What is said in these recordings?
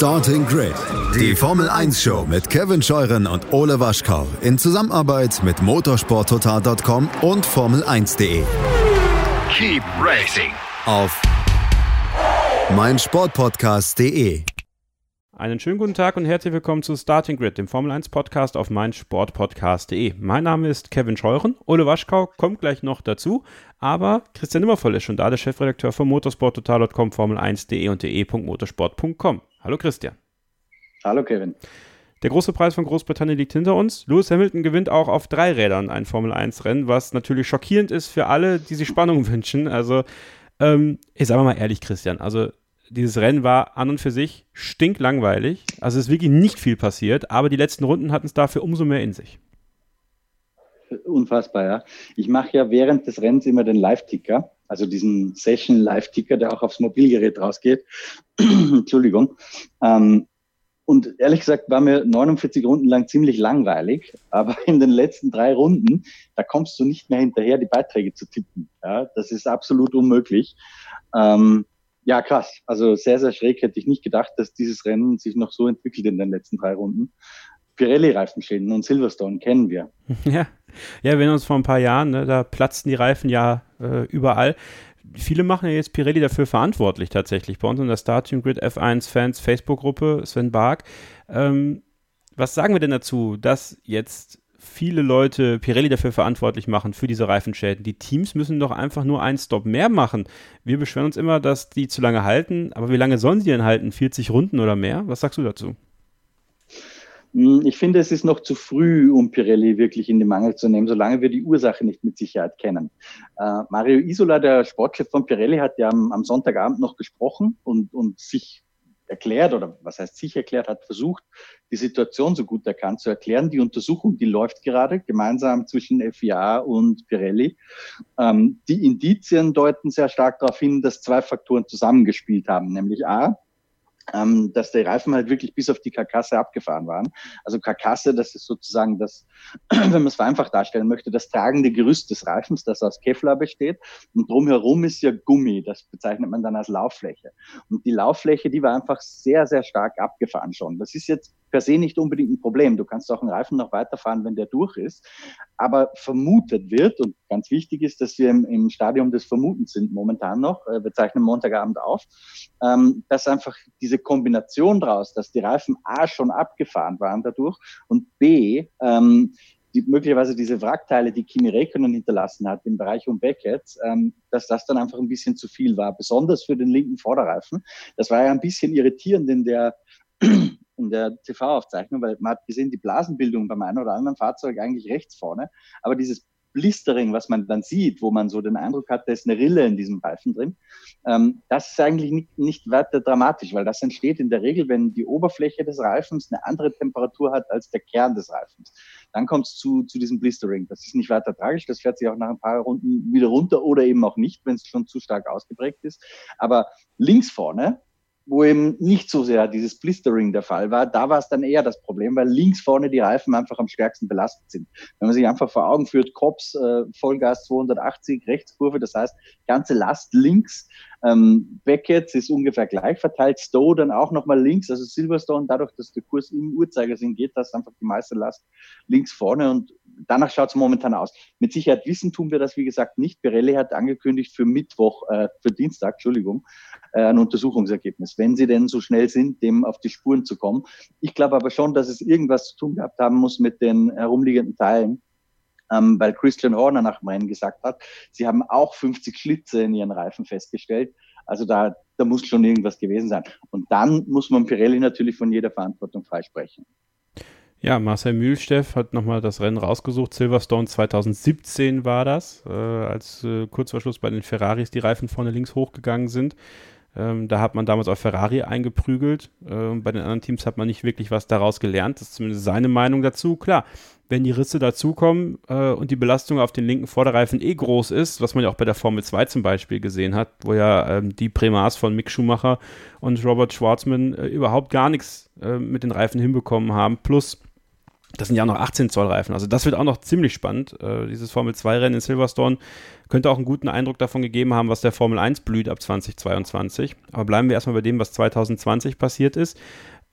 Starting Grid, die Formel 1 Show mit Kevin Scheuren und Ole Waschkau in Zusammenarbeit mit motorsporttotal.com und Formel1.de. Keep racing Auf meinsportpodcast.de. Einen schönen guten Tag und herzlich willkommen zu Starting Grid, dem Formel 1 Podcast auf meinsportpodcast.de. Mein Name ist Kevin Scheuren, Ole Waschkau kommt gleich noch dazu, aber Christian Nimmervoll ist schon da, der Chefredakteur von motorsporttotal.com, Formel1.de und de.motorsport.com. Hallo Christian. Hallo Kevin. Der große Preis von Großbritannien liegt hinter uns. Lewis Hamilton gewinnt auch auf drei Rädern ein Formel 1 Rennen, was natürlich schockierend ist für alle, die sich Spannung wünschen. Also, ähm, ich sage mal ehrlich, Christian, also dieses Rennen war an und für sich stinklangweilig. Also es ist wirklich nicht viel passiert, aber die letzten Runden hatten es dafür umso mehr in sich. Unfassbar, ja. Ich mache ja während des Rennens immer den Live-Ticker, also diesen Session-Live-Ticker, der auch aufs Mobilgerät rausgeht. Entschuldigung. Ähm, und ehrlich gesagt war mir 49 Runden lang ziemlich langweilig, aber in den letzten drei Runden, da kommst du nicht mehr hinterher, die Beiträge zu tippen. Ja, das ist absolut unmöglich. Ähm, ja, krass. Also sehr, sehr schräg hätte ich nicht gedacht, dass dieses Rennen sich noch so entwickelt in den letzten drei Runden. Pirelli-Reifenschäden und Silverstone kennen wir. Ja, ja, wir uns vor ein paar Jahren, ne, da platzten die Reifen ja äh, überall. Viele machen ja jetzt Pirelli dafür verantwortlich tatsächlich. Bei uns in der Starting Grid F1 Fans Facebook-Gruppe, Sven Bark. Ähm, was sagen wir denn dazu, dass jetzt viele Leute Pirelli dafür verantwortlich machen, für diese Reifenschäden. Die Teams müssen doch einfach nur einen Stop mehr machen. Wir beschweren uns immer, dass die zu lange halten, aber wie lange sollen sie denn halten? 40 Runden oder mehr? Was sagst du dazu? Hm, ich finde, es ist noch zu früh, um Pirelli wirklich in den Mangel zu nehmen, solange wir die Ursache nicht mit Sicherheit kennen. Äh, Mario Isola, der Sportchef von Pirelli, hat ja am, am Sonntagabend noch gesprochen und, und sich erklärt oder was heißt sich erklärt, hat versucht, die Situation so gut er kann zu erklären. Die Untersuchung, die läuft gerade gemeinsam zwischen FIA und Pirelli. Ähm, die Indizien deuten sehr stark darauf hin, dass zwei Faktoren zusammengespielt haben, nämlich A, ähm, dass die Reifen halt wirklich bis auf die Karkasse abgefahren waren. Also Karkasse, das ist sozusagen das, wenn man es vereinfacht darstellen möchte, das tragende Gerüst des Reifens, das aus Kevlar besteht. Und drumherum ist ja Gummi, das bezeichnet man dann als Lauffläche. Und die Lauffläche, die war einfach sehr, sehr stark abgefahren schon. Das ist jetzt per se nicht unbedingt ein Problem. Du kannst auch einen Reifen noch weiterfahren, wenn der durch ist. Aber vermutet wird, und ganz wichtig ist, dass wir im, im Stadium des Vermutens sind momentan noch, äh, wir zeichnen Montagabend auf, ähm, dass einfach diese Kombination draus, dass die Reifen A schon abgefahren waren dadurch und B, ähm, die, möglicherweise diese Wrackteile, die Kimi Räikkönen hinterlassen hat im Bereich um Beckett, ähm, dass das dann einfach ein bisschen zu viel war, besonders für den linken Vorderreifen. Das war ja ein bisschen irritierend in der in der TV-Aufzeichnung, weil man hat gesehen, die Blasenbildung beim einen oder anderen Fahrzeug eigentlich rechts vorne, aber dieses Blistering, was man dann sieht, wo man so den Eindruck hat, da ist eine Rille in diesem Reifen drin, ähm, das ist eigentlich nicht, nicht weiter dramatisch, weil das entsteht in der Regel, wenn die Oberfläche des Reifens eine andere Temperatur hat als der Kern des Reifens. Dann kommt es zu, zu diesem Blistering. Das ist nicht weiter tragisch, das fährt sich auch nach ein paar Runden wieder runter oder eben auch nicht, wenn es schon zu stark ausgeprägt ist. Aber links vorne, wo eben nicht so sehr dieses Blistering der Fall war, da war es dann eher das Problem, weil links vorne die Reifen einfach am stärksten belastet sind. Wenn man sich einfach vor Augen führt, Cops, äh, Vollgas 280, Rechtskurve, das heißt, ganze Last links, ähm, Beckett ist ungefähr gleich verteilt, Stowe dann auch nochmal links, also Silverstone, dadurch, dass der Kurs im Uhrzeigersinn geht, das ist einfach die meiste Last links vorne und danach schaut es momentan aus. Mit Sicherheit wissen tun wir das, wie gesagt, nicht. Pirelli hat angekündigt für Mittwoch, äh, für Dienstag, Entschuldigung, äh, ein Untersuchungsergebnis, wenn sie denn so schnell sind, dem auf die Spuren zu kommen. Ich glaube aber schon, dass es irgendwas zu tun gehabt haben muss mit den herumliegenden Teilen. Ähm, weil Christian Horner nach dem Rennen gesagt hat, sie haben auch 50 Schlitze in ihren Reifen festgestellt. Also da, da muss schon irgendwas gewesen sein. Und dann muss man Pirelli natürlich von jeder Verantwortung freisprechen. Ja, Marcel Mühlsteff hat nochmal das Rennen rausgesucht. Silverstone 2017 war das, äh, als äh, kurz vor Schluss bei den Ferraris die Reifen vorne links hochgegangen sind. Ähm, da hat man damals auf Ferrari eingeprügelt. Ähm, bei den anderen Teams hat man nicht wirklich was daraus gelernt. Das ist zumindest seine Meinung dazu. Klar, wenn die Risse dazukommen äh, und die Belastung auf den linken Vorderreifen eh groß ist, was man ja auch bei der Formel 2 zum Beispiel gesehen hat, wo ja ähm, die Primas von Mick Schumacher und Robert Schwarzman äh, überhaupt gar nichts äh, mit den Reifen hinbekommen haben. Plus Das sind ja noch 18 Zoll Reifen. Also das wird auch noch ziemlich spannend. Äh, dieses Formel 2 Rennen in Silverstone könnte auch einen guten Eindruck davon gegeben haben, was der Formel 1 blüht ab 2022. Aber bleiben wir erstmal bei dem, was 2020 passiert ist.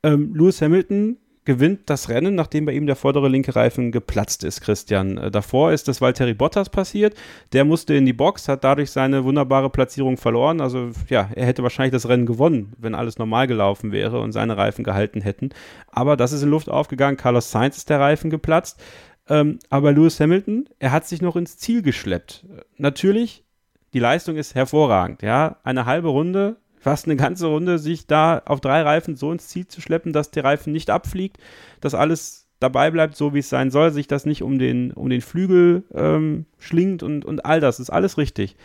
Ähm, Lewis Hamilton gewinnt das Rennen, nachdem bei ihm der vordere linke Reifen geplatzt ist, Christian. Äh, davor ist das Valtteri Bottas passiert. Der musste in die Box, hat dadurch seine wunderbare Platzierung verloren. Also ja, er hätte wahrscheinlich das Rennen gewonnen, wenn alles normal gelaufen wäre und seine Reifen gehalten hätten. Aber das ist in Luft aufgegangen. Carlos Sainz ist der Reifen geplatzt. Ähm, aber Lewis Hamilton, er hat sich noch ins Ziel geschleppt. Natürlich, die Leistung ist hervorragend. Ja, eine halbe Runde fast eine ganze Runde, sich da auf drei Reifen so ins Ziel zu schleppen, dass der Reifen nicht abfliegt, dass alles dabei bleibt, so wie es sein soll, sich das nicht um den, um den Flügel ähm, schlingt und, und all das ist alles richtig.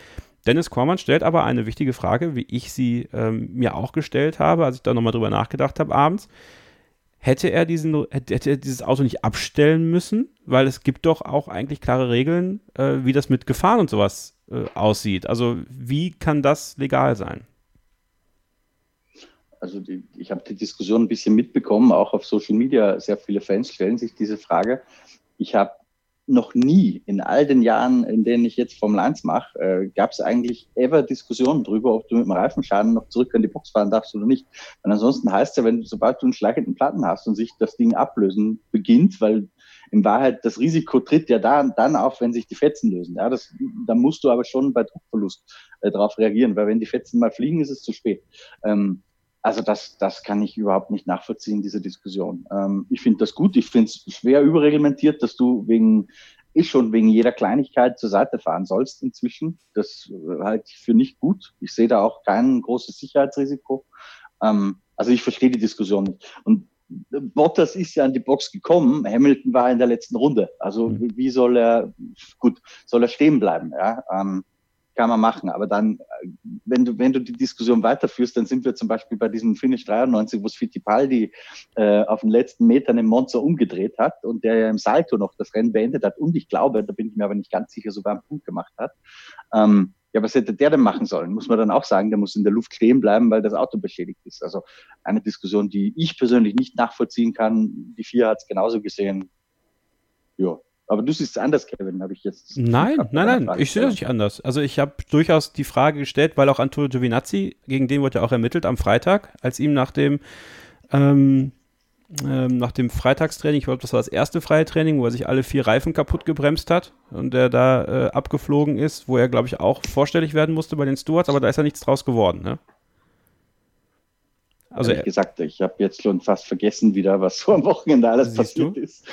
Dennis Kormann stellt aber eine wichtige Frage, wie ich sie ähm, mir auch gestellt habe, als ich da nochmal drüber nachgedacht habe abends. Hätte er, diesen, hätte er dieses Auto nicht abstellen müssen? Weil es gibt doch auch eigentlich klare Regeln, äh, wie das mit Gefahren und sowas äh, aussieht. Also wie kann das legal sein? Also die, ich habe die Diskussion ein bisschen mitbekommen, auch auf Social Media. Sehr viele Fans stellen sich diese Frage. Ich habe noch nie in all den Jahren, in denen ich jetzt Formel 1 mache, äh, gab es eigentlich ever Diskussionen darüber, ob du mit dem Reifenschaden noch zurück an die Box fahren darfst oder nicht. Und ansonsten heißt es ja, wenn du, sobald du einen schlagenden Platten hast und sich das Ding ablösen beginnt, weil in Wahrheit das Risiko tritt ja da, dann auf, wenn sich die Fetzen lösen. Ja, das, da musst du aber schon bei Druckverlust äh, darauf reagieren, weil wenn die Fetzen mal fliegen, ist es zu spät. Ähm, also das, das kann ich überhaupt nicht nachvollziehen, diese Diskussion. Ähm, ich finde das gut. Ich finde es schwer überreglementiert, dass du wegen ist schon wegen jeder Kleinigkeit zur Seite fahren sollst inzwischen. Das halte ich für nicht gut. Ich sehe da auch kein großes Sicherheitsrisiko. Ähm, also ich verstehe die Diskussion nicht. Und Bottas ist ja an die Box gekommen. Hamilton war in der letzten Runde. Also mhm. wie soll er, gut, soll er stehen bleiben? Ja? Ähm, kann man machen. Aber dann, wenn du, wenn du die Diskussion weiterführst, dann sind wir zum Beispiel bei diesem Finish 93, wo es Fittipaldi äh, auf den letzten Metern im Monza umgedreht hat und der ja im Salto noch das Rennen beendet hat und ich glaube, da bin ich mir aber nicht ganz sicher, sogar einen Punkt gemacht hat. Ähm, ja, was hätte der denn machen sollen? Muss man dann auch sagen, der muss in der Luft stehen bleiben, weil das Auto beschädigt ist. Also eine Diskussion, die ich persönlich nicht nachvollziehen kann. Die vier hat es genauso gesehen. Ja, aber du siehst es anders, Kevin, habe ich jetzt. Nein, nein, nein, ich sehe das nicht anders. Also ich habe durchaus die Frage gestellt, weil auch Antonio Giovinazzi, gegen den wurde ja auch ermittelt am Freitag, als ihm nach dem ähm, ähm, nach dem Freitagstraining, ich glaube, das war das erste freie Training, wo er sich alle vier Reifen kaputt gebremst hat und der da äh, abgeflogen ist, wo er, glaube ich, auch vorstellig werden musste bei den Stewards, aber da ist ja nichts draus geworden, ne? Also Ehrlich gesagt, ich habe jetzt schon fast vergessen wieder, was so am Wochenende alles passiert du? ist.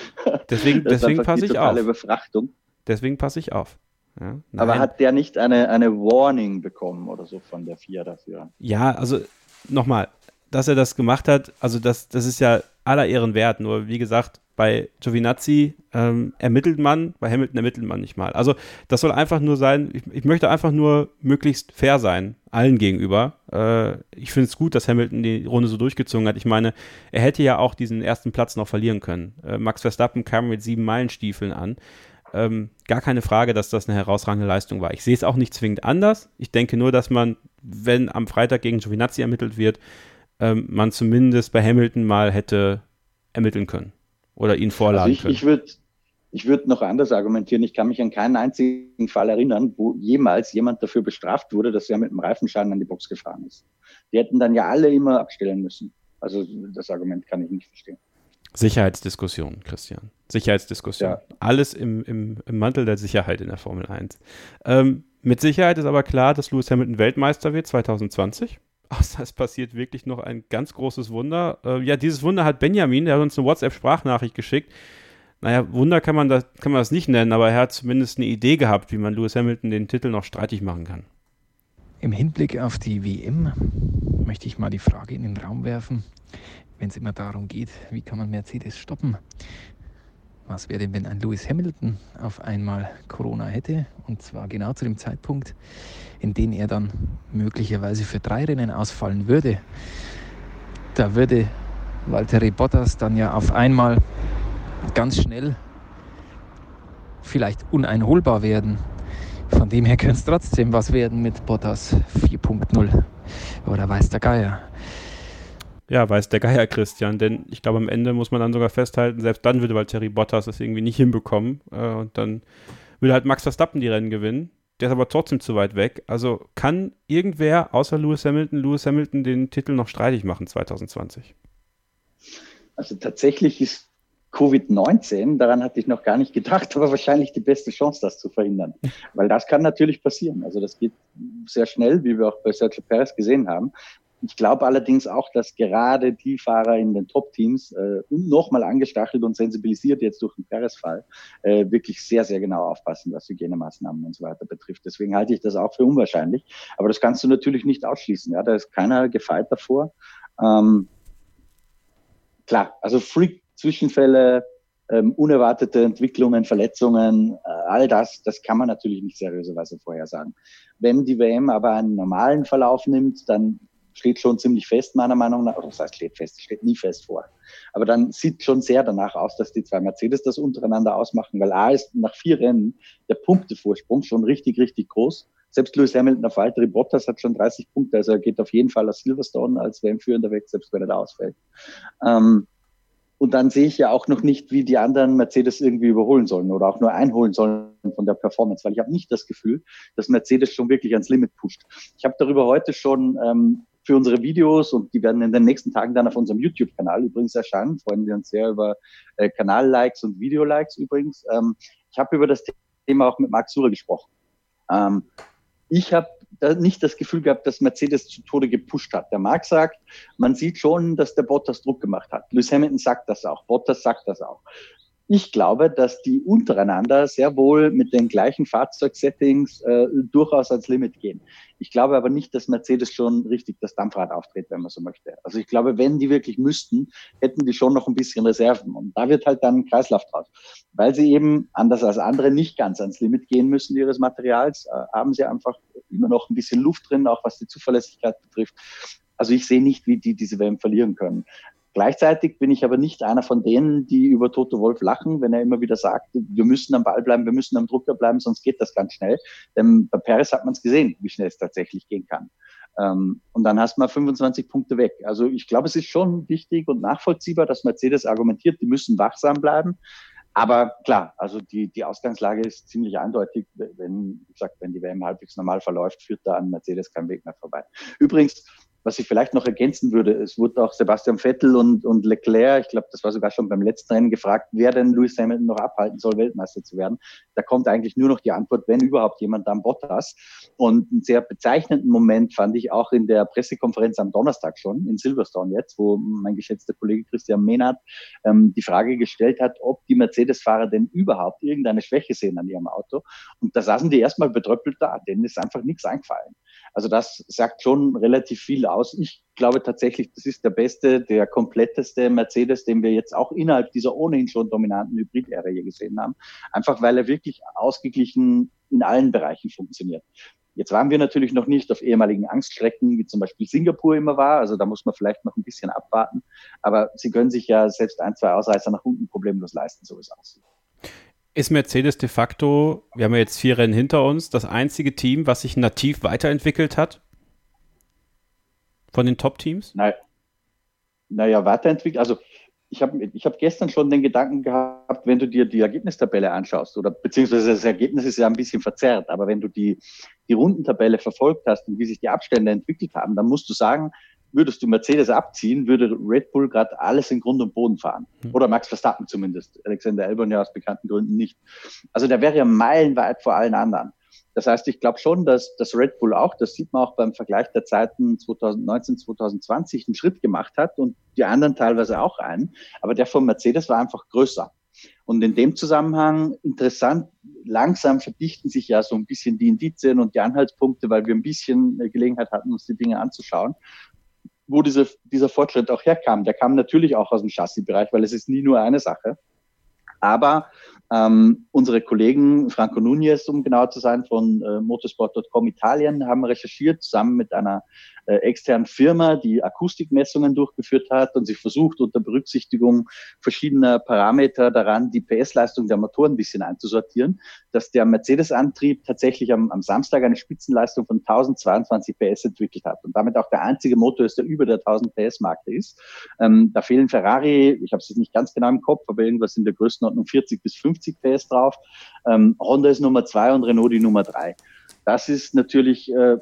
Deswegen, deswegen passe ich auf. Befrachtung. Deswegen passe ich auf. Ja, Aber hat der nicht eine, eine Warning bekommen oder so von der FIA dafür? Ja, also nochmal, dass er das gemacht hat, also das, das ist ja aller Ehren wert. Nur wie gesagt, bei Giovinazzi ähm, ermittelt man, bei Hamilton ermittelt man nicht mal. Also das soll einfach nur sein, ich, ich möchte einfach nur möglichst fair sein, allen gegenüber. Äh, ich finde es gut, dass Hamilton die Runde so durchgezogen hat. Ich meine, er hätte ja auch diesen ersten Platz noch verlieren können. Äh, Max Verstappen kam mit sieben Meilenstiefeln an. Ähm, gar keine Frage, dass das eine herausragende Leistung war. Ich sehe es auch nicht zwingend anders. Ich denke nur, dass man, wenn am Freitag gegen Giovinazzi ermittelt wird, ähm, man zumindest bei Hamilton mal hätte ermitteln können oder ihn vorladen also ich. Ich würde ich würde noch anders argumentieren. Ich kann mich an keinen einzigen Fall erinnern, wo jemals jemand dafür bestraft wurde, dass er mit einem Reifenschaden an die Box gefahren ist. Die hätten dann ja alle immer abstellen müssen. Also das Argument kann ich nicht verstehen. Sicherheitsdiskussion, Christian. Sicherheitsdiskussion. Ja. Alles im, im, im Mantel der Sicherheit in der Formel 1. Ähm, mit Sicherheit ist aber klar, dass Lewis Hamilton Weltmeister wird 2020. Außer es passiert wirklich noch ein ganz großes Wunder. Äh, ja, dieses Wunder hat Benjamin, der hat uns eine WhatsApp-Sprachnachricht geschickt. Naja, Wunder kann man, das, kann man das nicht nennen, aber er hat zumindest eine Idee gehabt, wie man Lewis Hamilton den Titel noch streitig machen kann. Im Hinblick auf die WM möchte ich mal die Frage in den Raum werfen, wenn es immer darum geht, wie kann man Mercedes stoppen. Was wäre denn, wenn ein Lewis Hamilton auf einmal Corona hätte? Und zwar genau zu dem Zeitpunkt, in dem er dann möglicherweise für drei Rennen ausfallen würde. Da würde Valtteri Bottas dann ja auf einmal ganz schnell vielleicht uneinholbar werden. Von dem her könnte es trotzdem was werden mit Bottas 4.0 oder weiß der Geier. Ja, weiß der Geier Christian, denn ich glaube, am Ende muss man dann sogar festhalten, selbst dann würde Valtteri Bottas es irgendwie nicht hinbekommen äh, und dann will halt Max Verstappen die Rennen gewinnen. Der ist aber trotzdem zu weit weg. Also kann irgendwer außer Lewis Hamilton, Lewis Hamilton den Titel noch streitig machen 2020? Also tatsächlich ist Covid-19, daran hatte ich noch gar nicht gedacht, aber wahrscheinlich die beste Chance, das zu verhindern. Weil das kann natürlich passieren. Also das geht sehr schnell, wie wir auch bei Sergio Perez gesehen haben. Ich glaube allerdings auch, dass gerade die Fahrer in den Top-Teams äh, nochmal angestachelt und sensibilisiert jetzt durch den Perez-Fall äh, wirklich sehr, sehr genau aufpassen, was Hygienemaßnahmen und so weiter betrifft. Deswegen halte ich das auch für unwahrscheinlich. Aber das kannst du natürlich nicht ausschließen. Ja, da ist keiner gefeit davor. Ähm, klar, also Freak-Zwischenfälle, ähm, unerwartete Entwicklungen, Verletzungen, äh, all das, das kann man natürlich nicht seriöserweise vorhersagen. Wenn die WM aber einen normalen Verlauf nimmt, dann steht schon ziemlich fest, meiner Meinung nach, oder das heißt, steht fest, steht nie fest vor. Aber dann sieht schon sehr danach aus, dass die zwei Mercedes das untereinander ausmachen, weil A ist nach vier Rennen der Punktevorsprung schon richtig, richtig groß. Selbst Lewis Hamilton auf Valtteri Bottas hat schon 30 Punkte, also er geht auf jeden Fall aus Silverstone als WM-Führender weg, selbst wenn er da ausfällt. Ähm, und dann sehe ich ja auch noch nicht, wie die anderen Mercedes irgendwie überholen sollen oder auch nur einholen sollen von der Performance, weil ich habe nicht das Gefühl, dass Mercedes schon wirklich ans Limit pusht. Ich habe darüber heute schon ähm, für unsere Videos und die werden in den nächsten Tagen dann auf unserem YouTube-Kanal übrigens erscheinen. Freuen wir uns sehr über äh, Kanal-Likes und Video-Likes übrigens. Ähm, ich habe über das Thema auch mit Marc Surer gesprochen. Ähm, ich habe da nicht das Gefühl gehabt, dass Mercedes zu Tode gepusht hat. Der Marc sagt, man sieht schon, dass der Bottas Druck gemacht hat. Lewis Hamilton sagt das auch, Bottas sagt das auch. Ich glaube, dass die untereinander sehr wohl mit den gleichen Fahrzeugsettings äh, durchaus ans Limit gehen. Ich glaube aber nicht, dass Mercedes schon richtig das Dampfrad auftritt, wenn man so möchte. Also ich glaube, wenn die wirklich müssten, hätten die schon noch ein bisschen Reserven. Und da wird halt dann ein Kreislauf draus. Weil sie eben, anders als andere, nicht ganz ans Limit gehen müssen ihres Materials, äh, haben sie einfach immer noch ein bisschen Luft drin, auch was die Zuverlässigkeit betrifft. Also ich sehe nicht, wie die diese WM verlieren können. Gleichzeitig bin ich aber nicht einer von denen, die über Toto Wolf lachen, wenn er immer wieder sagt, wir müssen am Ball bleiben, wir müssen am Drucker bleiben, sonst geht das ganz schnell. Denn bei Perez hat man es gesehen, wie schnell es tatsächlich gehen kann. Ähm, und dann hast man 25 Punkte weg. Also ich glaube, es ist schon wichtig und nachvollziehbar, dass Mercedes argumentiert, die müssen wachsam bleiben. Aber klar, also die, die Ausgangslage ist ziemlich eindeutig. Wenn, wie gesagt, wenn die WM halbwegs normal verläuft, führt da an Mercedes kein Weg mehr vorbei. Übrigens, was ich vielleicht noch ergänzen würde, es wurde auch Sebastian Vettel und, und Leclerc, ich glaube, das war sogar schon beim letzten Rennen gefragt, wer denn Lewis Hamilton noch abhalten soll, Weltmeister zu werden. Da kommt eigentlich nur noch die Antwort, wenn überhaupt jemand, dann Bottas. Und einen sehr bezeichnenden Moment fand ich auch in der Pressekonferenz am Donnerstag schon, in Silverstone jetzt, wo mein geschätzter Kollege Christian Mehnert ähm, die Frage gestellt hat, ob die Mercedes-Fahrer denn überhaupt irgendeine Schwäche sehen an ihrem Auto. Und da saßen die erstmal betröppelt da, denen ist einfach nichts eingefallen. Also das sagt schon relativ viel aus. Ich glaube tatsächlich, das ist der beste, der kompletteste Mercedes, den wir jetzt auch innerhalb dieser ohnehin schon dominanten Hybrid-Ära je gesehen haben. Einfach weil er wirklich ausgeglichen in allen Bereichen funktioniert. Jetzt waren wir natürlich noch nicht auf ehemaligen Angststrecken, wie zum Beispiel Singapur immer war. Also da muss man vielleicht noch ein bisschen abwarten. Aber sie können sich ja selbst ein, zwei Ausreißer nach unten problemlos leisten, so wie es aussieht ist Mercedes de facto, wir haben ja jetzt vier Rennen hinter uns, das einzige Team, was sich nativ weiterentwickelt hat? Von den Top-Teams? Nein. Naja, weiterentwickelt, also ich habe ich hab gestern schon den Gedanken gehabt, wenn du dir die Ergebnistabelle anschaust, oder beziehungsweise das Ergebnis ist ja ein bisschen verzerrt, aber wenn du die, die Rundentabelle verfolgt hast und wie sich die Abstände entwickelt haben, dann musst du sagen, würdest du Mercedes abziehen, würde Red Bull gerade alles in Grund und Boden fahren. Mhm. Oder Max Verstappen zumindest. Alexander Albon ja aus bekannten Gründen nicht. Also der wäre ja meilenweit vor allen anderen. Das heißt, ich glaube schon, dass das Red Bull auch, das sieht man auch beim Vergleich der Zeiten 2019, 2020, einen Schritt gemacht hat und die anderen teilweise auch einen. Aber der von Mercedes war einfach größer. Und in dem Zusammenhang interessant, langsam verdichten sich ja so ein bisschen die Indizien und die Anhaltspunkte, weil wir ein bisschen Gelegenheit hatten, uns die Dinge anzuschauen wo diese, dieser Fortschritt auch herkam. Der kam natürlich auch aus dem Chassis-Bereich, weil es ist nie nur eine Sache. Aber ähm, unsere Kollegen Franco Nunez, um genau zu sein, von äh, motorsport.com Italien, haben recherchiert zusammen mit einer äh, externen Firma, die Akustikmessungen durchgeführt hat und sich versucht, unter Berücksichtigung verschiedener Parameter daran, die PS-Leistung der Motoren ein bisschen einzusortieren, dass der Mercedes-Antrieb tatsächlich am, am Samstag eine Spitzenleistung von 1022 PS entwickelt hat und damit auch der einzige Motor ist, der über der 1000 PS-Marke ist. Ähm, da fehlen Ferrari, ich habe es jetzt nicht ganz genau im Kopf, aber irgendwas in der Größenordnung 40 bis 50 PS drauf. Ähm, Honda ist Nummer zwei und Renault die Nummer drei. Das ist natürlich äh,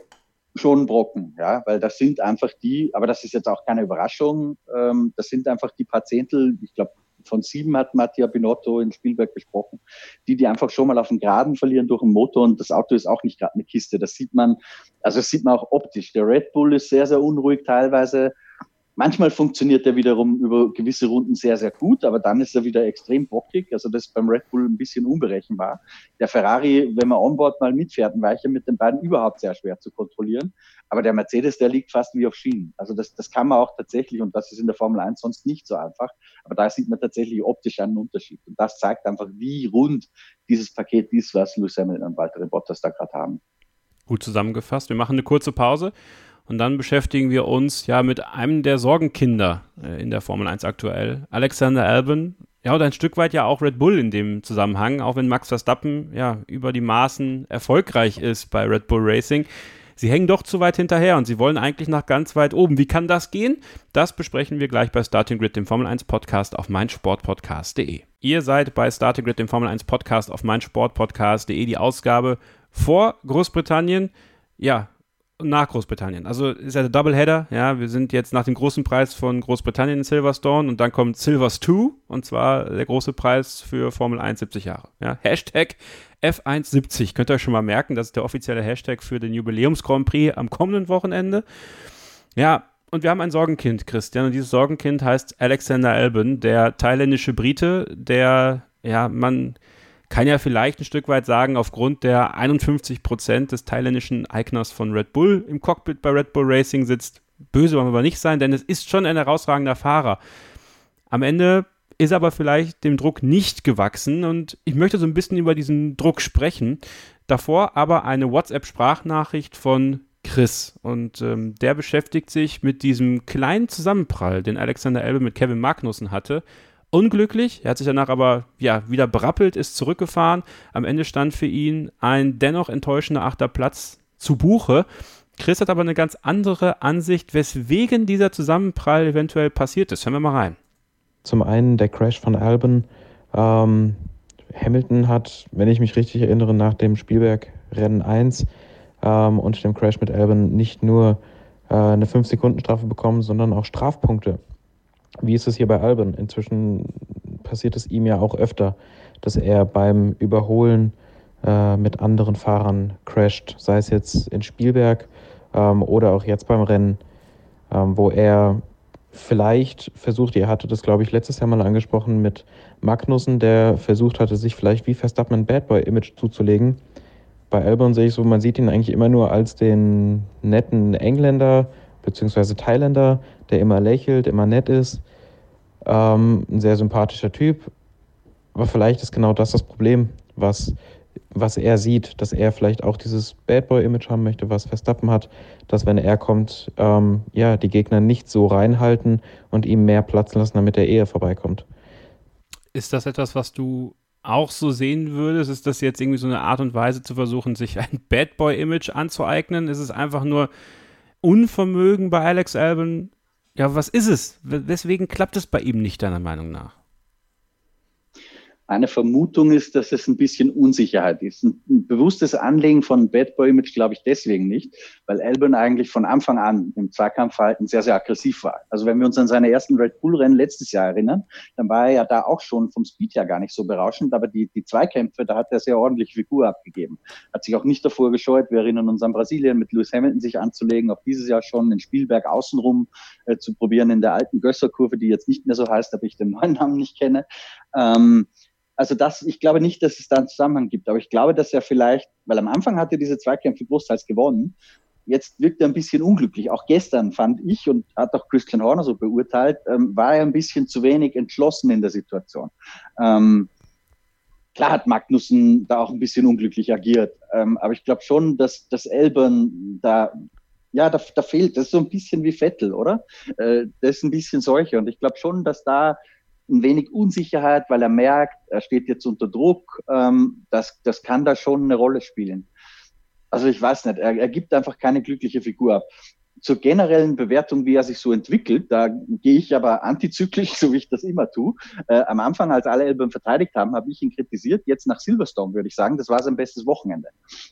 schon Brocken, ja, weil das sind einfach die, aber das ist jetzt auch keine Überraschung, ähm, das sind einfach die paar Zehntel, ich glaube, von sieben hat Mattia Binotto in Spielberg gesprochen, die die einfach schon mal auf den Geraden verlieren durch den Motor und das Auto ist auch nicht gerade eine Kiste. Das sieht man, also das sieht man auch optisch. Der Red Bull ist sehr, sehr unruhig teilweise. Manchmal funktioniert er wiederum über gewisse Runden sehr, sehr gut, aber dann ist er wieder extrem bockig. Also das ist beim Red Bull ein bisschen unberechenbar. Der Ferrari, wenn man onboard mal mitfährt, ein Weicher mit den beiden überhaupt sehr schwer zu kontrollieren. Aber der Mercedes, der liegt fast wie auf Schienen. Also das, das kann man auch tatsächlich, und das ist in der Formel 1 sonst nicht so einfach, aber da sieht man tatsächlich optisch einen Unterschied. Und das zeigt einfach, wie rund dieses Paket ist, was Lewis Hamilton und Walter Bottas da gerade haben. Gut zusammengefasst. Wir machen eine kurze Pause. Und dann beschäftigen wir uns ja mit einem der Sorgenkinder äh, in der Formel 1 aktuell, Alexander Albon. Ja, und ein Stück weit ja auch Red Bull in dem Zusammenhang, auch wenn Max Verstappen ja über die Maßen erfolgreich ist bei Red Bull Racing. Sie hängen doch zu weit hinterher und sie wollen eigentlich nach ganz weit oben. Wie kann das gehen? Das besprechen wir gleich bei Starting Grid, dem Formel 1 Podcast auf meinsportpodcast.de. Ihr seid bei Starting Grid, dem Formel 1 Podcast auf meinsportpodcast.de, die Ausgabe vor Großbritannien. Ja, nach Großbritannien. Also ist ja der Doubleheader. Ja, wir sind jetzt nach dem großen Preis von Großbritannien in Silverstone und dann kommt Silvers 2 und zwar der große Preis für Formel 1 70 Jahre. Ja, Hashtag F170. Könnt ihr euch schon mal merken, das ist der offizielle Hashtag für den Jubiläums Grand Prix am kommenden Wochenende. Ja, und wir haben ein Sorgenkind, Christian, und dieses Sorgenkind heißt Alexander Albon, der thailändische Brite, der, ja, man kann ja vielleicht ein Stück weit sagen, aufgrund der 51 Prozent des thailändischen Eigners von Red Bull im Cockpit bei Red Bull Racing sitzt. Böse wollen wir aber nicht sein, denn es ist schon ein herausragender Fahrer. Am Ende ist aber vielleicht dem Druck nicht gewachsen und ich möchte so ein bisschen über diesen Druck sprechen. Davor aber eine WhatsApp-Sprachnachricht von Chris und ähm, der beschäftigt sich mit diesem kleinen Zusammenprall, den Alexander Elbe mit Kevin Magnussen hatte unglücklich. Er hat sich danach aber ja, wieder berappelt, ist zurückgefahren. Am Ende stand für ihn ein dennoch enttäuschender achter Platz zu Buche. Chris hat aber eine ganz andere Ansicht, weswegen dieser Zusammenprall eventuell passiert ist. Hören wir mal rein. Zum einen der Crash von Albon. Ähm, Hamilton hat, wenn ich mich richtig erinnere, nach dem Spielberg-Rennen 1 ähm, und dem Crash mit Albon nicht nur äh, eine 5-Sekunden-Strafe bekommen, sondern auch Strafpunkte. Wie ist es hier bei Albon? Inzwischen passiert es ihm ja auch öfter, dass er beim Überholen äh, mit anderen Fahrern crasht, sei es jetzt in Spielberg ähm, oder auch jetzt beim Rennen, ähm, wo er vielleicht versucht, er hatte das, glaube ich, letztes Jahr mal angesprochen mit Magnussen, der versucht hatte, sich vielleicht wie Verstappen ein Bad Boy-Image zuzulegen. Bei Albon sehe ich so, man sieht ihn eigentlich immer nur als den netten Engländer bzw. Thailänder, der immer lächelt, immer nett ist. Ähm, ein sehr sympathischer Typ. Aber vielleicht ist genau das das Problem, was, was er sieht, dass er vielleicht auch dieses Bad Boy-Image haben möchte, was Verstappen hat, dass wenn er kommt, ähm, ja, die Gegner nicht so reinhalten und ihm mehr Platz lassen, damit er eher vorbeikommt. Ist das etwas, was du auch so sehen würdest? Ist das jetzt irgendwie so eine Art und Weise zu versuchen, sich ein Bad Boy-Image anzueignen? Ist es einfach nur Unvermögen bei Alex Albon? Ja, was ist es? Weswegen klappt es bei ihm nicht, deiner Meinung nach? Eine Vermutung ist, dass es ein bisschen Unsicherheit ist. Ein, bewusstes Anlegen von Bad Boy Image glaube ich deswegen nicht, weil Albon eigentlich von Anfang an im Zweikampfverhalten sehr, sehr aggressiv war. Also wenn wir uns an seine ersten Red Bull Rennen letztes Jahr erinnern, dann war er ja da auch schon vom Speed ja gar nicht so berauschend, aber die, die Zweikämpfe, da hat er sehr ordentlich Figur abgegeben. Hat sich auch nicht davor gescheut. Wir erinnern uns an Brasilien mit Lewis Hamilton sich anzulegen, auch dieses Jahr schon in Spielberg außenrum äh, zu probieren in der alten Gösserkurve, die jetzt nicht mehr so heißt, aber ich den neuen Namen nicht kenne. Ähm, also das, ich glaube nicht, dass es da einen Zusammenhang gibt, aber ich glaube, dass er vielleicht, weil am Anfang hat er diese Zweikämpfe großteils gewonnen, jetzt wirkt er ein bisschen unglücklich. Auch gestern fand ich und hat auch Christian Horner so beurteilt, ähm, war er ein bisschen zu wenig entschlossen in der Situation. Ähm, klar hat Magnussen da auch ein bisschen unglücklich agiert, ähm, aber ich glaube schon, dass, dass Elbern da ja, da, da fehlt, das ist so ein bisschen wie Vettel, oder? Äh, das ist ein bisschen solche. Und ich glaube schon, dass da ein wenig Unsicherheit, weil er merkt, er steht jetzt unter Druck, ähm, das, das kann da schon eine Rolle spielen. Also ich weiß nicht, er, er gibt einfach keine glückliche Figur ab zur generellen Bewertung, wie er sich so entwickelt, da gehe ich aber antizyklisch, so wie ich das immer tue. Äh, am Anfang, als alle Elben verteidigt haben, habe ich ihn kritisiert. Jetzt nach Silverstone würde ich sagen, das war sein bestes Wochenende.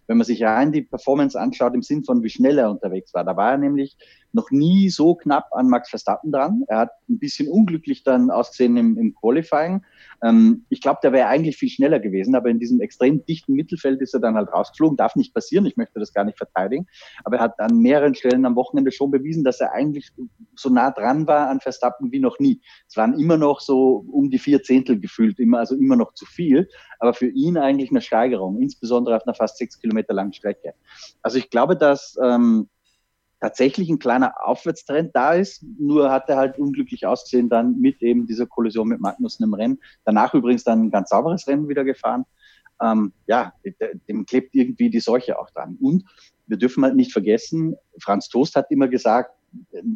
Wenn man sich rein die Performance anschaut im Sinn von, wie schnell er unterwegs war, da war er nämlich noch nie so knapp an Max Verstappen dran. Er hat ein bisschen unglücklich dann ausgesehen im, im Qualifying. Ähm, ich glaube, der wäre eigentlich viel schneller gewesen, aber in diesem extrem dichten Mittelfeld ist er dann halt rausgeflogen. Darf nicht passieren, ich möchte das gar nicht verteidigen. Aber er hat an mehreren Stellen am Wochenende schon bewiesen, dass er eigentlich so nah dran war an Verstappen wie noch nie. Es waren immer noch so um die vier Zehntel gefühlt, immer, also immer noch zu viel, aber für ihn eigentlich eine Steigerung, insbesondere auf einer fast sechs Kilometer langen Strecke. Also ich glaube, dass ähm, tatsächlich ein kleiner Aufwärtstrend da ist. Nur hat er halt unglücklich ausgesehen dann mit eben dieser Kollision mit Magnussen im Rennen. Danach übrigens dann ein ganz sauberes Rennen wieder gefahren. Ähm, ja, dem klebt irgendwie die Seuche auch dran. Und wir dürfen halt nicht vergessen, Franz Toast hat immer gesagt,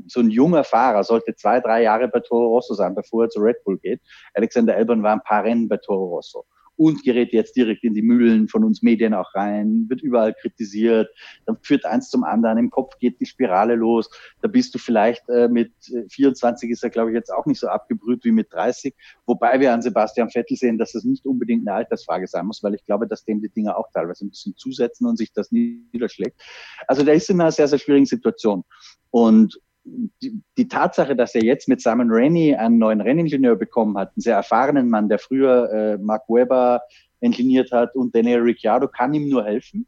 so ein junger Fahrer sollte zwei, drei Jahre bei Toro Rosso sein, bevor er zu Red Bull geht. Alexander Elbern war ein paar Rennen bei Toro Rosso und gerät jetzt direkt in die Mühlen von uns Medien auch rein, wird überall kritisiert, dann führt eins zum anderen, im Kopf geht die Spirale los, da bist du vielleicht äh, mit 24 äh, ist er, glaube ich, jetzt auch nicht so abgebrüht wie mit 30, wobei wir an Sebastian Vettel sehen, dass das nicht unbedingt eine Altersfrage sein muss, weil ich glaube, dass dem die Dinge auch teilweise ein bisschen zusetzen und sich das niederschlägt. Also der ist in einer sehr, sehr schwierigen Situation. Und die, die, Tatsache, dass er jetzt mit Simon Rennie einen neuen Renningenieur bekommen hat, einen sehr erfahrenen Mann, der früher äh, Mark Webber ingeniert hat und Daniel Ricciardo, kann ihm nur helfen.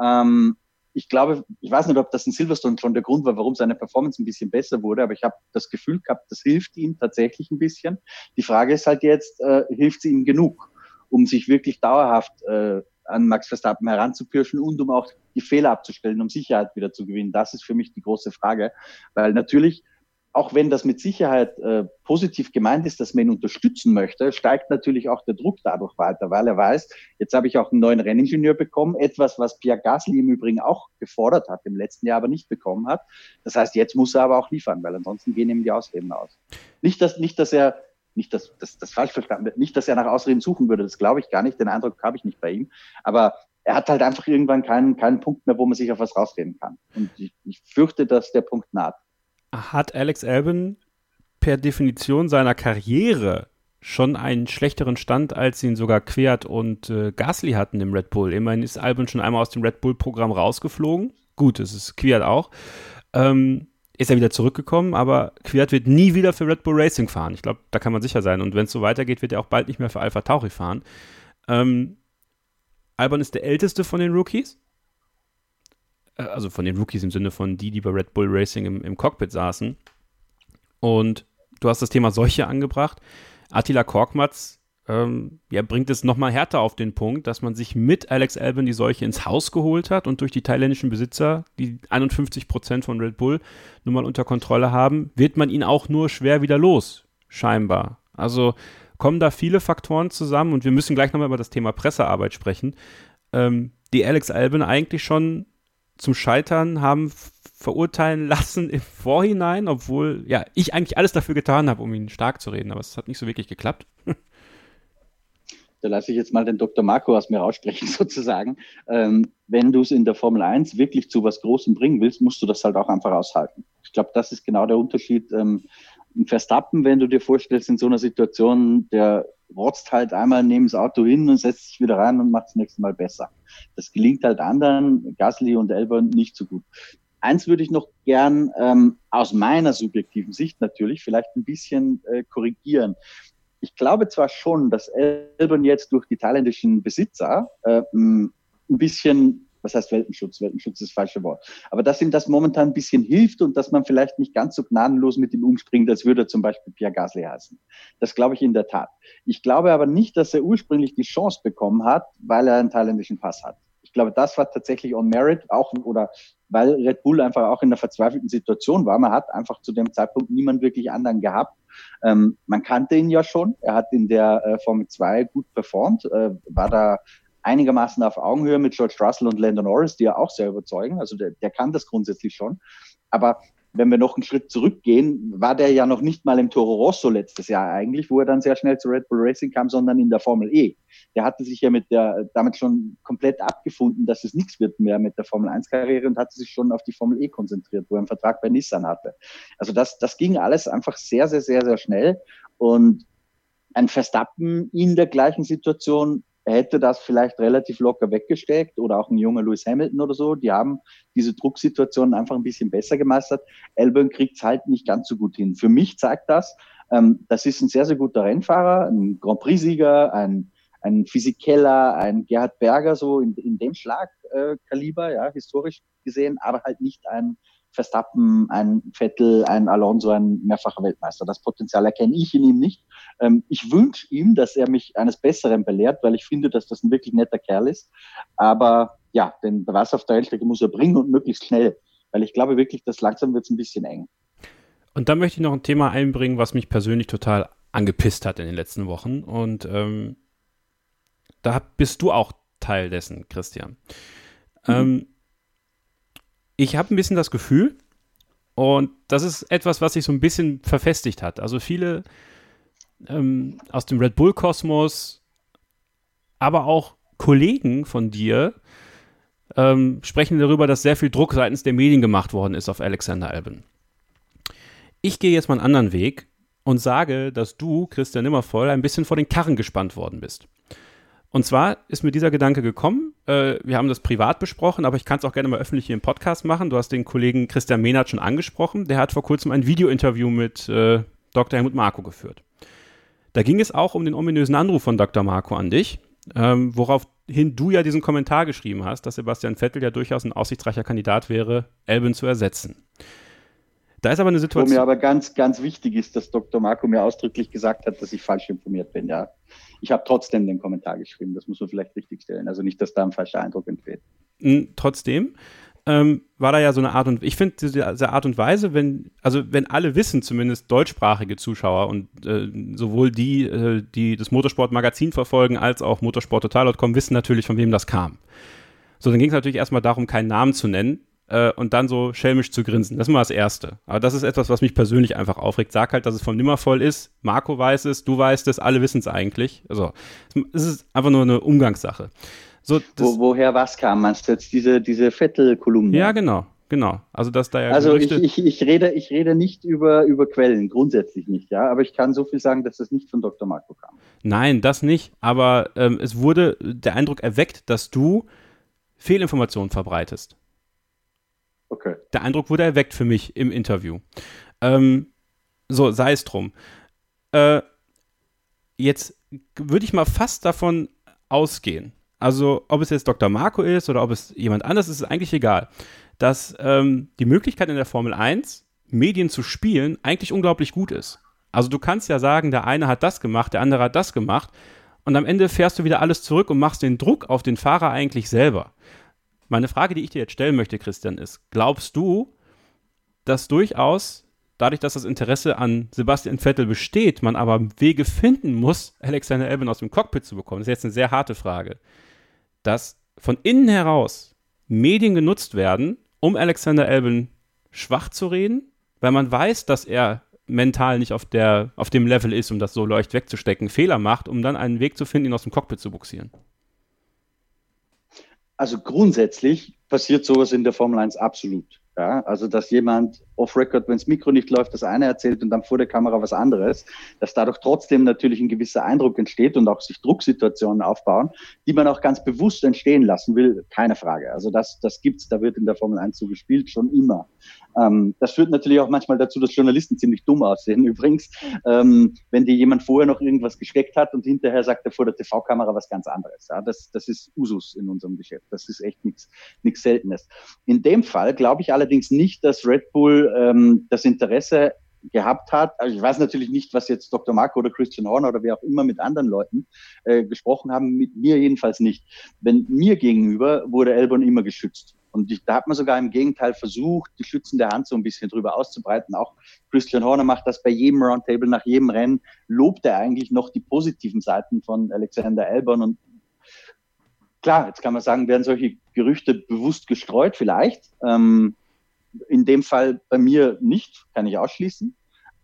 Ähm, ich glaube, ich weiß nicht, ob das in Silverstone schon der Grund war, warum seine Performance ein bisschen besser wurde, aber ich habe das Gefühl gehabt, das hilft ihm tatsächlich ein bisschen. Die Frage ist halt jetzt, äh, hilft sie ihm genug, um sich wirklich dauerhaft äh, an Max Verstappen heranzupirschen und um auch die Fehler abzustellen, um Sicherheit wieder zu gewinnen. Das ist für mich die große Frage, weil natürlich auch wenn das mit Sicherheit äh, positiv gemeint ist, dass man ihn unterstützen möchte, steigt natürlich auch der Druck dadurch weiter, weil er weiß, jetzt habe ich auch einen neuen Renningenieur bekommen, etwas, was Pierre Gasly im Übrigen auch gefordert hat, im letzten Jahr aber nicht bekommen hat. Das heißt, jetzt muss er aber auch liefern, weil ansonsten gehen ihm die Ausreden aus. Nicht, dass, nicht, dass er nicht, dass das, das falsch verstanden wird, nicht, dass er nach Ausreden suchen würde, das glaube ich gar nicht, den Eindruck habe ich nicht bei ihm, aber er hat halt einfach irgendwann keinen, keinen Punkt mehr, wo man sich auf was rausreden kann. Und ich, ich fürchte, dass der Punkt naht. Hat Alex Albon per Definition seiner Karriere schon einen schlechteren Stand, als ihn sogar Quert und äh, Gasly hatten im Red Bull. Immerhin ist Albon schon einmal aus dem Red Bull-Programm rausgeflogen. Gut, es ist Quert auch. Ähm, ist er wieder zurückgekommen, aber Kwiat wird nie wieder für Red Bull Racing fahren. Ich glaube, da kann man sicher sein. Und wenn es so weitergeht, wird er auch bald nicht mehr für Alpha Tauri fahren. Ähm, Albon ist der älteste von den Rookies. Äh, also von den Rookies im Sinne von die, die bei Red Bull Racing im, im Cockpit saßen. Und du hast das Thema Seuche angebracht. Attila Korkmaz ähm, ja, bringt es nochmal härter auf den Punkt, dass man sich mit Alex Albon die Seuche ins Haus geholt hat und durch die thailändischen Besitzer, die 51 Prozent von Red Bull nun mal unter Kontrolle haben, wird man ihn auch nur schwer wieder los, scheinbar. Also kommen da viele Faktoren zusammen und wir müssen gleich nochmal über das Thema Pressearbeit sprechen, ähm, die Alex Albon eigentlich schon zum Scheitern haben verurteilen lassen im Vorhinein, obwohl ja ich eigentlich alles dafür getan habe, um ihn stark zu reden, aber es hat nicht so wirklich geklappt. Da lasse ich jetzt mal den Dr. Marco aus mir raussprechen sozusagen. Ähm, wenn du es in der Formel 1 wirklich zu was Großem bringen willst, musst du das halt auch einfach aushalten. Ich glaube, das ist genau der Unterschied. Ähm, Verstappen, wenn du dir vorstellst, in so einer Situation, der rotzt halt einmal neben das Auto hin und setzt sich wieder rein und macht das nächste Mal besser. Das gelingt halt anderen, Gasly und Elber, nicht so gut. Eins würde ich noch gern ähm, aus meiner subjektiven Sicht natürlich vielleicht ein bisschen äh, korrigieren ich glaube zwar schon, dass Elbern jetzt durch die thailändischen Besitzer äh, ein bisschen, was heißt Weltenschutz? Weltenschutz ist das falsche Wort. Aber dass ihm das momentan ein bisschen hilft und dass man vielleicht nicht ganz so gnadenlos mit ihm umspringt, als würde er zum Beispiel Pierre Gasly heißen. Das glaube ich in der Tat. Ich glaube aber nicht, dass er ursprünglich die Chance bekommen hat, weil er einen thailändischen Pass hat. Ich glaube, das war tatsächlich on merit, auch oder weil Red Bull einfach auch in einer verzweifelten Situation war. Man hat einfach zu dem Zeitpunkt niemand wirklich anderen gehabt, ähm, man kannte ihn ja schon. Er hat in der äh, Formel 2 gut performt, äh, war da einigermaßen auf Augenhöhe mit George Russell und Landon Norris, die ja auch sehr überzeugen. Also der, der kann das grundsätzlich schon. Aber wenn wir noch einen Schritt zurückgehen, war der ja noch nicht mal im Toro Rosso letztes Jahr eigentlich, wo er dann sehr schnell zu Red Bull Racing kam, sondern in der Formel E. Der hatte sich ja mit der, damit schon komplett abgefunden, dass es nichts wird mehr mit der Formel 1 Karriere und hatte sich schon auf die Formel E konzentriert, wo er einen Vertrag bei Nissan hatte. Also das, das ging alles einfach sehr, sehr, sehr, sehr schnell und ein Verstappen in der gleichen Situation hätte das vielleicht relativ locker weggesteckt oder auch ein junger Lewis Hamilton oder so. Die haben diese Drucksituation einfach ein bisschen besser gemeistert. Albon kriegt es halt nicht ganz so gut hin. Für mich zeigt das, ähm, das ist ein sehr, sehr guter Rennfahrer, ein Grand Prix-Sieger, ein, ein Physikeller, ein Gerhard Berger, so in, in dem Schlagkaliber, äh, ja, historisch gesehen, aber halt nicht ein Verstappen, ein Vettel, ein Alonso, ein mehrfacher Weltmeister. Das Potenzial erkenne ich in ihm nicht. Ähm, ich wünsche ihm, dass er mich eines Besseren belehrt, weil ich finde, dass das ein wirklich netter Kerl ist. Aber ja, den Beweis auf der Rennstrecke muss er bringen und möglichst schnell, weil ich glaube wirklich, dass langsam wird es ein bisschen eng. Und dann möchte ich noch ein Thema einbringen, was mich persönlich total angepisst hat in den letzten Wochen. Und ähm, da bist du auch Teil dessen, Christian. Mhm. Ähm, ich habe ein bisschen das Gefühl, und das ist etwas, was sich so ein bisschen verfestigt hat. Also viele ähm, aus dem Red Bull-Kosmos, aber auch Kollegen von dir ähm, sprechen darüber, dass sehr viel Druck seitens der Medien gemacht worden ist auf Alexander Albin. Ich gehe jetzt mal einen anderen Weg und sage, dass du, Christian Nimmervoll, ein bisschen vor den Karren gespannt worden bist. Und zwar ist mir dieser Gedanke gekommen, äh, wir haben das privat besprochen, aber ich kann es auch gerne mal öffentlich hier im Podcast machen. Du hast den Kollegen Christian Mehnert schon angesprochen. Der hat vor kurzem ein Video-Interview mit äh, Dr. Helmut Marko geführt. Da ging es auch um den ominösen Anruf von Dr. Marco an dich, ähm, woraufhin du ja diesen Kommentar geschrieben hast, dass Sebastian Vettel ja durchaus ein aussichtsreicher Kandidat wäre, Elben zu ersetzen. Da ist aber eine Situation. Wo mir aber ganz, ganz wichtig ist, dass Dr. Marco mir ausdrücklich gesagt hat, dass ich falsch informiert bin, ja. Ich habe trotzdem den Kommentar geschrieben, das muss man vielleicht richtig stellen. Also nicht, dass da ein falscher Eindruck entsteht. Trotzdem ähm, war da ja so eine Art und ich finde diese, Art und Weise, wenn, also wenn alle wissen, zumindest deutschsprachige Zuschauer und äh, sowohl die, äh, die das Motorsport-Magazin verfolgen, als auch motorsporttotal.com wissen natürlich, von wem das kam. So, dann ging es natürlich erstmal darum, keinen Namen zu nennen äh, und dann so schelmisch zu grinsen. Das ist mal das Erste. Aber das ist etwas, was mich persönlich einfach aufregt. Sag halt, dass es vom Nimmervoll ist. Marco weiß es, du weißt es, alle wissen es eigentlich. Also, es ist einfach nur eine Umgangssache. So, Wo, woher was kam? Meinst du jetzt diese, diese Vettel-Kolumne? Ja, genau. Genau, also dass da ja Also Gerüchte ich, ich, ich, rede, ich rede nicht über, über Quellen, grundsätzlich nicht, ja, aber ich kann so viel sagen, dass das nicht von Dr. Marco kam. Nein, das nicht, aber ähm, es wurde der Eindruck erweckt, dass du Fehlinformationen verbreitest. Okay. Der Eindruck wurde erweckt für mich im Interview. Ähm, so, sei es drum. Äh, jetzt würde ich mal fast davon ausgehen, also ob es jetzt Dr. Marco ist oder ob es jemand anderes ist, ist eigentlich egal, dass ähm, die Möglichkeit in der Formel 1, Medien zu spielen, eigentlich unglaublich gut ist. Also du kannst ja sagen, der eine hat das gemacht, der andere hat das gemacht und am Ende fährst du wieder alles zurück und machst den Druck auf den Fahrer eigentlich selber. Meine Frage, die ich dir jetzt stellen möchte, Christian, ist, glaubst du, dass durchaus dadurch, dass das Interesse an Sebastian Vettel besteht, man aber Wege finden muss, Alexander Albon aus dem Cockpit zu bekommen? Das ist jetzt eine sehr harte Frage dass von innen heraus Medien genutzt werden, um Alexander Albin schwach zu reden, weil man weiß, dass er mental nicht auf, der, auf dem Level ist, um das so leicht wegzustecken, Fehler macht, um dann einen Weg zu finden, ihn aus dem Cockpit zu buxieren. Also grundsätzlich passiert sowas in der Formel 1 absolut. Ja, also dass jemand off-Record, wenn das Mikro nicht läuft, das eine erzählt und dann vor der Kamera was anderes, dass dadurch trotzdem natürlich ein gewisser Eindruck entsteht und auch sich Drucksituationen aufbauen, die man auch ganz bewusst entstehen lassen will, keine Frage. Also das, das gibt's, da wird in der Formel 1 so gespielt, schon immer. Ähm, das führt natürlich auch manchmal dazu, dass Journalisten ziemlich dumm aussehen. Übrigens, ähm, wenn dir jemand vorher noch irgendwas gesteckt hat und hinterher sagt er vor der TV-Kamera was ganz anderes. Ja, das, das ist Usus in unserem Geschäft. Das ist echt nichts Seltenes. In dem Fall glaube ich allerdings nicht, dass Red Bull ähm, das Interesse gehabt hat. Also ich weiß natürlich nicht, was jetzt Dr. Marco oder Christian Horner oder wer auch immer mit anderen Leuten äh, gesprochen haben, mit mir jedenfalls nicht. Wenn mir gegenüber wurde Elbon immer geschützt. Und ich, da hat man sogar im Gegenteil versucht, die schützende Hand so ein bisschen drüber auszubreiten. Auch Christian Horner macht das bei jedem Roundtable, nach jedem Rennen, lobt er eigentlich noch die positiven Seiten von Alexander Albon und klar, jetzt kann man sagen, werden solche Gerüchte bewusst gestreut, vielleicht. Ähm, in dem Fall bei mir nicht, kann ich ausschließen.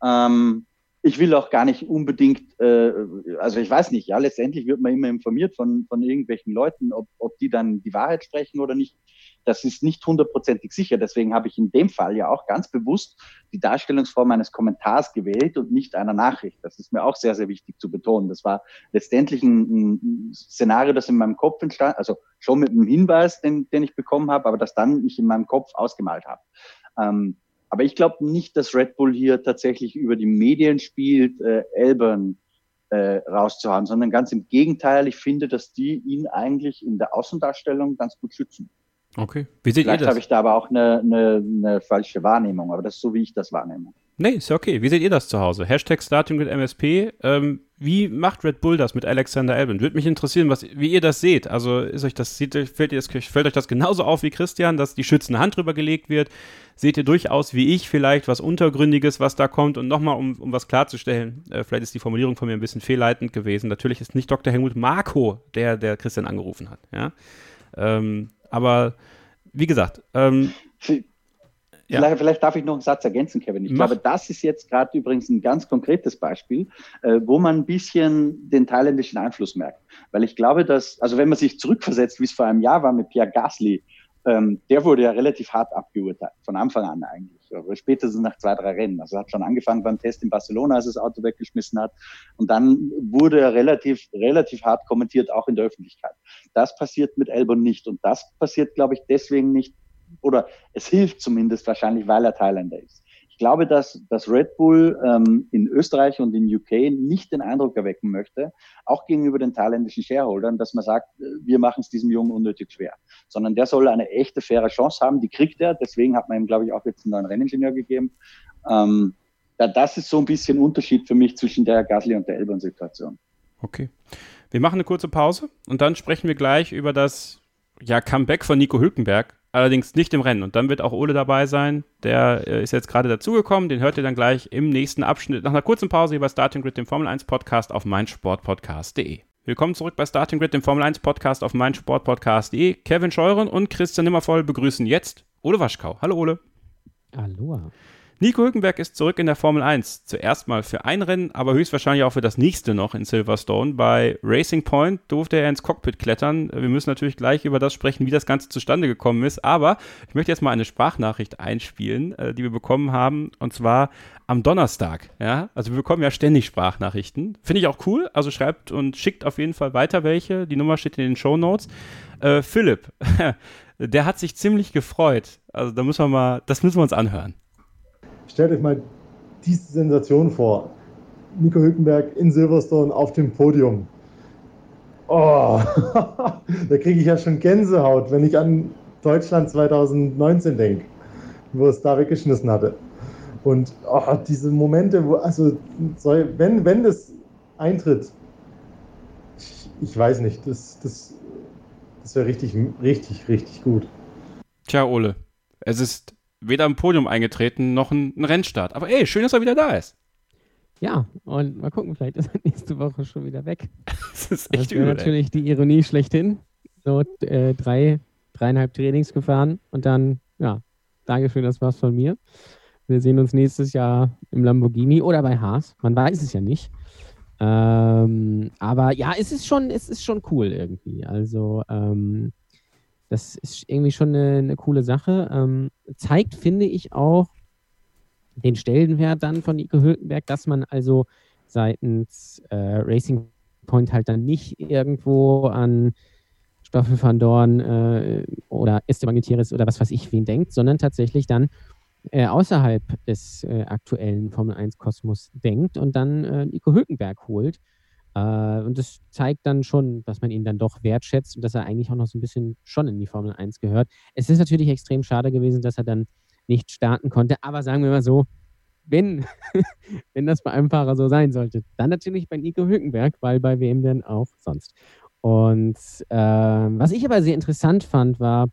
Ähm, ich will auch gar nicht unbedingt, äh, also ich weiß nicht, ja, letztendlich wird man immer informiert von, von irgendwelchen Leuten, ob, ob die dann die Wahrheit sprechen oder nicht. Das ist nicht hundertprozentig sicher. Deswegen habe ich in dem Fall ja auch ganz bewusst die Darstellungsform eines Kommentars gewählt und nicht einer Nachricht. Das ist mir auch sehr, sehr wichtig zu betonen. Das war letztendlich ein, ein Szenario, das in meinem Kopf entstand, also schon mit einem Hinweis, den, den ich bekommen habe, aber das dann ich in meinem Kopf ausgemalt habe. Ähm, aber ich glaube nicht, dass Red Bull hier tatsächlich über die Medien spielt, äh, Elbern äh, rauszuhauen, sondern ganz im Gegenteil. Ich finde, dass die ihn eigentlich in der Außendarstellung ganz gut schützen. Okay. Wie seht Vielleicht ihr das? habe ich da aber auch eine, eine, eine falsche Wahrnehmung, aber das ist so, wie ich das wahrnehme. Nee, ist ja okay. Wie seht ihr das zu Hause? Hashtag Starting mit MSP. Ähm, wie macht Red Bull das mit Alexander Albin? Würde mich interessieren, was, wie ihr das seht. Also ist euch das, sieht, fällt, ihr das, fällt euch das genauso auf wie Christian, dass die schützende Hand drüber gelegt wird? Seht ihr durchaus wie ich vielleicht was Untergründiges, was da kommt? Und nochmal, um, um was klarzustellen, äh, vielleicht ist die Formulierung von mir ein bisschen fehlleitend gewesen. Natürlich ist nicht Dr. Helmut Marco, der, der Christian angerufen hat. Ja? Ähm, aber wie gesagt, ähm, ja. Vielleicht, vielleicht, darf ich noch einen Satz ergänzen, Kevin. Ich Mach. glaube, das ist jetzt gerade übrigens ein ganz konkretes Beispiel, äh, wo man ein bisschen den thailändischen Einfluss merkt. Weil ich glaube, dass, also wenn man sich zurückversetzt, wie es vor einem Jahr war mit Pierre Gasly, ähm, der wurde ja relativ hart abgeurteilt, von Anfang an eigentlich, aber spätestens nach zwei, drei Rennen. Also hat schon angefangen beim Test in Barcelona, als er das Auto weggeschmissen hat. Und dann wurde er relativ, relativ hart kommentiert, auch in der Öffentlichkeit. Das passiert mit Elbon nicht. Und das passiert, glaube ich, deswegen nicht, oder es hilft zumindest wahrscheinlich, weil er Thailänder ist. Ich glaube, dass, dass Red Bull ähm, in Österreich und in UK nicht den Eindruck erwecken möchte, auch gegenüber den thailändischen Shareholdern, dass man sagt, äh, wir machen es diesem Jungen unnötig schwer, sondern der soll eine echte, faire Chance haben, die kriegt er. Deswegen hat man ihm, glaube ich, auch jetzt einen neuen Renningenieur gegeben. Ähm, ja, das ist so ein bisschen Unterschied für mich zwischen der Gasly und der Elbern-Situation. Okay. Wir machen eine kurze Pause und dann sprechen wir gleich über das ja, Comeback von Nico Hülkenberg allerdings nicht im Rennen. Und dann wird auch Ole dabei sein. Der äh, ist jetzt gerade dazugekommen. Den hört ihr dann gleich im nächsten Abschnitt nach einer kurzen Pause hier bei Starting Grid, dem Formel 1 Podcast auf meinsportpodcast.de. Willkommen zurück bei Starting Grid, dem Formel 1 Podcast auf meinsportpodcast.de. Kevin Scheuren und Christian Nimmervoll begrüßen jetzt Ole Waschkau. Hallo Ole. Hallo. Nico Hülkenberg ist zurück in der Formel 1. Zuerst mal für ein Rennen, aber höchstwahrscheinlich auch für das nächste noch in Silverstone. Bei Racing Point durfte er ins Cockpit klettern. Wir müssen natürlich gleich über das sprechen, wie das Ganze zustande gekommen ist. Aber ich möchte jetzt mal eine Sprachnachricht einspielen, äh, die wir bekommen haben. Und zwar am Donnerstag. Ja, also wir bekommen ja ständig Sprachnachrichten. Finde ich auch cool. Also schreibt und schickt auf jeden Fall weiter welche. Die Nummer steht in den Show Notes. Äh, Philipp, der hat sich ziemlich gefreut. Also da müssen wir mal, das müssen wir uns anhören. Stellt euch mal diese Sensation vor. Nico Hülkenberg in Silverstone auf dem Podium. Oh, da kriege ich ja schon Gänsehaut, wenn ich an Deutschland 2019 denke, wo es da weggeschmissen hatte. Und oh, diese Momente, wo, also, wenn, wenn das eintritt, ich, ich weiß nicht, das, das, das wäre richtig, richtig, richtig gut. Tja, Ole, es ist weder im Podium eingetreten noch ein, ein, Rennstart. Aber ey, schön, dass er wieder da ist. Ja, und mal gucken, vielleicht ist er nächste Woche schon wieder weg. das ist echt das übel. natürlich ey. die Ironie schlechthin. So äh, drei, dreieinhalb Trainings gefahren und dann, ja, Dankeschön, das war's von mir. Wir sehen uns nächstes Jahr im Lamborghini oder bei Haas. Man weiß es ja nicht. Ähm, aber ja, es ist schon, es ist schon cool irgendwie. Also ähm, das ist irgendwie schon eine, eine coole Sache. Ähm, zeigt, finde ich, auch den Stellenwert dann von Nico Hülkenberg, dass man also seitens äh, Racing Point halt dann nicht irgendwo an Stoffel van Dorn äh, oder Esteban Gutierrez oder was weiß ich wen denkt, sondern tatsächlich dann äh, außerhalb des äh, aktuellen Formel 1 Kosmos denkt und dann äh, Nico Hülkenberg holt und das zeigt dann schon, dass man ihn dann doch wertschätzt und dass er eigentlich auch noch so ein bisschen schon in die Formel 1 gehört. Es ist natürlich extrem schade gewesen, dass er dann nicht starten konnte, aber sagen wir mal so, wenn, wenn das bei einem Fahrer so sein sollte, dann natürlich bei Nico Hülkenberg, weil bei wem denn auch sonst. Und äh, was ich aber sehr interessant fand, war,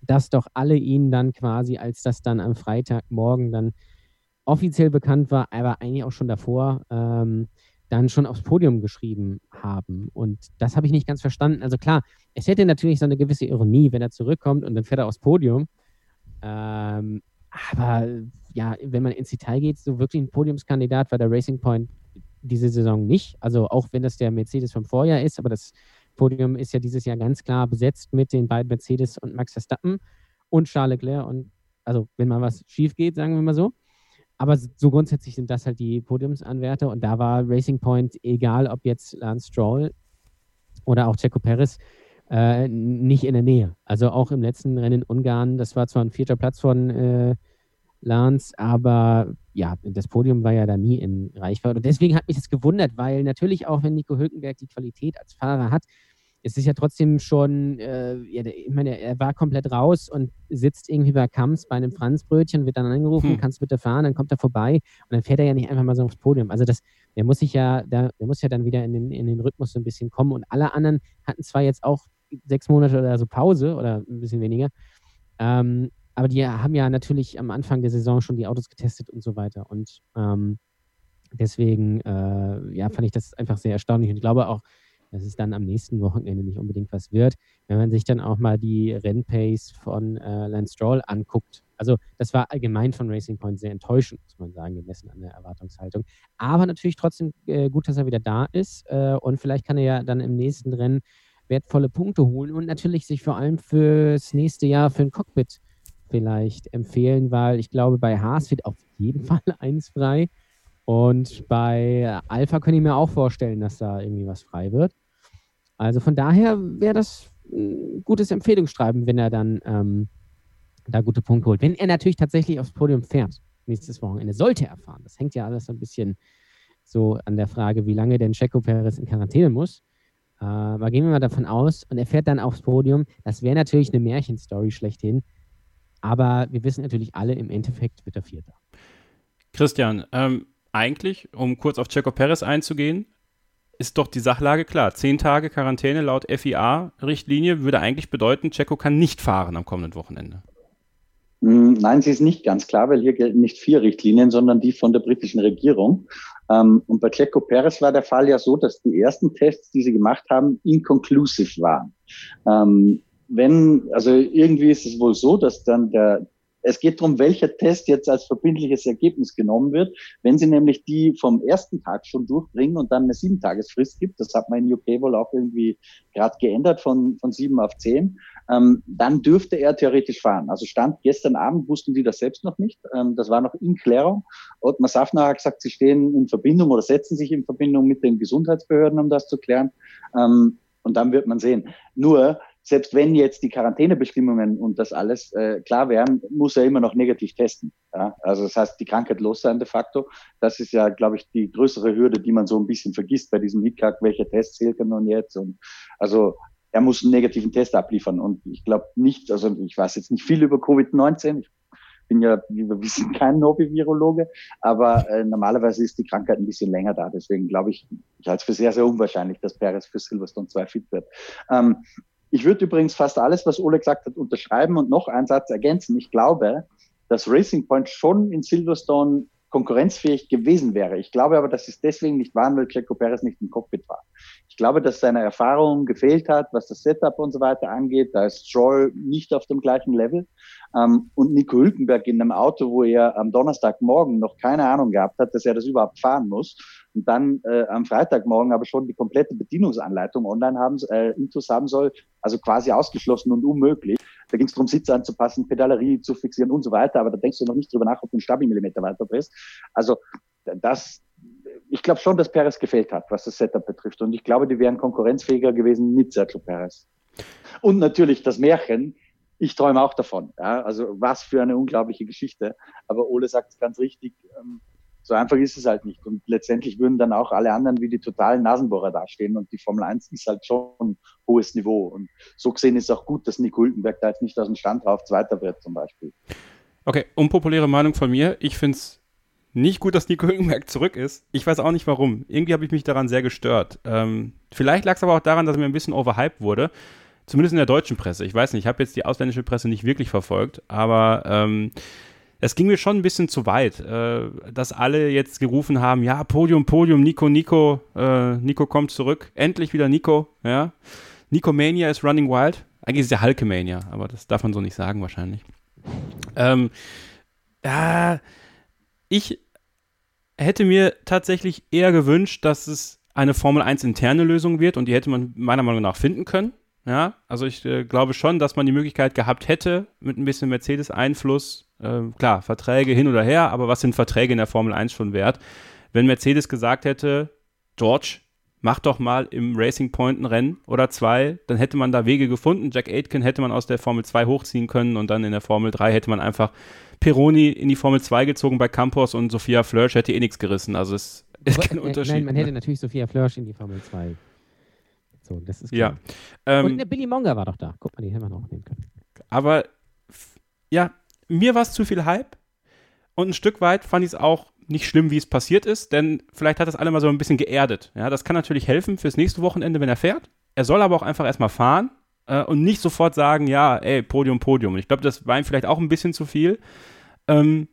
dass doch alle ihn dann quasi, als das dann am Freitagmorgen dann offiziell bekannt war, aber eigentlich auch schon davor, ähm, dann schon aufs Podium geschrieben haben. Und das habe ich nicht ganz verstanden. Also klar, es hätte natürlich so eine gewisse Ironie, wenn er zurückkommt und dann fährt er aufs Podium. Ähm, aber ja, wenn man ins Detail geht, so wirklich ein Podiumskandidat war der Racing Point diese Saison nicht. Also auch wenn das der Mercedes vom Vorjahr ist, aber das Podium ist ja dieses Jahr ganz klar besetzt mit den beiden Mercedes und Max Verstappen und Charles Leclerc. Und also wenn mal was schief geht, sagen wir mal so. Aber so grundsätzlich sind das halt die Podiumsanwärter und da war Racing Point, egal ob jetzt Lance Stroll oder auch Checo Perez, äh, nicht in der Nähe. Also auch im letzten Rennen in Ungarn, das war zwar ein vierter Platz von äh, Lance, aber ja, das Podium war ja da nie in Reichweite. Und deswegen hat mich das gewundert, weil natürlich auch, wenn Nico Hülkenberg die Qualität als Fahrer hat, es ist ja trotzdem schon, äh, ja, ich meine, er war komplett raus und sitzt irgendwie bei Kamps bei einem Franzbrötchen, wird dann angerufen, hm. kannst bitte fahren, dann kommt er vorbei und dann fährt er ja nicht einfach mal so aufs Podium. Also das, der muss sich ja, der, der muss ja dann wieder in den, in den Rhythmus so ein bisschen kommen. Und alle anderen hatten zwar jetzt auch sechs Monate oder so Pause oder ein bisschen weniger, ähm, aber die haben ja natürlich am Anfang der Saison schon die Autos getestet und so weiter. Und ähm, deswegen, äh, ja, fand ich das einfach sehr erstaunlich. Und ich glaube auch, dass es dann am nächsten Wochenende nicht unbedingt was wird. Wenn man sich dann auch mal die Rennpace von äh, Lance Stroll anguckt, also das war allgemein von Racing Point sehr enttäuschend, muss man sagen, gemessen an der Erwartungshaltung. Aber natürlich trotzdem äh, gut, dass er wieder da ist äh, und vielleicht kann er ja dann im nächsten Rennen wertvolle Punkte holen und natürlich sich vor allem fürs nächste Jahr für ein Cockpit vielleicht empfehlen, weil ich glaube, bei Haas wird auf jeden Fall eins frei. Und bei Alpha könnte ich mir auch vorstellen, dass da irgendwie was frei wird. Also von daher wäre das ein gutes Empfehlungsschreiben, wenn er dann ähm, da gute Punkte holt. Wenn er natürlich tatsächlich aufs Podium fährt, nächstes Wochenende, sollte er fahren. Das hängt ja alles so ein bisschen so an der Frage, wie lange denn Checo Perez in Quarantäne muss. Äh, aber gehen wir mal davon aus, und er fährt dann aufs Podium. Das wäre natürlich eine Märchenstory schlechthin. Aber wir wissen natürlich alle, im Endeffekt wird er Vierter. Christian, ähm, eigentlich, um kurz auf Checo Perez einzugehen, ist doch die Sachlage klar. Zehn Tage Quarantäne laut FIA-Richtlinie würde eigentlich bedeuten, Checo kann nicht fahren am kommenden Wochenende. Hm, nein, sie ist nicht ganz klar, weil hier gelten nicht vier Richtlinien, sondern die von der britischen Regierung. Ähm, und bei Checo Perez war der Fall ja so, dass die ersten Tests, die sie gemacht haben, inconclusive waren. Ähm, wenn, also irgendwie ist es wohl so, dass dann der, es geht darum, welcher Test jetzt als verbindliches Ergebnis genommen wird. Wenn Sie nämlich die vom ersten Tag schon durchbringen und dann eine Sieben-Tagesfrist gibt, das hat man in UK wohl auch irgendwie gerade geändert von, von sieben auf zehn, ähm, dann dürfte er theoretisch fahren. Also Stand gestern Abend wussten die das selbst noch nicht. Ähm, das war noch in Klärung. Ottmar Safner hat gesagt, sie stehen in Verbindung oder setzen sich in Verbindung mit den Gesundheitsbehörden, um das zu klären. Ähm, und dann wird man sehen. Nur, selbst wenn jetzt die Quarantänebestimmungen und das alles äh, klar wären, muss er immer noch negativ testen. Ja? Also das heißt, die Krankheit los sein de facto. Das ist ja, glaube ich, die größere Hürde, die man so ein bisschen vergisst bei diesem Hickhack, welcher Test zählt er nun jetzt. Und also er muss einen negativen Test abliefern. Und ich glaube nicht, also ich weiß jetzt nicht viel über Covid-19. Ich bin ja, wie wir wissen, kein Hobby-Virologe, aber äh, normalerweise ist die Krankheit ein bisschen länger da. Deswegen glaube ich, ich halte es für sehr, sehr unwahrscheinlich, dass Perez für Silverstone 2 fit wird. Ähm, ich würde übrigens fast alles, was Ole gesagt hat, unterschreiben und noch einen Satz ergänzen. Ich glaube, dass Racing Point schon in Silverstone konkurrenzfähig gewesen wäre. Ich glaube aber, dass es deswegen nicht waren, weil Checo Perez nicht im Cockpit war. Ich glaube, dass seine Erfahrung gefehlt hat, was das Setup und so weiter angeht. Da ist Stroll nicht auf dem gleichen Level. Ähm, und Nico Hülkenberg in einem Auto, wo er am Donnerstagmorgen noch keine Ahnung gehabt hat, dass er das überhaupt fahren muss. Und dann äh, am Freitagmorgen aber schon die komplette Bedienungsanleitung online haben, äh, Intus haben soll, also quasi ausgeschlossen und unmöglich. Da ging es darum, Sitze anzupassen, Pedalerie zu fixieren und so weiter. Aber da denkst du noch nicht drüber nach, ob du einen Stabilmillimeter weiter drehst. Also das, ich glaube schon, dass Perez gefehlt hat, was das Setup betrifft. Und ich glaube, die wären konkurrenzfähiger gewesen mit Sergio Perez. Und natürlich das Märchen. Ich träume auch davon. Ja? Also was für eine unglaubliche Geschichte. Aber Ole sagt es ganz richtig. Ähm, so einfach ist es halt nicht. Und letztendlich würden dann auch alle anderen wie die totalen Nasenbohrer dastehen. Und die Formel 1 ist halt schon ein hohes Niveau. Und so gesehen ist es auch gut, dass Nico Hülkenberg da jetzt nicht aus dem Stand drauf Zweiter wird zum Beispiel. Okay, unpopuläre Meinung von mir. Ich finde es nicht gut, dass Nico Hülkenberg zurück ist. Ich weiß auch nicht warum. Irgendwie habe ich mich daran sehr gestört. Ähm, vielleicht lag es aber auch daran, dass er mir ein bisschen overhyped wurde. Zumindest in der deutschen Presse. Ich weiß nicht, ich habe jetzt die ausländische Presse nicht wirklich verfolgt, aber ähm, das ging mir schon ein bisschen zu weit, äh, dass alle jetzt gerufen haben, ja, Podium, Podium, Nico, Nico, äh, Nico kommt zurück, endlich wieder Nico, ja. Nico Mania ist running wild. Eigentlich ist es ja Hulkamania, aber das darf man so nicht sagen wahrscheinlich. Ähm, ja, ich hätte mir tatsächlich eher gewünscht, dass es eine Formel 1 interne Lösung wird und die hätte man meiner Meinung nach finden können. Ja, also ich äh, glaube schon, dass man die Möglichkeit gehabt hätte, mit ein bisschen Mercedes-Einfluss, äh, klar, Verträge hin oder her, aber was sind Verträge in der Formel 1 schon wert? Wenn Mercedes gesagt hätte, George, mach doch mal im Racing Point ein Rennen oder zwei, dann hätte man da Wege gefunden. Jack Aitken hätte man aus der Formel 2 hochziehen können und dann in der Formel 3 hätte man einfach Peroni in die Formel 2 gezogen bei Campos und Sophia Flörsch hätte eh nichts gerissen. Also es ist kein äh, Unterschied. Nein, man hätte ne? natürlich Sophia Flörsch in die Formel 2 gezogen. Das ist Ja. klar. Ähm, Und der Billy Monga war doch da. Guck mal, den hätten wir noch nehmen können. Aber ja, mir war es zu viel Hype. Und ein Stück weit fand ich es auch nicht schlimm, wie es passiert ist, denn vielleicht hat das alle mal so ein bisschen geerdet. Ja, das kann natürlich helfen fürs nächste Wochenende, wenn er fährt. Er soll aber auch einfach erstmal fahren äh, und nicht sofort sagen, ja, ey, Podium, Podium. Ich glaube, das war ihm vielleicht auch ein bisschen zu viel. Ähm,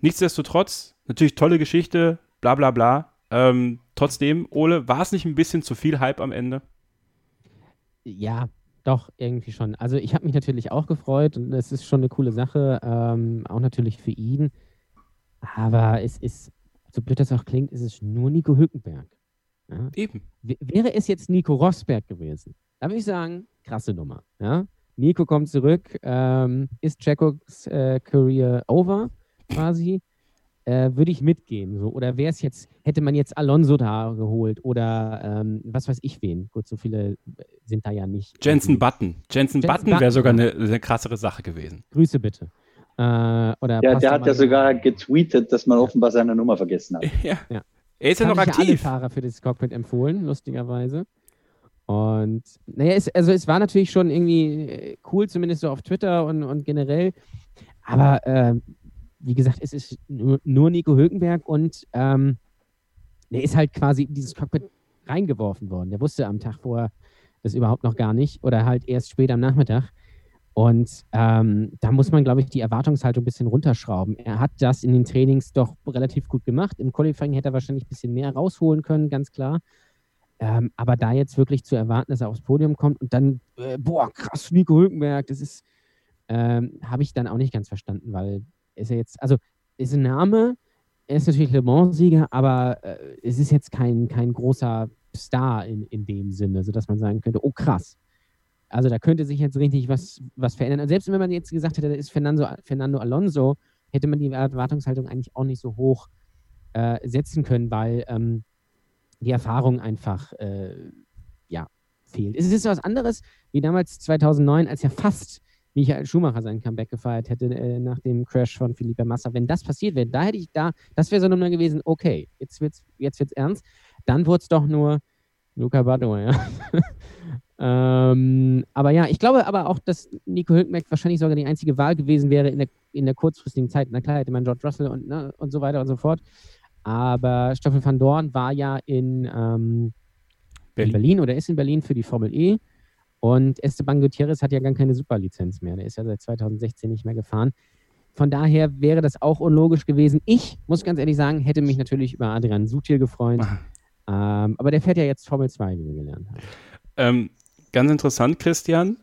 nichtsdestotrotz, natürlich tolle Geschichte, bla bla bla. Ähm, trotzdem, Ole, war es nicht ein bisschen zu viel Hype am Ende? Ja, doch, irgendwie schon. Also ich habe mich natürlich auch gefreut und es ist schon eine coole Sache, ähm, auch natürlich für ihn. Aber es ist, so blöd das auch klingt, ist es nur Nico Hülkenberg. Ja? Eben. W wäre es jetzt Nico Rosberg gewesen, da würde ich sagen, krasse Nummer. Ja? Nico kommt zurück, ähm, ist Checos äh, Career over quasi. Äh, würde ich mitgehen. So. Oder wäre es jetzt, hätte man jetzt Alonso da geholt oder ähm, was weiß ich wen. Gut, so viele sind da ja nicht. Jensen irgendwie. Button. Jensen, Jensen Button wäre sogar ja. eine, eine krassere Sache gewesen. Grüße bitte. Äh, oder Ja, der hat ja sogar getweetet, dass man offenbar seine Nummer vergessen hat. Ja. Ja. Er ist ja noch Habe ich alle aktiv. Fahrer für das Cockpit empfohlen, lustigerweise. Und naja, es, also es war natürlich schon irgendwie äh, cool, zumindest so auf Twitter und, und generell. Aber äh, wie gesagt, es ist nur, Nico Hülkenberg und ähm, der ist halt quasi in dieses Cockpit reingeworfen worden. Der wusste am Tag vorher das überhaupt noch gar nicht oder halt erst spät am Nachmittag. Und ähm, da muss man, glaube ich, die Erwartungshaltung ein bisschen runterschrauben. Er hat das in den Trainings doch relativ gut gemacht. Im Qualifying hätte er wahrscheinlich ein bisschen mehr rausholen können, ganz klar. Ähm, aber da jetzt wirklich zu erwarten, dass er aufs Podium kommt und dann, äh, boah, krass, Nico Hülkenberg, das ist, ähm, habe ich dann auch nicht ganz verstanden, weil ist er jetzt, also ist ein Name, er ist natürlich Le Mans-Sieger, aber äh, es ist jetzt kein, kein großer Star in, in dem Sinne, sodass man sagen könnte, oh krass. Also da könnte sich jetzt richtig was, was verändern. Und selbst wenn man jetzt gesagt hätte, da ist Fernando, Fernando Alonso, hätte man die Erwartungshaltung eigentlich auch nicht so hoch äh, setzen können, weil ähm, die Erfahrung einfach äh, ja, fehlt. Es ist was anderes wie damals 2009, als ja fast Michael Schumacher sein Comeback gefeiert hätte äh, nach dem Crash von Felipe Massa. Wenn das passiert wäre, da hätte ich da, das wäre so eine gewesen, okay, jetzt wird's, jetzt wird's ernst. Dann wurde es doch nur Luca Badoer, ja. ähm, aber ja, ich glaube aber auch, dass Nico Hülkenberg wahrscheinlich sogar die einzige Wahl gewesen wäre in der, in der kurzfristigen Zeit. Na klar, hätte man George Russell und, ne, und so weiter und so fort. Aber Stoffel van Dorn war ja in, ähm, Berlin. in Berlin oder ist in Berlin für die Formel E. Und Esteban Gutierrez hat ja gar keine Superlizenz mehr. Der ist ja seit 2016 nicht mehr gefahren. Von daher wäre das auch unlogisch gewesen. Ich muss ganz ehrlich sagen, hätte mich natürlich über Adrian Sutil gefreut. ähm, aber der fährt ja jetzt Formel 2, wie wir gelernt haben. Ähm, ganz interessant, Christian,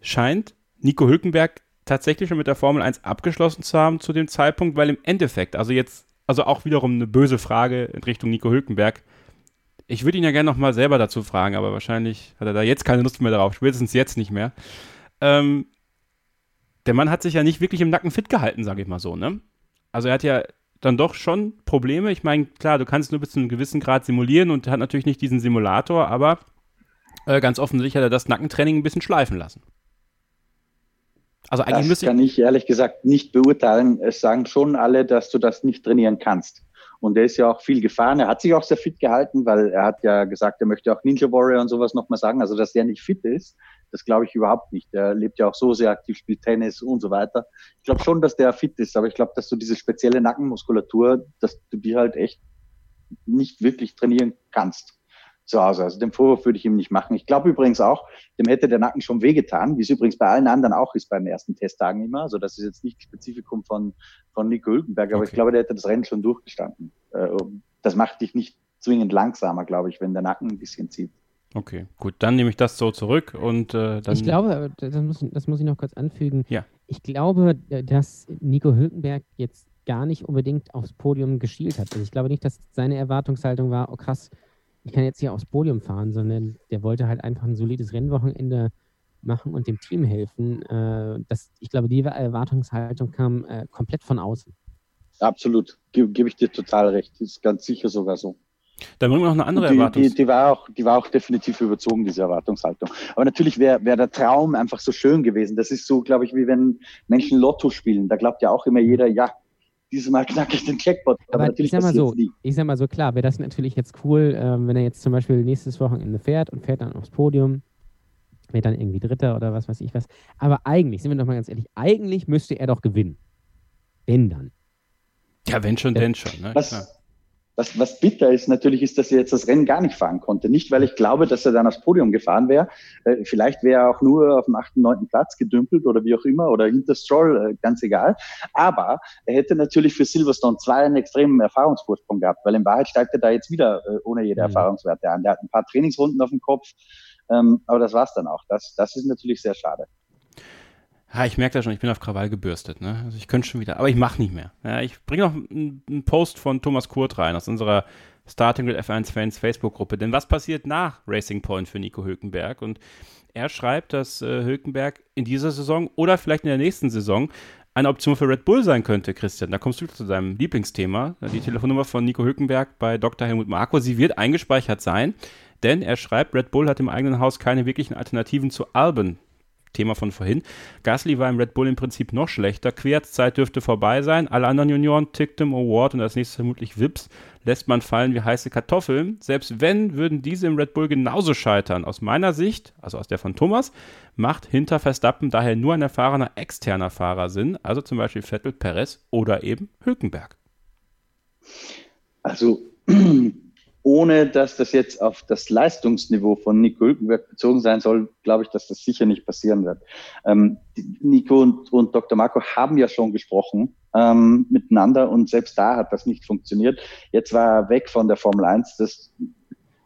scheint Nico Hülkenberg tatsächlich schon mit der Formel 1 abgeschlossen zu haben zu dem Zeitpunkt, weil im Endeffekt, also jetzt, also auch wiederum eine böse Frage in Richtung Nico Hülkenberg. Ich würde ihn ja gerne nochmal selber dazu fragen, aber wahrscheinlich hat er da jetzt keine Lust mehr drauf, spätestens jetzt nicht mehr. Ähm, der Mann hat sich ja nicht wirklich im Nacken fit gehalten, sage ich mal so, ne? Also er hat ja dann doch schon Probleme. Ich meine, klar, du kannst nur bis zu einem gewissen Grad simulieren und hat natürlich nicht diesen Simulator, aber äh, ganz offensichtlich hat er das Nackentraining ein bisschen schleifen lassen. Also eigentlich Das müsste ich, kann ich ehrlich gesagt nicht beurteilen. Es sagen schon alle, dass du das nicht trainieren kannst. Und er ist ja auch viel gefahren. Er hat sich auch sehr fit gehalten, weil er hat ja gesagt, er möchte auch Ninja Warrior und sowas nochmal sagen. Also, dass der nicht fit ist, das glaube ich überhaupt nicht. Er lebt ja auch so sehr aktiv, spielt Tennis und so weiter. Ich glaube schon, dass der fit ist, aber ich glaube, dass du diese spezielle Nackenmuskulatur, dass du die halt echt nicht wirklich trainieren kannst. Zu Hause. Also den Vorwurf würde ich ihm nicht machen. Ich glaube übrigens auch, dem hätte der Nacken schon wehgetan, wie es übrigens bei allen anderen auch ist beim ersten Testtagen immer. Also das ist jetzt nicht Spezifikum von, von Nico Hülkenberg, aber okay. ich glaube, der hätte das Rennen schon durchgestanden. Äh, das macht dich nicht zwingend langsamer, glaube ich, wenn der Nacken ein bisschen zieht. Okay, gut, dann nehme ich das so zurück und äh, dann. Ich glaube, das muss, das muss ich noch kurz anfügen. Ja. Ich glaube, dass Nico Hülkenberg jetzt gar nicht unbedingt aufs Podium geschielt hat. Also ich glaube nicht, dass seine Erwartungshaltung war, oh krass, ich kann jetzt hier aufs Podium fahren, sondern der wollte halt einfach ein solides Rennwochenende machen und dem Team helfen. Äh, das, ich glaube, die Erwartungshaltung kam äh, komplett von außen. Absolut, gebe geb ich dir total recht. Das ist ganz sicher sogar so. Dann bringen wir noch eine andere die, Erwartung. Die, die, war auch, die war auch definitiv überzogen, diese Erwartungshaltung. Aber natürlich wäre wär der Traum einfach so schön gewesen. Das ist so, glaube ich, wie wenn Menschen Lotto spielen. Da glaubt ja auch immer jeder, ja, dieses Mal knacke ich den Jackpot. Aber, Aber natürlich ich sag mal so, nie. ich sag mal so, klar, wäre das natürlich jetzt cool, äh, wenn er jetzt zum Beispiel nächstes Wochenende fährt und fährt dann aufs Podium, wäre dann irgendwie Dritter oder was weiß ich was. Aber eigentlich, sind wir doch mal ganz ehrlich, eigentlich müsste er doch gewinnen. Wenn dann. Ja, wenn schon, ja. denn schon. Ne? Was, was, was bitter ist natürlich, ist, dass er jetzt das Rennen gar nicht fahren konnte. Nicht, weil ich glaube, dass er dann aufs Podium gefahren wäre. Äh, vielleicht wäre er auch nur auf dem achten, neunten Platz gedümpelt oder wie auch immer oder hinter Stroll, äh, ganz egal. Aber er hätte natürlich für Silverstone 2 einen extremen Erfahrungsvorsprung gehabt, weil in Wahrheit steigt er da jetzt wieder äh, ohne jede mhm. Erfahrungswerte an. Der hat ein paar Trainingsrunden auf dem Kopf, ähm, aber das war's dann auch. Das, das ist natürlich sehr schade. Ja, ich merke das schon, ich bin auf Krawall gebürstet. Ne? Also ich könnte schon wieder, aber ich mache nicht mehr. Ja, ich bringe noch einen Post von Thomas Kurt rein aus unserer Starting with F1 Fans Facebook-Gruppe. Denn was passiert nach Racing Point für Nico Hülkenberg? Und er schreibt, dass äh, Hülkenberg in dieser Saison oder vielleicht in der nächsten Saison eine Option für Red Bull sein könnte, Christian. Da kommst du zu deinem Lieblingsthema. Die Telefonnummer von Nico Hülkenberg bei Dr. Helmut Marko. Sie wird eingespeichert sein, denn er schreibt, Red Bull hat im eigenen Haus keine wirklichen Alternativen zu Alben Thema von vorhin. Gasly war im Red Bull im Prinzip noch schlechter. Querzeit dürfte vorbei sein. Alle anderen Junioren, Tictum, Award und als nächstes vermutlich Vips, lässt man fallen wie heiße Kartoffeln. Selbst wenn, würden diese im Red Bull genauso scheitern. Aus meiner Sicht, also aus der von Thomas, macht hinter Verstappen daher nur ein erfahrener externer Fahrer Sinn, also zum Beispiel Vettel, Perez oder eben Hülkenberg. Also ohne dass das jetzt auf das Leistungsniveau von Nico Hülkenberg bezogen sein soll, glaube ich, dass das sicher nicht passieren wird. Ähm, Nico und, und Dr. Marco haben ja schon gesprochen ähm, miteinander und selbst da hat das nicht funktioniert. Jetzt war er weg von der Formel 1. Das,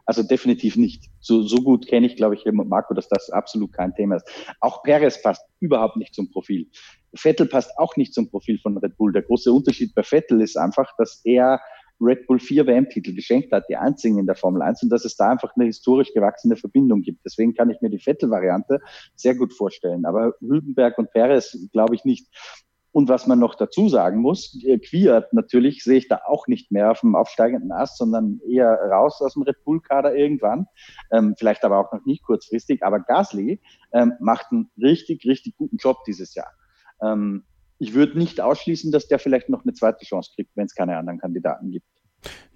also definitiv nicht. So, so gut kenne ich, glaube ich, Marco, dass das absolut kein Thema ist. Auch Perez passt überhaupt nicht zum Profil. Vettel passt auch nicht zum Profil von Red Bull. Der große Unterschied bei Vettel ist einfach, dass er Red Bull vier WM-Titel geschenkt hat, die einzigen in der Formel 1 und dass es da einfach eine historisch gewachsene Verbindung gibt. Deswegen kann ich mir die Vettel-Variante sehr gut vorstellen. Aber Hülkenberg und Perez glaube ich nicht. Und was man noch dazu sagen muss, Quiert natürlich sehe ich da auch nicht mehr auf dem aufsteigenden Ast, sondern eher raus aus dem Red Bull-Kader irgendwann. Ähm, vielleicht aber auch noch nicht kurzfristig. Aber Gasly ähm, macht einen richtig, richtig guten Job dieses Jahr. Ähm, ich würde nicht ausschließen, dass der vielleicht noch eine zweite Chance kriegt, wenn es keine anderen Kandidaten gibt.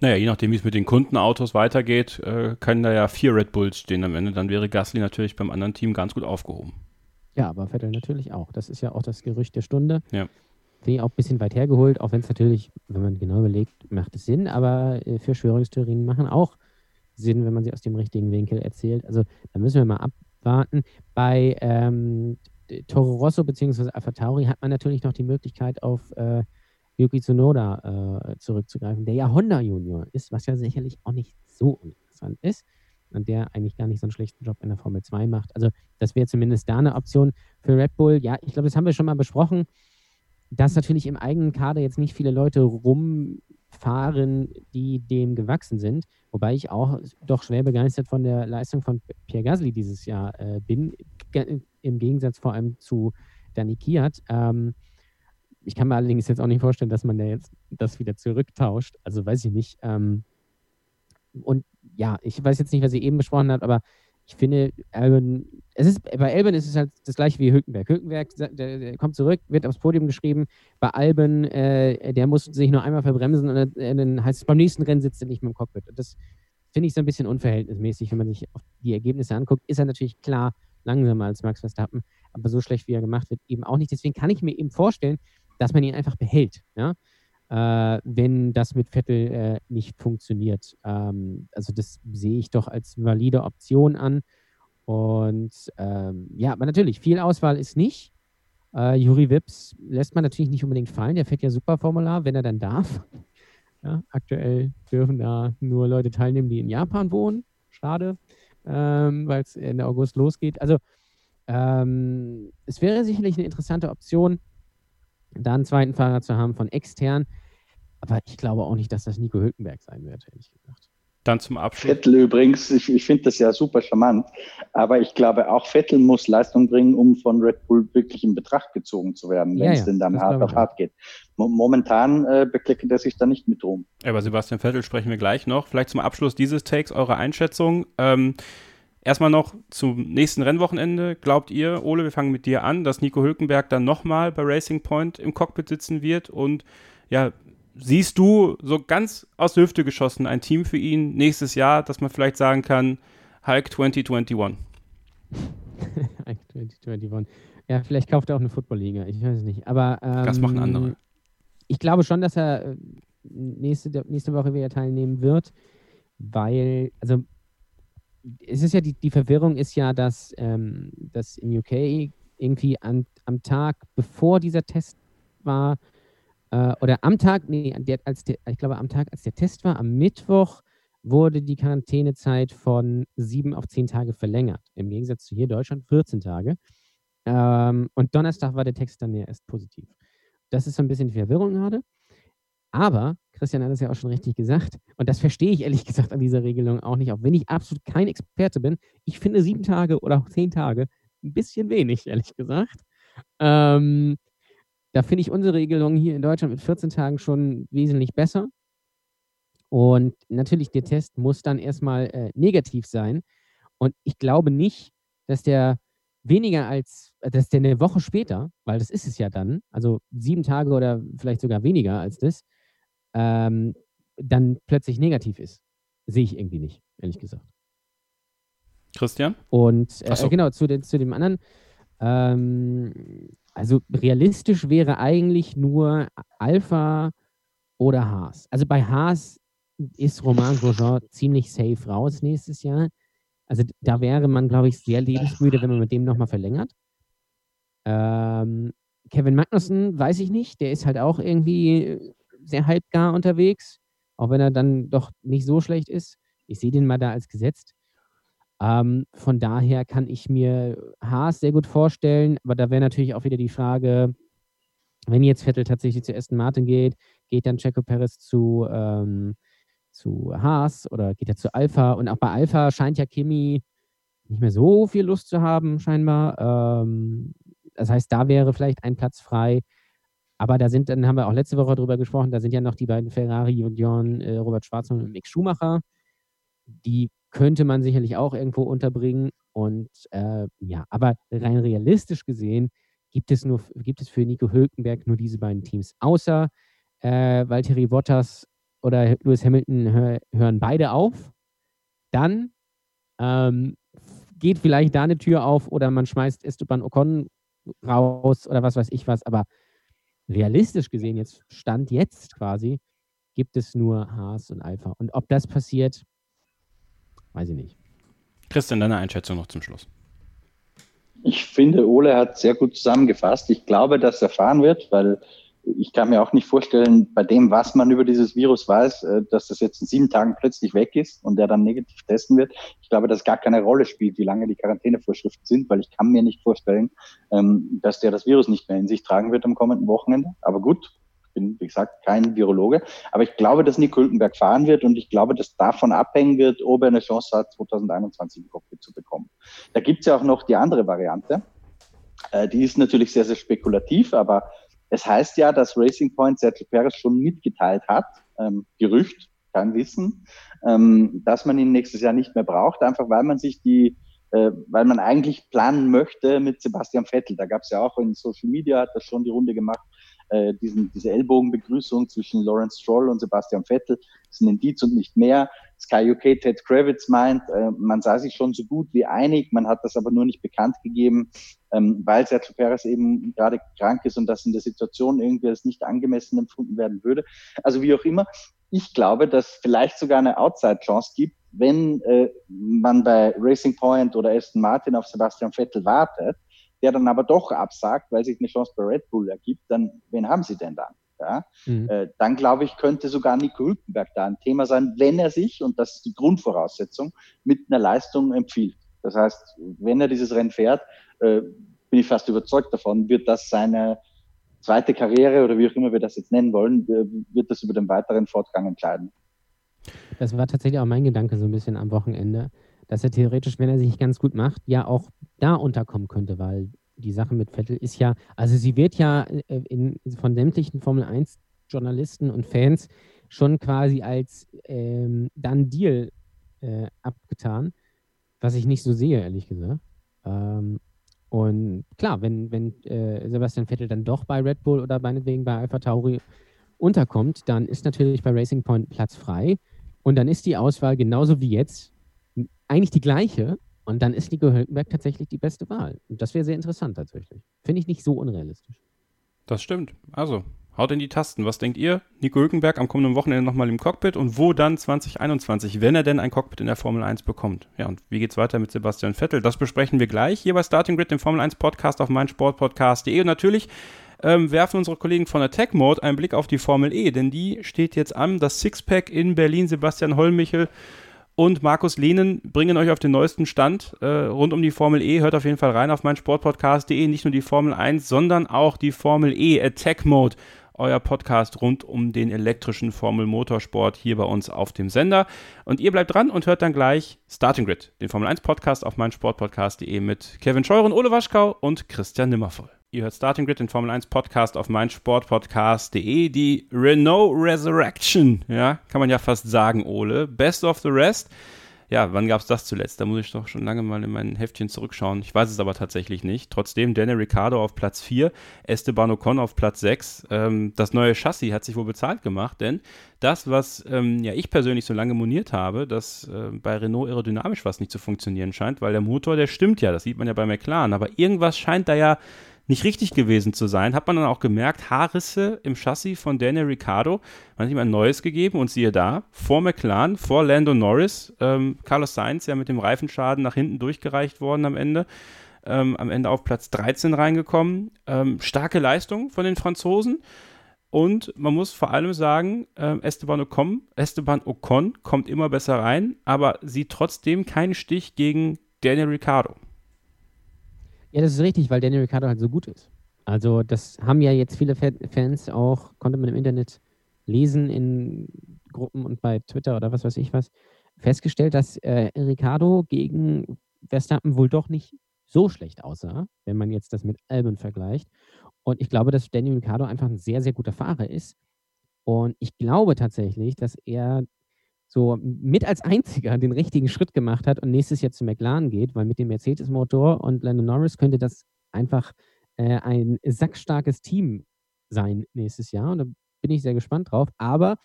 Naja, je nachdem, wie es mit den Kundenautos weitergeht, äh, können da ja vier Red Bulls stehen am Ende. Dann wäre Gasly natürlich beim anderen Team ganz gut aufgehoben. Ja, aber Vettel natürlich auch. Das ist ja auch das Gerücht der Stunde. Ja. Finde ich auch ein bisschen weit hergeholt, auch wenn es natürlich, wenn man genau überlegt, macht es Sinn, aber äh, Verschwörungstheorien machen auch Sinn, wenn man sie aus dem richtigen Winkel erzählt. Also da müssen wir mal abwarten. Bei ähm, Toro Rosso bzw. Alpha Tauri hat man natürlich noch die Möglichkeit auf äh, Yuki Tsunoda äh, zurückzugreifen, der ja Honda Junior ist, was ja sicherlich auch nicht so interessant ist und der eigentlich gar nicht so einen schlechten Job in der Formel 2 macht. Also das wäre zumindest da eine Option für Red Bull. Ja, ich glaube, das haben wir schon mal besprochen, dass natürlich im eigenen Kader jetzt nicht viele Leute rumfahren, die dem gewachsen sind. Wobei ich auch doch schwer begeistert von der Leistung von Pierre Gasly dieses Jahr äh, bin im Gegensatz vor allem zu Danny Kiat. Ähm, ich kann mir allerdings jetzt auch nicht vorstellen, dass man da jetzt das wieder zurücktauscht. Also weiß ich nicht. Ähm, und ja, ich weiß jetzt nicht, was sie eben besprochen hat, aber ich finde, Albin, es ist, bei Albin ist es halt das gleiche wie Hülkenberg. Hülkenberg der, der kommt zurück, wird aufs Podium geschrieben. Bei Albin, äh, der muss sich nur einmal verbremsen und äh, dann heißt es, beim nächsten Rennen sitzt er nicht mehr im Cockpit. Und das finde ich so ein bisschen unverhältnismäßig, wenn man sich die Ergebnisse anguckt. Ist er natürlich klar langsamer als Max Verstappen, aber so schlecht wie er gemacht wird, eben auch nicht. Deswegen kann ich mir eben vorstellen, dass man ihn einfach behält. Ja? Äh, wenn das mit Vettel äh, nicht funktioniert. Ähm, also das sehe ich doch als valide Option an. Und ähm, ja, aber natürlich, viel Auswahl ist nicht. Äh, Juri Wips lässt man natürlich nicht unbedingt fallen. Der fährt ja super Formular, wenn er dann darf. Ja, aktuell dürfen da nur Leute teilnehmen, die in Japan wohnen. Schade, ähm, weil es Ende August losgeht. Also ähm, es wäre sicherlich eine interessante Option, da einen zweiten Fahrer zu haben von extern. Aber ich glaube auch nicht, dass das Nico Hülkenberg sein wird, ehrlich gesagt. Dann zum Abschluss. Vettel übrigens, ich, ich finde das ja super charmant, aber ich glaube auch Vettel muss Leistung bringen, um von Red Bull wirklich in Betracht gezogen zu werden, wenn ja, es ja, denn dann hart auf hart geht. Momentan äh, bekleckert er sich da nicht mit Ruhm. Über Sebastian Vettel sprechen wir gleich noch. Vielleicht zum Abschluss dieses Takes eure Einschätzung. Ähm, Erstmal noch zum nächsten Rennwochenende. Glaubt ihr, Ole, wir fangen mit dir an, dass Nico Hülkenberg dann nochmal bei Racing Point im Cockpit sitzen wird? Und ja, siehst du so ganz aus der Hüfte geschossen ein Team für ihn nächstes Jahr, dass man vielleicht sagen kann, Hulk 2021? Hulk 2021. Ja, vielleicht kauft er auch eine Football-Liga, ich weiß es nicht. Aber ähm, das machen andere. Ich glaube schon, dass er äh, nächste, nächste Woche wieder teilnehmen wird, weil, also es ist ja die, die Verwirrung ist ja, dass, ähm, dass in UK irgendwie an, am Tag, bevor dieser Test war, äh, oder am Tag, nee, der, als der, ich glaube am Tag, als der Test war, am Mittwoch wurde die Quarantänezeit von sieben auf zehn Tage verlängert. Im Gegensatz zu hier Deutschland 14 Tage. Ähm, und Donnerstag war der Text dann ja erst positiv. Das ist so ein bisschen die Verwirrung gerade. Aber Christian hat es ja auch schon richtig gesagt, und das verstehe ich ehrlich gesagt an dieser Regelung auch nicht, auch wenn ich absolut kein Experte bin. Ich finde sieben Tage oder auch zehn Tage ein bisschen wenig, ehrlich gesagt. Ähm, da finde ich unsere Regelung hier in Deutschland mit 14 Tagen schon wesentlich besser. Und natürlich, der Test muss dann erstmal äh, negativ sein. Und ich glaube nicht, dass der weniger als, dass der eine Woche später, weil das ist es ja dann, also sieben Tage oder vielleicht sogar weniger als das, ähm, dann plötzlich negativ ist. Sehe ich irgendwie nicht, ehrlich gesagt. Christian? Und äh, so. genau, zu, den, zu dem anderen. Ähm, also realistisch wäre eigentlich nur Alpha oder Haas. Also bei Haas ist Romain Grosjean ziemlich safe raus nächstes Jahr. Also da wäre man, glaube ich, sehr lebensmüde, wenn man mit dem nochmal verlängert. Ähm, Kevin Magnussen, weiß ich nicht. Der ist halt auch irgendwie sehr halbgar unterwegs, auch wenn er dann doch nicht so schlecht ist. Ich sehe den mal da als gesetzt. Ähm, von daher kann ich mir Haas sehr gut vorstellen, aber da wäre natürlich auch wieder die Frage, wenn jetzt Vettel tatsächlich zu Aston Martin geht, geht dann Checo Perez zu, ähm, zu Haas oder geht er zu Alpha? Und auch bei Alpha scheint ja Kimi nicht mehr so viel Lust zu haben, scheinbar. Ähm, das heißt, da wäre vielleicht ein Platz frei. Aber da sind, dann haben wir auch letzte Woche drüber gesprochen, da sind ja noch die beiden Ferrari und John, äh, Robert Schwarzmann und Mick Schumacher. Die könnte man sicherlich auch irgendwo unterbringen. Und äh, ja, aber rein realistisch gesehen gibt es nur, gibt es für Nico Hülkenberg nur diese beiden Teams. Außer äh, Valtteri Bottas oder Lewis Hamilton hör, hören beide auf. Dann ähm, geht vielleicht da eine Tür auf oder man schmeißt Esteban Ocon raus oder was weiß ich was. Aber realistisch gesehen, jetzt Stand jetzt quasi, gibt es nur Haas und Alpha. Und ob das passiert, weiß ich nicht. Christian, deine Einschätzung noch zum Schluss. Ich finde, Ole hat sehr gut zusammengefasst. Ich glaube, dass er fahren wird, weil ich kann mir auch nicht vorstellen, bei dem, was man über dieses Virus weiß, äh, dass das jetzt in sieben Tagen plötzlich weg ist und der dann negativ testen wird. Ich glaube, dass gar keine Rolle spielt, wie lange die Quarantänevorschriften sind, weil ich kann mir nicht vorstellen, ähm, dass der das Virus nicht mehr in sich tragen wird am kommenden Wochenende. Aber gut, ich bin, wie gesagt, kein Virologe. Aber ich glaube, dass Nick Hülkenberg fahren wird und ich glaube, dass davon abhängen wird, ob er eine Chance hat, 2021 ein Cockpit zu bekommen. Da gibt es ja auch noch die andere Variante. Äh, die ist natürlich sehr, sehr spekulativ, aber es heißt ja, dass Racing Point Sergio Perez schon mitgeteilt hat, ähm, Gerücht, kein Wissen, ähm, dass man ihn nächstes Jahr nicht mehr braucht, einfach weil man sich die, äh, weil man eigentlich planen möchte mit Sebastian Vettel. Da gab es ja auch in Social Media, hat das schon die Runde gemacht, äh, diesen, diese Ellbogenbegrüßung zwischen Lawrence Stroll und Sebastian Vettel ist ein Indiz und nicht mehr. Sky UK Ted Kravitz meint, äh, man sei sich schon so gut wie einig, man hat das aber nur nicht bekannt gegeben, ähm, weil Sergio Perez eben gerade krank ist und das in der Situation irgendwie als nicht angemessen empfunden werden würde. Also wie auch immer, ich glaube, dass vielleicht sogar eine Outside-Chance gibt, wenn äh, man bei Racing Point oder Aston Martin auf Sebastian Vettel wartet, der dann aber doch absagt, weil sich eine Chance bei Red Bull ergibt, dann wen haben sie denn dann? Ja? Mhm. Äh, dann glaube ich, könnte sogar Nico Hülkenberg da ein Thema sein, wenn er sich, und das ist die Grundvoraussetzung, mit einer Leistung empfiehlt. Das heißt, wenn er dieses Rennen fährt, äh, bin ich fast überzeugt davon, wird das seine zweite Karriere oder wie auch immer wir das jetzt nennen wollen, äh, wird das über den weiteren Fortgang entscheiden. Das war tatsächlich auch mein Gedanke so ein bisschen am Wochenende, dass er theoretisch, wenn er sich ganz gut macht, ja auch da unterkommen könnte, weil die Sache mit Vettel ist ja, also sie wird ja äh, in, von sämtlichen Formel 1 Journalisten und Fans schon quasi als ähm, dann Deal äh, abgetan, was ich nicht so sehe, ehrlich gesagt. Ähm, und klar, wenn, wenn äh, Sebastian Vettel dann doch bei Red Bull oder meinetwegen bei Alpha Tauri unterkommt, dann ist natürlich bei Racing Point Platz frei. Und dann ist die Auswahl genauso wie jetzt eigentlich die gleiche. Und dann ist Nico Hülkenberg tatsächlich die beste Wahl. Und das wäre sehr interessant tatsächlich. Finde ich nicht so unrealistisch. Das stimmt. Also, haut in die Tasten. Was denkt ihr? Nico Hülkenberg am kommenden Wochenende nochmal im Cockpit und wo dann 2021, wenn er denn ein Cockpit in der Formel 1 bekommt? Ja, und wie geht's weiter mit Sebastian Vettel? Das besprechen wir gleich hier bei Starting Grid, dem Formel 1 Podcast auf meinsportpodcast.de. Und natürlich ähm, werfen unsere Kollegen von Tech Mode einen Blick auf die Formel E, denn die steht jetzt an. Das Sixpack in Berlin, Sebastian Hollmichel und Markus Lehnen bringen euch auf den neuesten Stand äh, rund um die Formel E. Hört auf jeden Fall rein auf meinsportpodcast.de. Nicht nur die Formel 1, sondern auch die Formel E Attack Mode. Euer Podcast rund um den elektrischen Formel Motorsport hier bei uns auf dem Sender. Und ihr bleibt dran und hört dann gleich Starting Grid, den Formel 1 Podcast auf meinsportpodcast.de mit Kevin Scheuren, Ole Waschkau und Christian Nimmervoll. Ihr hört Starting Grid, den Formel 1 Podcast auf meinsportpodcast.de. Die Renault Resurrection, ja, kann man ja fast sagen, Ole. Best of the rest. Ja, wann gab es das zuletzt? Da muss ich doch schon lange mal in mein Heftchen zurückschauen. Ich weiß es aber tatsächlich nicht. Trotzdem, Daniel Ricciardo auf Platz 4, Esteban Ocon auf Platz 6. Ähm, das neue Chassis hat sich wohl bezahlt gemacht, denn das, was ähm, ja ich persönlich so lange moniert habe, dass äh, bei Renault aerodynamisch was nicht zu funktionieren scheint, weil der Motor, der stimmt ja, das sieht man ja bei McLaren, aber irgendwas scheint da ja nicht richtig gewesen zu sein, hat man dann auch gemerkt, Haarrisse im Chassis von Daniel Ricciardo. Man hat ihm ein neues gegeben und siehe da, vor McLaren, vor Lando Norris, ähm, Carlos Sainz ja mit dem Reifenschaden nach hinten durchgereicht worden am Ende. Ähm, am Ende auf Platz 13 reingekommen. Ähm, starke Leistung von den Franzosen. Und man muss vor allem sagen, äh, Esteban, Ocon, Esteban Ocon kommt immer besser rein, aber sieht trotzdem keinen Stich gegen Daniel Ricciardo. Ja, das ist richtig, weil Daniel Ricciardo halt so gut ist. Also das haben ja jetzt viele Fans auch, konnte man im Internet lesen in Gruppen und bei Twitter oder was weiß ich was, festgestellt, dass äh, Ricciardo gegen Verstappen wohl doch nicht so schlecht aussah, wenn man jetzt das mit Albon vergleicht. Und ich glaube, dass Daniel Ricciardo einfach ein sehr, sehr guter Fahrer ist. Und ich glaube tatsächlich, dass er so mit als einziger den richtigen Schritt gemacht hat und nächstes Jahr zu McLaren geht, weil mit dem Mercedes-Motor und Lando Norris könnte das einfach äh, ein sackstarkes Team sein nächstes Jahr. Und da bin ich sehr gespannt drauf. Aber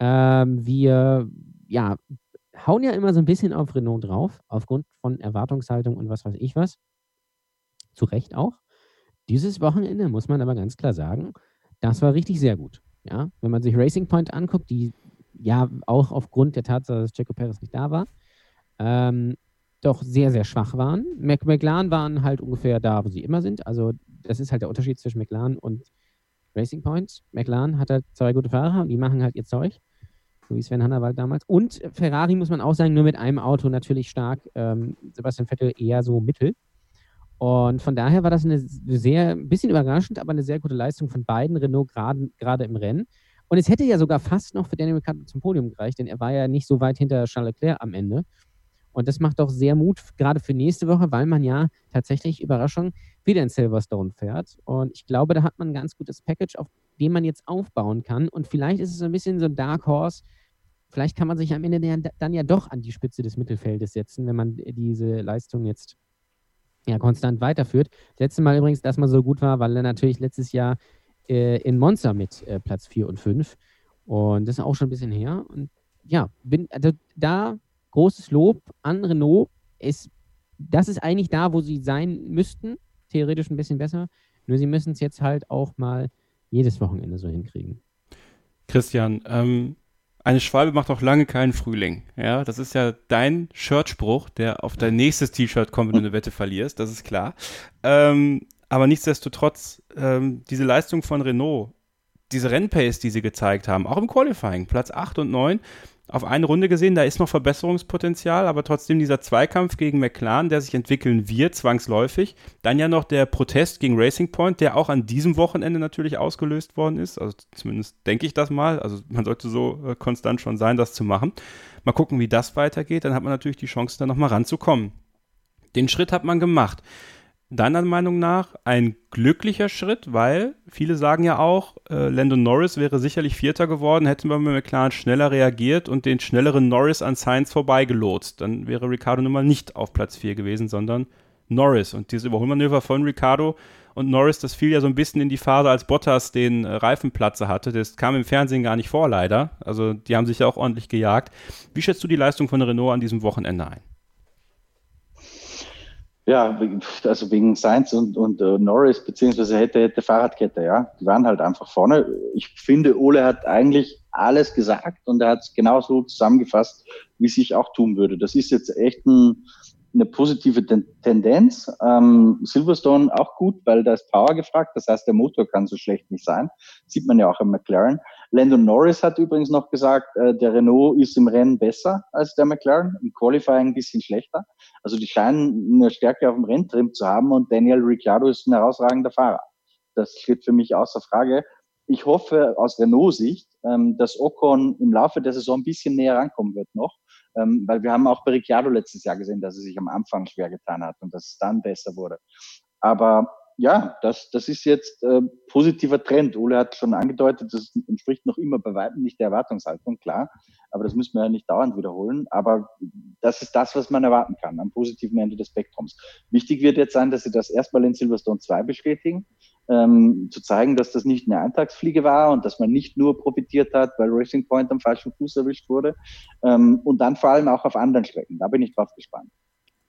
ähm, wir ja, hauen ja immer so ein bisschen auf Renault drauf, aufgrund von Erwartungshaltung und was weiß ich was. Zu Recht auch. Dieses Wochenende muss man aber ganz klar sagen, das war richtig sehr gut. Ja, wenn man sich Racing Point anguckt, die ja auch aufgrund der Tatsache, dass Checo Perez nicht da war, ähm, doch sehr, sehr schwach waren. Mac McLaren waren halt ungefähr da, wo sie immer sind. Also das ist halt der Unterschied zwischen McLaren und Racing Point. McLaren hat halt zwei gute Fahrer und die machen halt ihr Zeug, so wie Sven Hannawald damals. Und Ferrari muss man auch sagen, nur mit einem Auto natürlich stark. Ähm, Sebastian Vettel eher so mittel. Und von daher war das eine sehr, ein bisschen überraschend, aber eine sehr gute Leistung von beiden Renault gerade im Rennen. Und es hätte ja sogar fast noch für Daniel Ricciardo zum Podium gereicht, denn er war ja nicht so weit hinter Charles Leclerc am Ende. Und das macht auch sehr Mut, gerade für nächste Woche, weil man ja tatsächlich, Überraschung, wieder in Silverstone fährt. Und ich glaube, da hat man ein ganz gutes Package, auf dem man jetzt aufbauen kann. Und vielleicht ist es ein bisschen so ein Dark Horse. Vielleicht kann man sich am Ende dann ja doch an die Spitze des Mittelfeldes setzen, wenn man diese Leistung jetzt ja, konstant weiterführt. Das letzte Mal übrigens, dass man so gut war, weil er natürlich letztes Jahr äh, in Monza mit äh, Platz 4 und 5. Und das ist auch schon ein bisschen her. Und ja, bin also da großes Lob an Renault. Es, das ist eigentlich da, wo sie sein müssten. Theoretisch ein bisschen besser. Nur sie müssen es jetzt halt auch mal jedes Wochenende so hinkriegen. Christian, ähm, eine Schwalbe macht auch lange keinen Frühling. Ja, das ist ja dein Shirtspruch, der auf dein nächstes T-Shirt kommt, wenn du eine Wette verlierst, das ist klar. Ähm, aber nichtsdestotrotz, ähm, diese Leistung von Renault, diese Rennpace, die sie gezeigt haben, auch im Qualifying, Platz 8 und 9, auf eine Runde gesehen, da ist noch Verbesserungspotenzial, aber trotzdem dieser Zweikampf gegen McLaren, der sich entwickeln wird, zwangsläufig. Dann ja noch der Protest gegen Racing Point, der auch an diesem Wochenende natürlich ausgelöst worden ist. Also zumindest denke ich das mal. Also man sollte so äh, konstant schon sein, das zu machen. Mal gucken, wie das weitergeht. Dann hat man natürlich die Chance, da nochmal ranzukommen. Den Schritt hat man gemacht deiner Meinung nach ein glücklicher Schritt, weil viele sagen ja auch, äh, Landon Norris wäre sicherlich Vierter geworden, hätten wir mit McLaren schneller reagiert und den schnelleren Norris an Sainz vorbeigelotst. Dann wäre Ricardo nun mal nicht auf Platz 4 gewesen, sondern Norris. Und dieses Überholmanöver von Ricardo und Norris, das fiel ja so ein bisschen in die Phase, als Bottas den äh, Reifenplatze hatte. Das kam im Fernsehen gar nicht vor, leider. Also die haben sich ja auch ordentlich gejagt. Wie schätzt du die Leistung von Renault an diesem Wochenende ein? Ja, also wegen Sainz und, und uh, Norris, beziehungsweise hätte, hätte Fahrradkette, ja. Die waren halt einfach vorne. Ich finde, Ole hat eigentlich alles gesagt und er hat es genauso zusammengefasst, wie es ich auch tun würde. Das ist jetzt echt ein, eine positive Ten Tendenz. Ähm, Silverstone auch gut, weil da ist Power gefragt. Das heißt, der Motor kann so schlecht nicht sein. Sieht man ja auch im McLaren. Landon Norris hat übrigens noch gesagt, äh, der Renault ist im Rennen besser als der McLaren, im Qualifying ein bisschen schlechter. Also die scheinen eine Stärke auf dem Renntrim zu haben und Daniel Ricciardo ist ein herausragender Fahrer. Das steht für mich außer Frage. Ich hoffe aus Renault-Sicht, ähm, dass Ocon im Laufe der Saison ein bisschen näher rankommen wird noch, ähm, weil wir haben auch bei Ricciardo letztes Jahr gesehen, dass er sich am Anfang schwer getan hat und dass es dann besser wurde. Aber ja, das, das ist jetzt äh, positiver Trend. Ole hat schon angedeutet, das entspricht noch immer bei weitem nicht der Erwartungshaltung, klar. Aber das müssen wir ja nicht dauernd wiederholen. Aber das ist das, was man erwarten kann am positiven Ende des Spektrums. Wichtig wird jetzt sein, dass sie das erstmal in Silverstone 2 bestätigen, ähm, zu zeigen, dass das nicht eine Eintagsfliege war und dass man nicht nur profitiert hat, weil Racing Point am falschen Fuß erwischt wurde. Ähm, und dann vor allem auch auf anderen Strecken. Da bin ich drauf gespannt.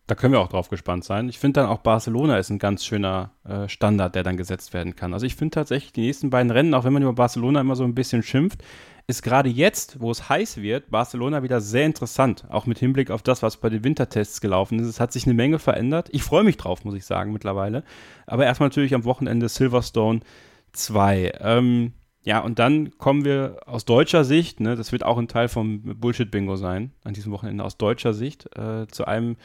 Da können wir auch drauf gespannt sein. Ich finde dann auch Barcelona ist ein ganz schöner äh, Standard, der dann gesetzt werden kann. Also ich finde tatsächlich die nächsten beiden Rennen, auch wenn man über Barcelona immer so ein bisschen schimpft, ist gerade jetzt, wo es heiß wird, Barcelona wieder sehr interessant. Auch mit Hinblick auf das, was bei den Wintertests gelaufen ist. Es hat sich eine Menge verändert. Ich freue mich drauf, muss ich sagen, mittlerweile. Aber erstmal natürlich am Wochenende Silverstone 2. Ähm, ja, und dann kommen wir aus deutscher Sicht, ne, das wird auch ein Teil vom Bullshit-Bingo sein, an diesem Wochenende aus deutscher Sicht, äh, zu einem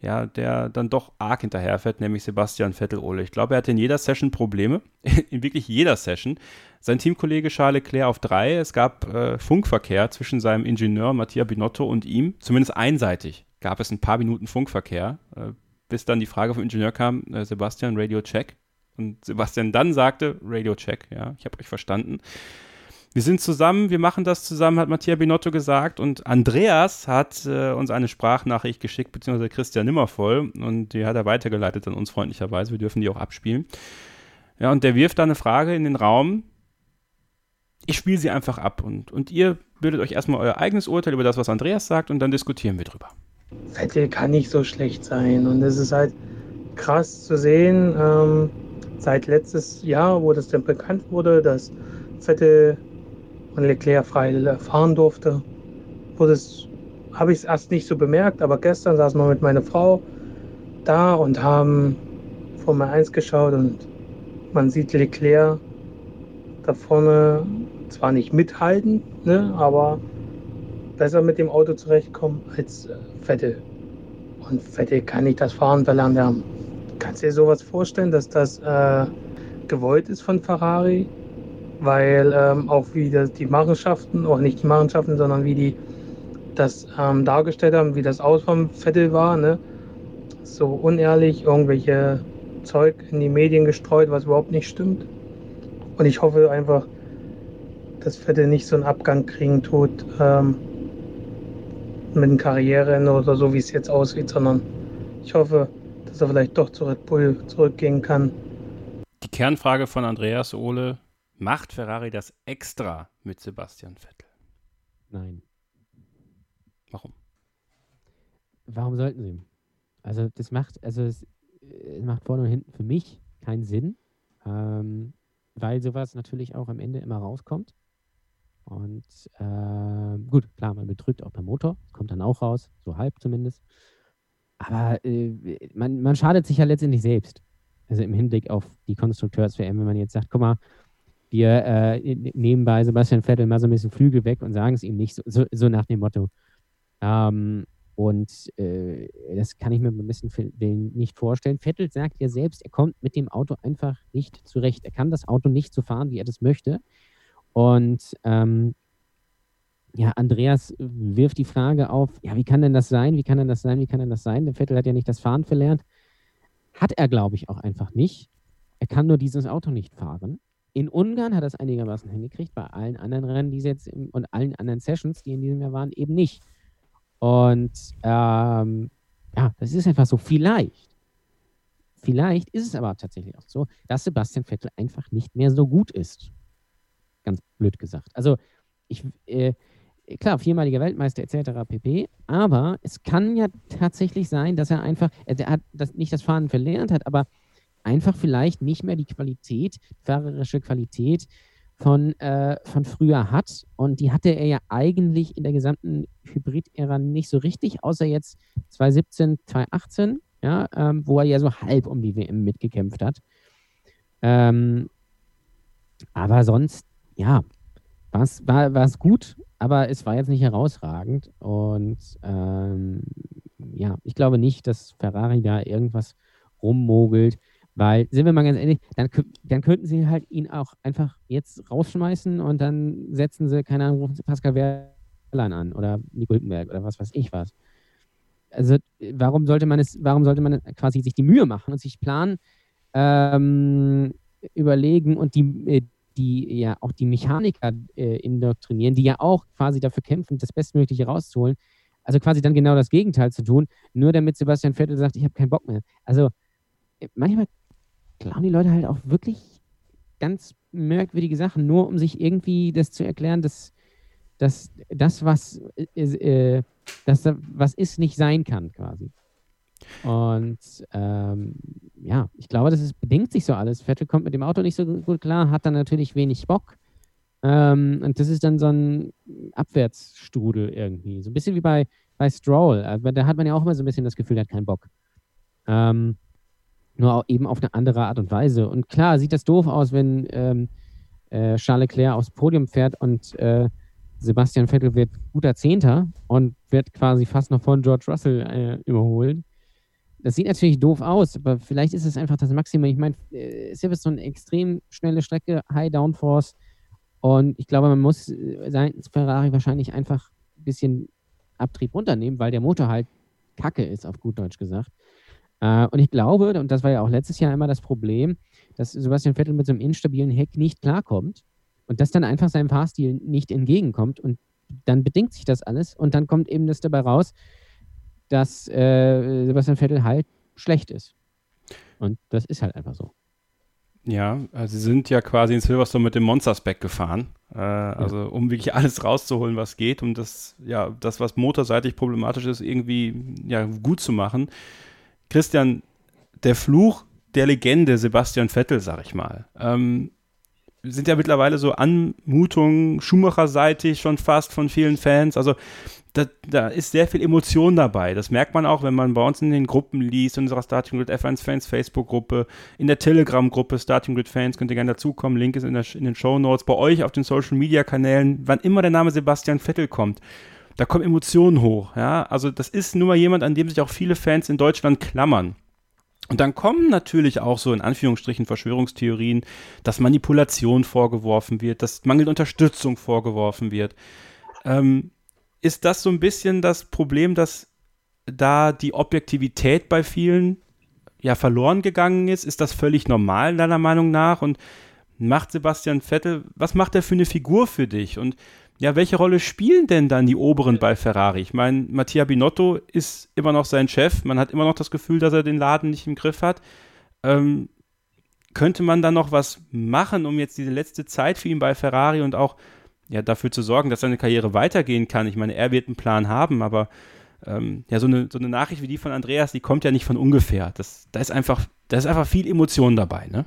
ja, der dann doch arg hinterherfährt, nämlich Sebastian Vettel-Ole. Ich glaube, er hatte in jeder Session Probleme, in wirklich jeder Session. Sein Teamkollege Charles Leclerc auf drei. Es gab äh, Funkverkehr zwischen seinem Ingenieur Mattia Binotto und ihm, zumindest einseitig gab es ein paar Minuten Funkverkehr, äh, bis dann die Frage vom Ingenieur kam, äh, Sebastian, Radio Check. Und Sebastian dann sagte, Radio Check, ja, ich habe euch verstanden. Wir sind zusammen, wir machen das zusammen, hat Mattia Binotto gesagt. Und Andreas hat äh, uns eine Sprachnachricht geschickt, beziehungsweise Christian Nimmervoll. Und die hat er weitergeleitet an uns freundlicherweise. Wir dürfen die auch abspielen. Ja, und der wirft da eine Frage in den Raum. Ich spiele sie einfach ab. Und, und ihr bildet euch erstmal euer eigenes Urteil über das, was Andreas sagt, und dann diskutieren wir drüber. Vettel kann nicht so schlecht sein. Und es ist halt krass zu sehen, ähm, seit letztes Jahr, wo das dann bekannt wurde, dass Vettel und Leclerc frei fahren durfte, habe ich es erst nicht so bemerkt, aber gestern saßen wir mit meiner Frau da und haben Formel 1 geschaut und man sieht Leclerc da vorne zwar nicht mithalten, ne, aber besser mit dem Auto zurechtkommen als Vettel. Und Vettel kann nicht das Fahren verlernen. Kannst du dir sowas vorstellen, dass das äh, gewollt ist von Ferrari? Weil ähm, auch wie das, die Machenschaften, auch nicht die Machenschaften, sondern wie die das ähm, dargestellt haben, wie das Aus vom Vettel war, ne? so unehrlich, irgendwelche Zeug in die Medien gestreut, was überhaupt nicht stimmt. Und ich hoffe einfach, dass Vettel nicht so einen Abgang kriegen tut ähm, mit einem Karriereende oder so, wie es jetzt aussieht, sondern ich hoffe, dass er vielleicht doch zu Red Bull zurückgehen kann. Die Kernfrage von Andreas Ole Macht Ferrari das extra mit Sebastian Vettel? Nein. Warum? Warum sollten sie? Also das macht, also es, es macht vorne und hinten für mich keinen Sinn, ähm, weil sowas natürlich auch am Ende immer rauskommt. Und äh, gut, klar, man betrügt auch beim Motor, kommt dann auch raus, so halb zumindest. Aber äh, man, man schadet sich ja letztendlich selbst. Also im Hinblick auf die Konstrukteurs-WM, wenn man jetzt sagt, guck mal, wir äh, nehmen bei Sebastian Vettel mal so ein bisschen Flügel weg und sagen es ihm nicht, so, so, so nach dem Motto. Ähm, und äh, das kann ich mir ein bisschen nicht vorstellen. Vettel sagt ja selbst, er kommt mit dem Auto einfach nicht zurecht. Er kann das Auto nicht so fahren, wie er das möchte. Und ähm, ja, Andreas wirft die Frage auf, ja, wie kann denn das sein? Wie kann denn das sein? Wie kann denn das sein? Der Vettel hat ja nicht das Fahren verlernt. Hat er, glaube ich, auch einfach nicht. Er kann nur dieses Auto nicht fahren. In Ungarn hat es einigermaßen hingekriegt, bei allen anderen Rennen, die jetzt im, und allen anderen Sessions, die in diesem Jahr waren, eben nicht. Und ähm, ja, das ist einfach so. Vielleicht, vielleicht ist es aber tatsächlich auch so, dass Sebastian Vettel einfach nicht mehr so gut ist. Ganz blöd gesagt. Also, ich, äh, klar, viermaliger Weltmeister etc. pp. Aber es kann ja tatsächlich sein, dass er einfach, er hat das, nicht das Fahren verlernt hat, aber einfach vielleicht nicht mehr die Qualität, fahrerische Qualität von, äh, von früher hat. Und die hatte er ja eigentlich in der gesamten Hybrid-Ära nicht so richtig, außer jetzt 2017, 2018, ja, ähm, wo er ja so halb um die WM mitgekämpft hat. Ähm, aber sonst, ja, war's, war es gut, aber es war jetzt nicht herausragend. Und ähm, ja, ich glaube nicht, dass Ferrari da irgendwas rummogelt. Weil, sind wir mal ganz ehrlich, dann, dann könnten sie halt ihn auch einfach jetzt rausschmeißen und dann setzen sie, keine Ahnung, rufen sie Pascal Wehrlein an oder Nico Hülkenberg oder was weiß ich was. Also, warum sollte man es, warum sollte man quasi sich die Mühe machen und sich planen, ähm, überlegen und die, äh, die ja auch die Mechaniker äh, indoktrinieren, die ja auch quasi dafür kämpfen, das Bestmögliche rauszuholen. Also quasi dann genau das Gegenteil zu tun, nur damit Sebastian Vettel sagt, ich habe keinen Bock mehr. Also äh, manchmal klauen die Leute halt auch wirklich ganz merkwürdige Sachen, nur um sich irgendwie das zu erklären, dass, dass das, was, äh, dass, was ist, nicht sein kann, quasi. Und ähm, ja, ich glaube, das ist, bedingt sich so alles. Vettel kommt mit dem Auto nicht so gut klar, hat dann natürlich wenig Bock. Ähm, und das ist dann so ein Abwärtsstrudel irgendwie. So ein bisschen wie bei, bei Stroll. Aber da hat man ja auch immer so ein bisschen das Gefühl, er hat keinen Bock. Ähm, nur eben auf eine andere Art und Weise. Und klar, sieht das doof aus, wenn ähm, äh, Charles Leclerc aufs Podium fährt und äh, Sebastian Vettel wird guter Zehnter und wird quasi fast noch von George Russell äh, überholt. Das sieht natürlich doof aus, aber vielleicht ist es einfach das Maximum. Ich meine, äh, so eine extrem schnelle Strecke, High Downforce. Und ich glaube, man muss äh, sein Ferrari wahrscheinlich einfach ein bisschen Abtrieb runternehmen, weil der Motor halt kacke ist, auf gut Deutsch gesagt. Äh, und ich glaube, und das war ja auch letztes Jahr immer das Problem, dass Sebastian Vettel mit so einem instabilen Heck nicht klarkommt und das dann einfach seinem Fahrstil nicht entgegenkommt und dann bedingt sich das alles und dann kommt eben das dabei raus, dass äh, Sebastian Vettel halt schlecht ist. Und das ist halt einfach so. Ja, also sie sind ja quasi in Silverstone mit dem Monster-Spec gefahren. Äh, also ja. um wirklich alles rauszuholen, was geht, um das, ja, das, was motorseitig problematisch ist, irgendwie ja, gut zu machen. Christian, der Fluch der Legende Sebastian Vettel, sag ich mal. Ähm, sind ja mittlerweile so Anmutungen, Schumacher-seitig schon fast von vielen Fans. Also da, da, ist sehr viel Emotion dabei. Das merkt man auch, wenn man bei uns in den Gruppen liest, in unserer Starting Grid F1 Fans Facebook-Gruppe, in der Telegram-Gruppe Starting Grid Fans, könnt ihr gerne dazukommen. Link ist in, der, in den Show Notes. Bei euch auf den Social Media Kanälen, wann immer der Name Sebastian Vettel kommt, da kommen Emotionen hoch. Ja? Also das ist nur mal jemand, an dem sich auch viele Fans in Deutschland klammern. Und dann kommen natürlich auch so in Anführungsstrichen Verschwörungstheorien, dass Manipulation vorgeworfen wird, dass mangelnde Unterstützung vorgeworfen wird. Ähm, ist das so ein bisschen das Problem, dass da die Objektivität bei vielen ja verloren gegangen ist? Ist das völlig normal deiner Meinung nach? Und macht Sebastian Vettel, was macht er für eine Figur für dich? Und ja, welche Rolle spielen denn dann die Oberen bei Ferrari? Ich meine, Mattia Binotto ist immer noch sein Chef. Man hat immer noch das Gefühl, dass er den Laden nicht im Griff hat. Ähm, könnte man da noch was machen, um jetzt diese letzte Zeit für ihn bei Ferrari und auch ja, dafür zu sorgen, dass seine Karriere weitergehen kann? Ich meine, er wird einen Plan haben, aber ähm, ja, so eine, so eine Nachricht wie die von Andreas, die kommt ja nicht von ungefähr. Das, da, ist einfach, da ist einfach viel Emotion dabei, ne?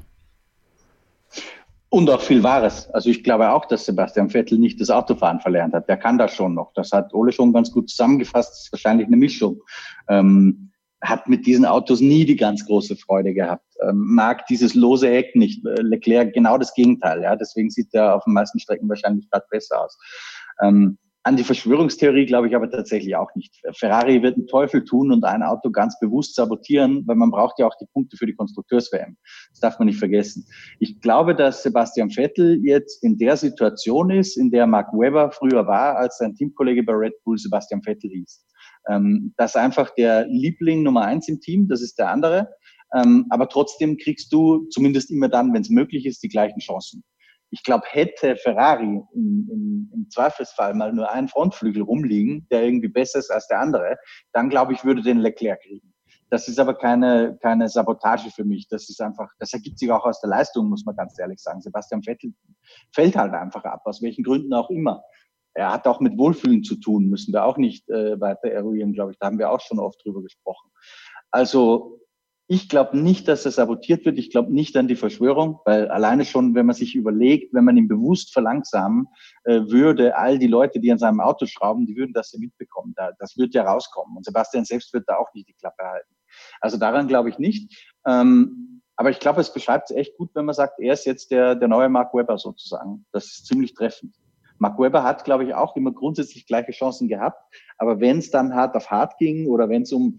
Und auch viel Wahres. Also ich glaube auch, dass Sebastian Vettel nicht das Autofahren verlernt hat. Der kann das schon noch. Das hat Ole schon ganz gut zusammengefasst. Das ist wahrscheinlich eine Mischung. Ähm, hat mit diesen Autos nie die ganz große Freude gehabt. Ähm, mag dieses lose Eck nicht. Leclerc genau das Gegenteil. Ja, deswegen sieht er auf den meisten Strecken wahrscheinlich gerade besser aus. Ähm, an die Verschwörungstheorie glaube ich aber tatsächlich auch nicht. Ferrari wird einen Teufel tun und ein Auto ganz bewusst sabotieren, weil man braucht ja auch die Punkte für die Konstrukteurs-WM. Das darf man nicht vergessen. Ich glaube, dass Sebastian Vettel jetzt in der Situation ist, in der Mark Webber früher war, als sein Teamkollege bei Red Bull Sebastian Vettel hieß. Ähm, das ist einfach der Liebling Nummer eins im Team, das ist der andere. Ähm, aber trotzdem kriegst du zumindest immer dann, wenn es möglich ist, die gleichen Chancen ich glaube, hätte Ferrari im, im, im, Zweifelsfall mal nur einen Frontflügel rumliegen, der irgendwie besser ist als der andere, dann glaube ich, würde den Leclerc kriegen. Das ist aber keine, keine Sabotage für mich. Das ist einfach, das ergibt sich auch aus der Leistung, muss man ganz ehrlich sagen. Sebastian Vettel fällt halt einfach ab, aus welchen Gründen auch immer. Er hat auch mit Wohlfühlen zu tun, müssen wir auch nicht äh, weiter eruieren, glaube ich. Da haben wir auch schon oft drüber gesprochen. Also ich glaube nicht, dass er sabotiert wird. Ich glaube nicht an die Verschwörung, weil alleine schon, wenn man sich überlegt, wenn man ihn bewusst verlangsamen äh, würde, all die Leute, die an seinem Auto schrauben, die würden das ja mitbekommen. Da, das wird ja rauskommen. Und Sebastian selbst wird da auch nicht die Klappe halten. Also daran glaube ich nicht. Ähm, aber ich glaube, es beschreibt es echt gut, wenn man sagt, er ist jetzt der, der neue Mark Webber sozusagen. Das ist ziemlich treffend. Mark Webber hat, glaube ich, auch immer grundsätzlich gleiche Chancen gehabt. Aber wenn es dann hart auf hart ging oder wenn es um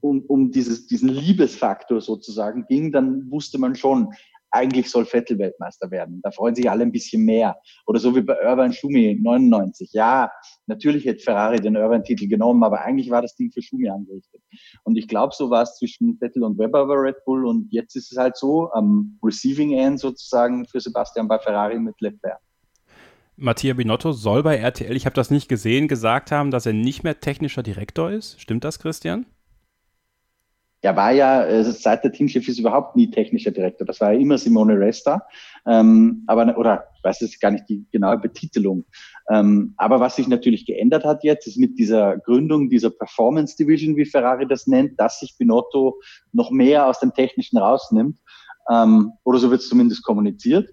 um, um dieses, diesen Liebesfaktor sozusagen ging, dann wusste man schon, eigentlich soll Vettel Weltmeister werden. Da freuen sich alle ein bisschen mehr. Oder so wie bei Irvine Schumi 99. Ja, natürlich hätte Ferrari den Irvine-Titel genommen, aber eigentlich war das Ding für Schumi angerichtet. Und ich glaube, so war es zwischen Vettel und Webber bei Red Bull. Und jetzt ist es halt so am Receiving End sozusagen für Sebastian bei Ferrari mit Leclerc. Mattia Binotto soll bei RTL, ich habe das nicht gesehen, gesagt haben, dass er nicht mehr technischer Direktor ist. Stimmt das, Christian? Er war ja äh, seit der Teamchef ist überhaupt nie technischer Direktor. Das war ja immer Simone Resta. Ähm, aber, oder ich weiß jetzt gar nicht die genaue Betitelung. Ähm, aber was sich natürlich geändert hat jetzt, ist mit dieser Gründung dieser Performance Division, wie Ferrari das nennt, dass sich Binotto noch mehr aus dem Technischen rausnimmt. Ähm, oder so wird es zumindest kommuniziert.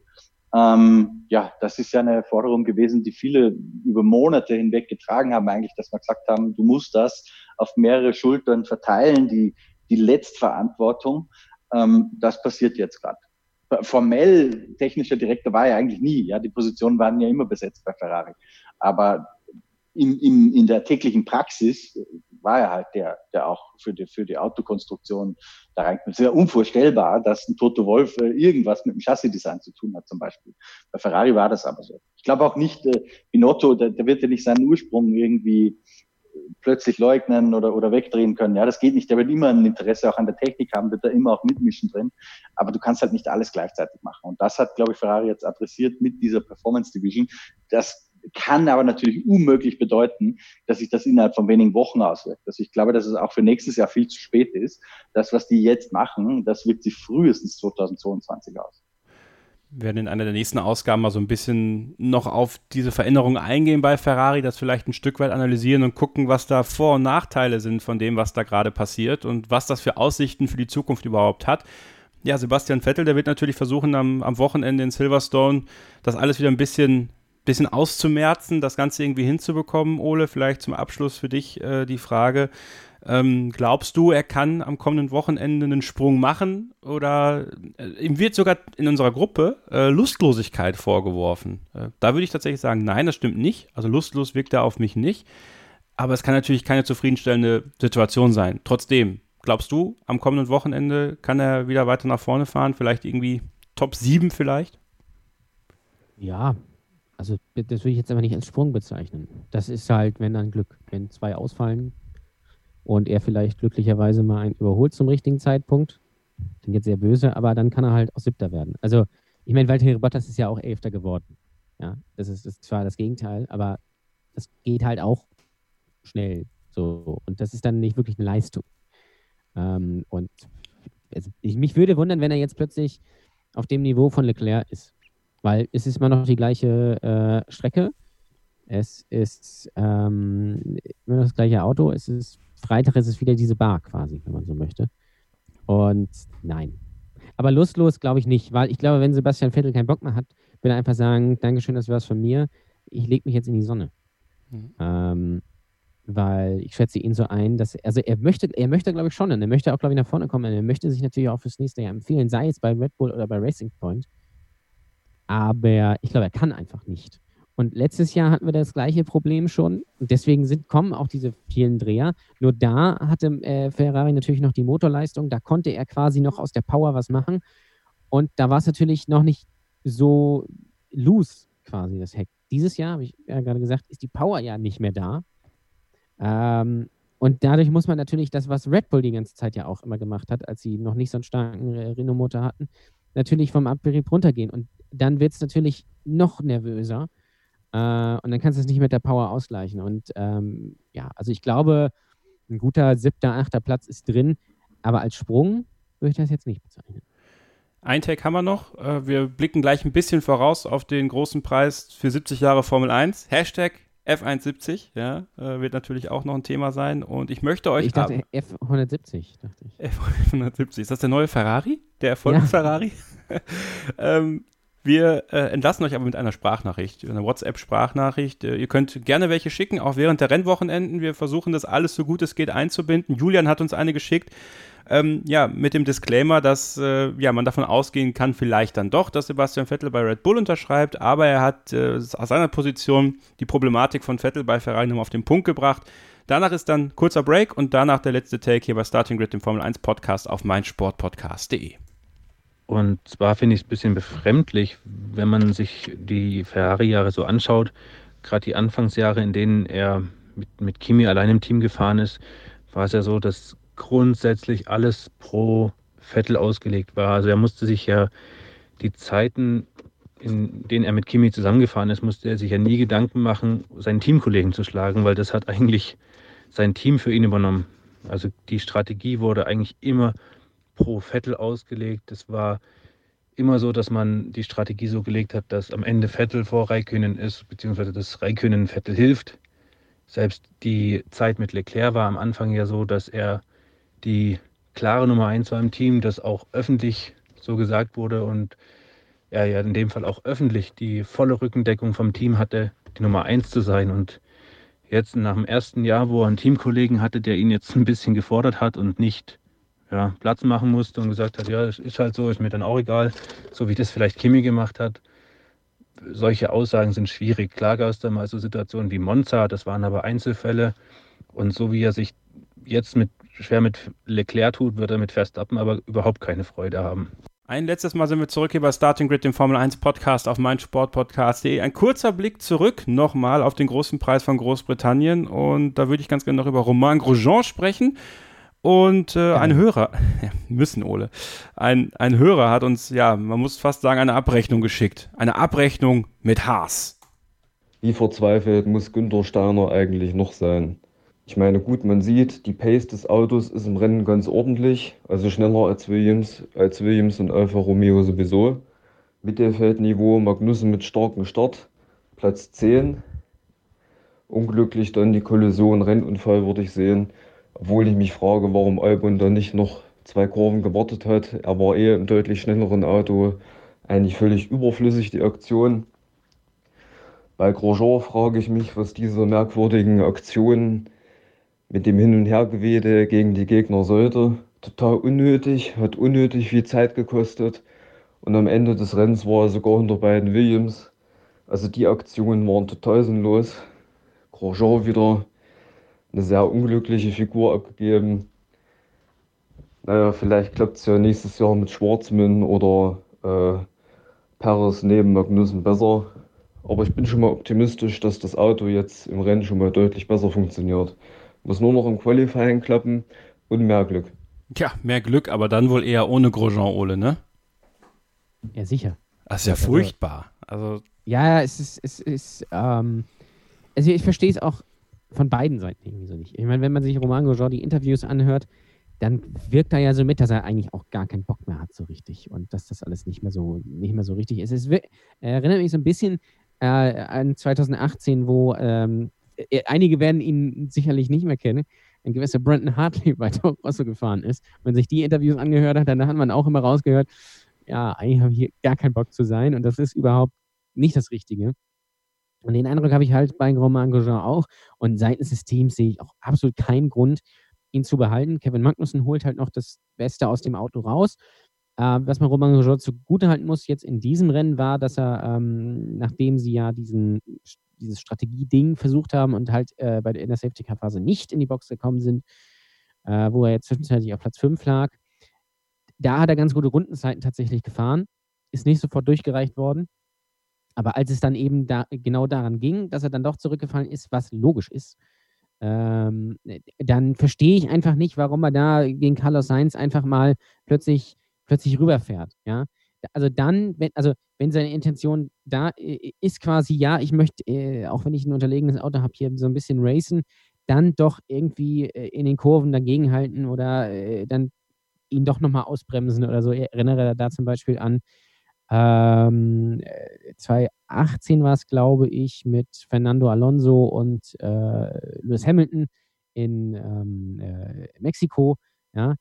Ähm, ja, das ist ja eine Forderung gewesen, die viele über Monate hinweg getragen haben, eigentlich, dass wir gesagt haben, du musst das auf mehrere Schultern verteilen. Die die Letztverantwortung. Ähm, das passiert jetzt gerade. Formell technischer Direktor war er eigentlich nie. Ja, die Positionen waren ja immer besetzt bei Ferrari. Aber in, in, in der täglichen Praxis war er halt der, der auch für die, für die Autokonstruktion da reinkommt. Es ist ja unvorstellbar, dass ein Toto Wolf äh, irgendwas mit dem Chassisdesign zu tun hat, zum Beispiel. Bei Ferrari war das aber so. Ich glaube auch nicht, äh, Binotto, der, der wird ja nicht seinen Ursprung irgendwie plötzlich leugnen oder, oder wegdrehen können. Ja, das geht nicht. Der wird immer ein Interesse auch an der Technik haben, wird da immer auch mitmischen drin. Aber du kannst halt nicht alles gleichzeitig machen. Und das hat, glaube ich, Ferrari jetzt adressiert mit dieser Performance Division. Das kann aber natürlich unmöglich bedeuten, dass sich das innerhalb von wenigen Wochen auswirkt. Also ich glaube, dass es auch für nächstes Jahr viel zu spät ist. Das, was die jetzt machen, das wirkt sich frühestens 2022 aus. Wir werden in einer der nächsten Ausgaben mal so ein bisschen noch auf diese Veränderungen eingehen bei Ferrari, das vielleicht ein Stück weit analysieren und gucken, was da Vor- und Nachteile sind von dem, was da gerade passiert und was das für Aussichten für die Zukunft überhaupt hat. Ja, Sebastian Vettel, der wird natürlich versuchen, am, am Wochenende in Silverstone das alles wieder ein bisschen, bisschen auszumerzen, das Ganze irgendwie hinzubekommen. Ole, vielleicht zum Abschluss für dich äh, die Frage, ähm, glaubst du, er kann am kommenden Wochenende einen Sprung machen? Oder äh, ihm wird sogar in unserer Gruppe äh, Lustlosigkeit vorgeworfen. Äh, da würde ich tatsächlich sagen, nein, das stimmt nicht. Also lustlos wirkt er auf mich nicht. Aber es kann natürlich keine zufriedenstellende Situation sein. Trotzdem, glaubst du, am kommenden Wochenende kann er wieder weiter nach vorne fahren? Vielleicht irgendwie Top 7 vielleicht? Ja, also das würde ich jetzt aber nicht als Sprung bezeichnen. Das ist halt, wenn dann Glück. Wenn zwei ausfallen, und er vielleicht glücklicherweise mal einen überholt zum richtigen Zeitpunkt. Klingt jetzt sehr böse, aber dann kann er halt auch Siebter werden. Also, ich meine, Valtteri Bottas ist ja auch Elfter geworden. Ja, das ist, das ist zwar das Gegenteil, aber das geht halt auch schnell. So. Und das ist dann nicht wirklich eine Leistung. Ähm, und also ich, mich würde wundern, wenn er jetzt plötzlich auf dem Niveau von Leclerc ist. Weil es ist immer noch die gleiche äh, Strecke. Es ist ähm, immer noch das gleiche Auto. Es ist Freitag ist es wieder diese Bar quasi, wenn man so möchte. Und nein. Aber lustlos glaube ich nicht, weil ich glaube, wenn Sebastian Vettel keinen Bock mehr hat, will er einfach sagen, Dankeschön, das war es von mir. Ich lege mich jetzt in die Sonne. Mhm. Ähm, weil ich schätze ihn so ein, dass also er möchte, er möchte, glaube ich, schon, und er möchte auch, glaube ich, nach vorne kommen. Er möchte sich natürlich auch fürs nächste Jahr empfehlen, sei es bei Red Bull oder bei Racing Point. Aber ich glaube, er kann einfach nicht. Und letztes Jahr hatten wir das gleiche Problem schon. Und deswegen sind, kommen auch diese vielen Dreher. Nur da hatte äh, Ferrari natürlich noch die Motorleistung. Da konnte er quasi noch aus der Power was machen. Und da war es natürlich noch nicht so loose, quasi das Heck. Dieses Jahr, habe ich ja gerade gesagt, ist die Power ja nicht mehr da. Ähm, und dadurch muss man natürlich das, was Red Bull die ganze Zeit ja auch immer gemacht hat, als sie noch nicht so einen starken Renault-Motor hatten, natürlich vom Abrieb runtergehen. Und dann wird es natürlich noch nervöser. Äh, und dann kannst du es nicht mit der Power ausgleichen. Und ähm, ja, also ich glaube, ein guter siebter, achter Platz ist drin. Aber als Sprung würde ich das jetzt nicht bezeichnen. Ein Take haben wir noch. Äh, wir blicken gleich ein bisschen voraus auf den großen Preis für 70 Jahre Formel 1. Hashtag F170, ja, äh, wird natürlich auch noch ein Thema sein. Und ich möchte euch. Ich dachte F170, dachte ich. F170. Ist das der neue Ferrari? Der Erfolg-Ferrari? Ja. ähm, wir äh, entlassen euch aber mit einer Sprachnachricht, einer WhatsApp-Sprachnachricht. Äh, ihr könnt gerne welche schicken, auch während der Rennwochenenden. Wir versuchen das alles so gut es geht einzubinden. Julian hat uns eine geschickt. Ähm, ja, mit dem Disclaimer, dass äh, ja, man davon ausgehen kann, vielleicht dann doch, dass Sebastian Vettel bei Red Bull unterschreibt, aber er hat äh, aus seiner Position die Problematik von Vettel bei Ferrari nochmal auf den Punkt gebracht. Danach ist dann kurzer Break und danach der letzte Take hier bei Starting Grid, dem Formel 1 Podcast auf meinsportpodcast.de. Und zwar finde ich es ein bisschen befremdlich, wenn man sich die Ferrari-Jahre so anschaut, gerade die Anfangsjahre, in denen er mit, mit Kimi allein im Team gefahren ist, war es ja so, dass grundsätzlich alles pro Vettel ausgelegt war. Also er musste sich ja die Zeiten, in denen er mit Kimi zusammengefahren ist, musste er sich ja nie Gedanken machen, seinen Teamkollegen zu schlagen, weil das hat eigentlich sein Team für ihn übernommen. Also die Strategie wurde eigentlich immer pro Vettel ausgelegt. Es war immer so, dass man die Strategie so gelegt hat, dass am Ende Vettel vor Raikönen ist, beziehungsweise dass Raikönen Vettel hilft. Selbst die Zeit mit Leclerc war am Anfang ja so, dass er die klare Nummer eins war im Team, das auch öffentlich so gesagt wurde und er ja in dem Fall auch öffentlich die volle Rückendeckung vom Team hatte, die Nummer eins zu sein. Und jetzt nach dem ersten Jahr, wo er einen Teamkollegen hatte, der ihn jetzt ein bisschen gefordert hat und nicht ja, Platz machen musste und gesagt hat, ja, es ist halt so, ist mir dann auch egal, so wie das vielleicht Kimi gemacht hat. Solche Aussagen sind schwierig. Klar gab es da mal so Situationen wie Monza, das waren aber Einzelfälle. Und so wie er sich jetzt mit, schwer mit Leclerc tut, wird er mit Verstappen aber überhaupt keine Freude haben. Ein letztes Mal sind wir zurück hier bei Starting Grid, dem Formel 1 Podcast auf meinsportpodcast.de. Ein kurzer Blick zurück nochmal auf den großen Preis von Großbritannien und da würde ich ganz gerne noch über Romain Grosjean sprechen. Und äh, ein Hörer, ja, müssen Ole, ein, ein Hörer hat uns, ja, man muss fast sagen, eine Abrechnung geschickt. Eine Abrechnung mit Haas. Wie verzweifelt muss Günther Steiner eigentlich noch sein? Ich meine, gut, man sieht, die Pace des Autos ist im Rennen ganz ordentlich, also schneller als Williams, als Williams und Alfa Romeo sowieso. Mittelfeldniveau, Magnussen mit starkem Start, Platz 10. Unglücklich dann die Kollision, Rennunfall würde ich sehen. Obwohl ich mich frage, warum Albon da nicht noch zwei Kurven gewartet hat. Er war eh im deutlich schnelleren Auto. Eigentlich völlig überflüssig, die Aktion. Bei Grosjean frage ich mich, was diese merkwürdigen Aktionen mit dem Hin- und Hergewede gegen die Gegner sollte. Total unnötig, hat unnötig viel Zeit gekostet. Und am Ende des Rennens war er sogar hinter beiden Williams. Also die Aktionen waren total sinnlos. Grosjean wieder eine sehr unglückliche Figur abgegeben. Naja, vielleicht klappt es ja nächstes Jahr mit Schwarzmann oder äh, Paris neben Magnussen besser. Aber ich bin schon mal optimistisch, dass das Auto jetzt im Rennen schon mal deutlich besser funktioniert. Muss nur noch im Qualifying klappen und mehr Glück. Tja, mehr Glück, aber dann wohl eher ohne Grosjean, Ole, ne? Ja, sicher. Das ist ja also, furchtbar. Also, ja, es ist, es ist, ähm, also ich verstehe es auch von beiden Seiten irgendwie so nicht. Ich meine, wenn man sich Roman Grosjean die Interviews anhört, dann wirkt er ja so mit, dass er eigentlich auch gar keinen Bock mehr hat, so richtig. Und dass das alles nicht mehr so, nicht mehr so richtig ist. Es erinnert mich so ein bisschen äh, an 2018, wo ähm, äh, einige werden ihn sicherlich nicht mehr kennen, ein gewisser Brandon Hartley bei Toro Rosso gefahren ist. Wenn sich die Interviews angehört hat, dann hat man auch immer rausgehört, ja, eigentlich habe ich hier gar keinen Bock zu sein und das ist überhaupt nicht das Richtige. Und den Eindruck habe ich halt bei Romain Grosjean auch. Und seitens des Teams sehe ich auch absolut keinen Grund, ihn zu behalten. Kevin Magnussen holt halt noch das Beste aus dem Auto raus. Äh, was man Romain Grosjean zugutehalten muss jetzt in diesem Rennen war, dass er, ähm, nachdem sie ja diesen, dieses Strategieding versucht haben und halt äh, bei der, in der Safety-Car-Phase nicht in die Box gekommen sind, äh, wo er jetzt zwischenzeitlich auf Platz 5 lag, da hat er ganz gute Rundenzeiten tatsächlich gefahren, ist nicht sofort durchgereicht worden. Aber als es dann eben da, genau daran ging, dass er dann doch zurückgefallen ist, was logisch ist, ähm, dann verstehe ich einfach nicht, warum er da gegen Carlos Sainz einfach mal plötzlich, plötzlich rüberfährt. Ja? Also dann, wenn, also wenn seine Intention da ist quasi, ja, ich möchte, äh, auch wenn ich ein unterlegenes Auto habe, hier so ein bisschen racen, dann doch irgendwie äh, in den Kurven dagegenhalten oder äh, dann ihn doch nochmal ausbremsen oder so. Ich erinnere da zum Beispiel an ähm, 2018 war es, glaube ich, mit Fernando Alonso und äh, Lewis Hamilton in ähm, äh, Mexiko. Ja,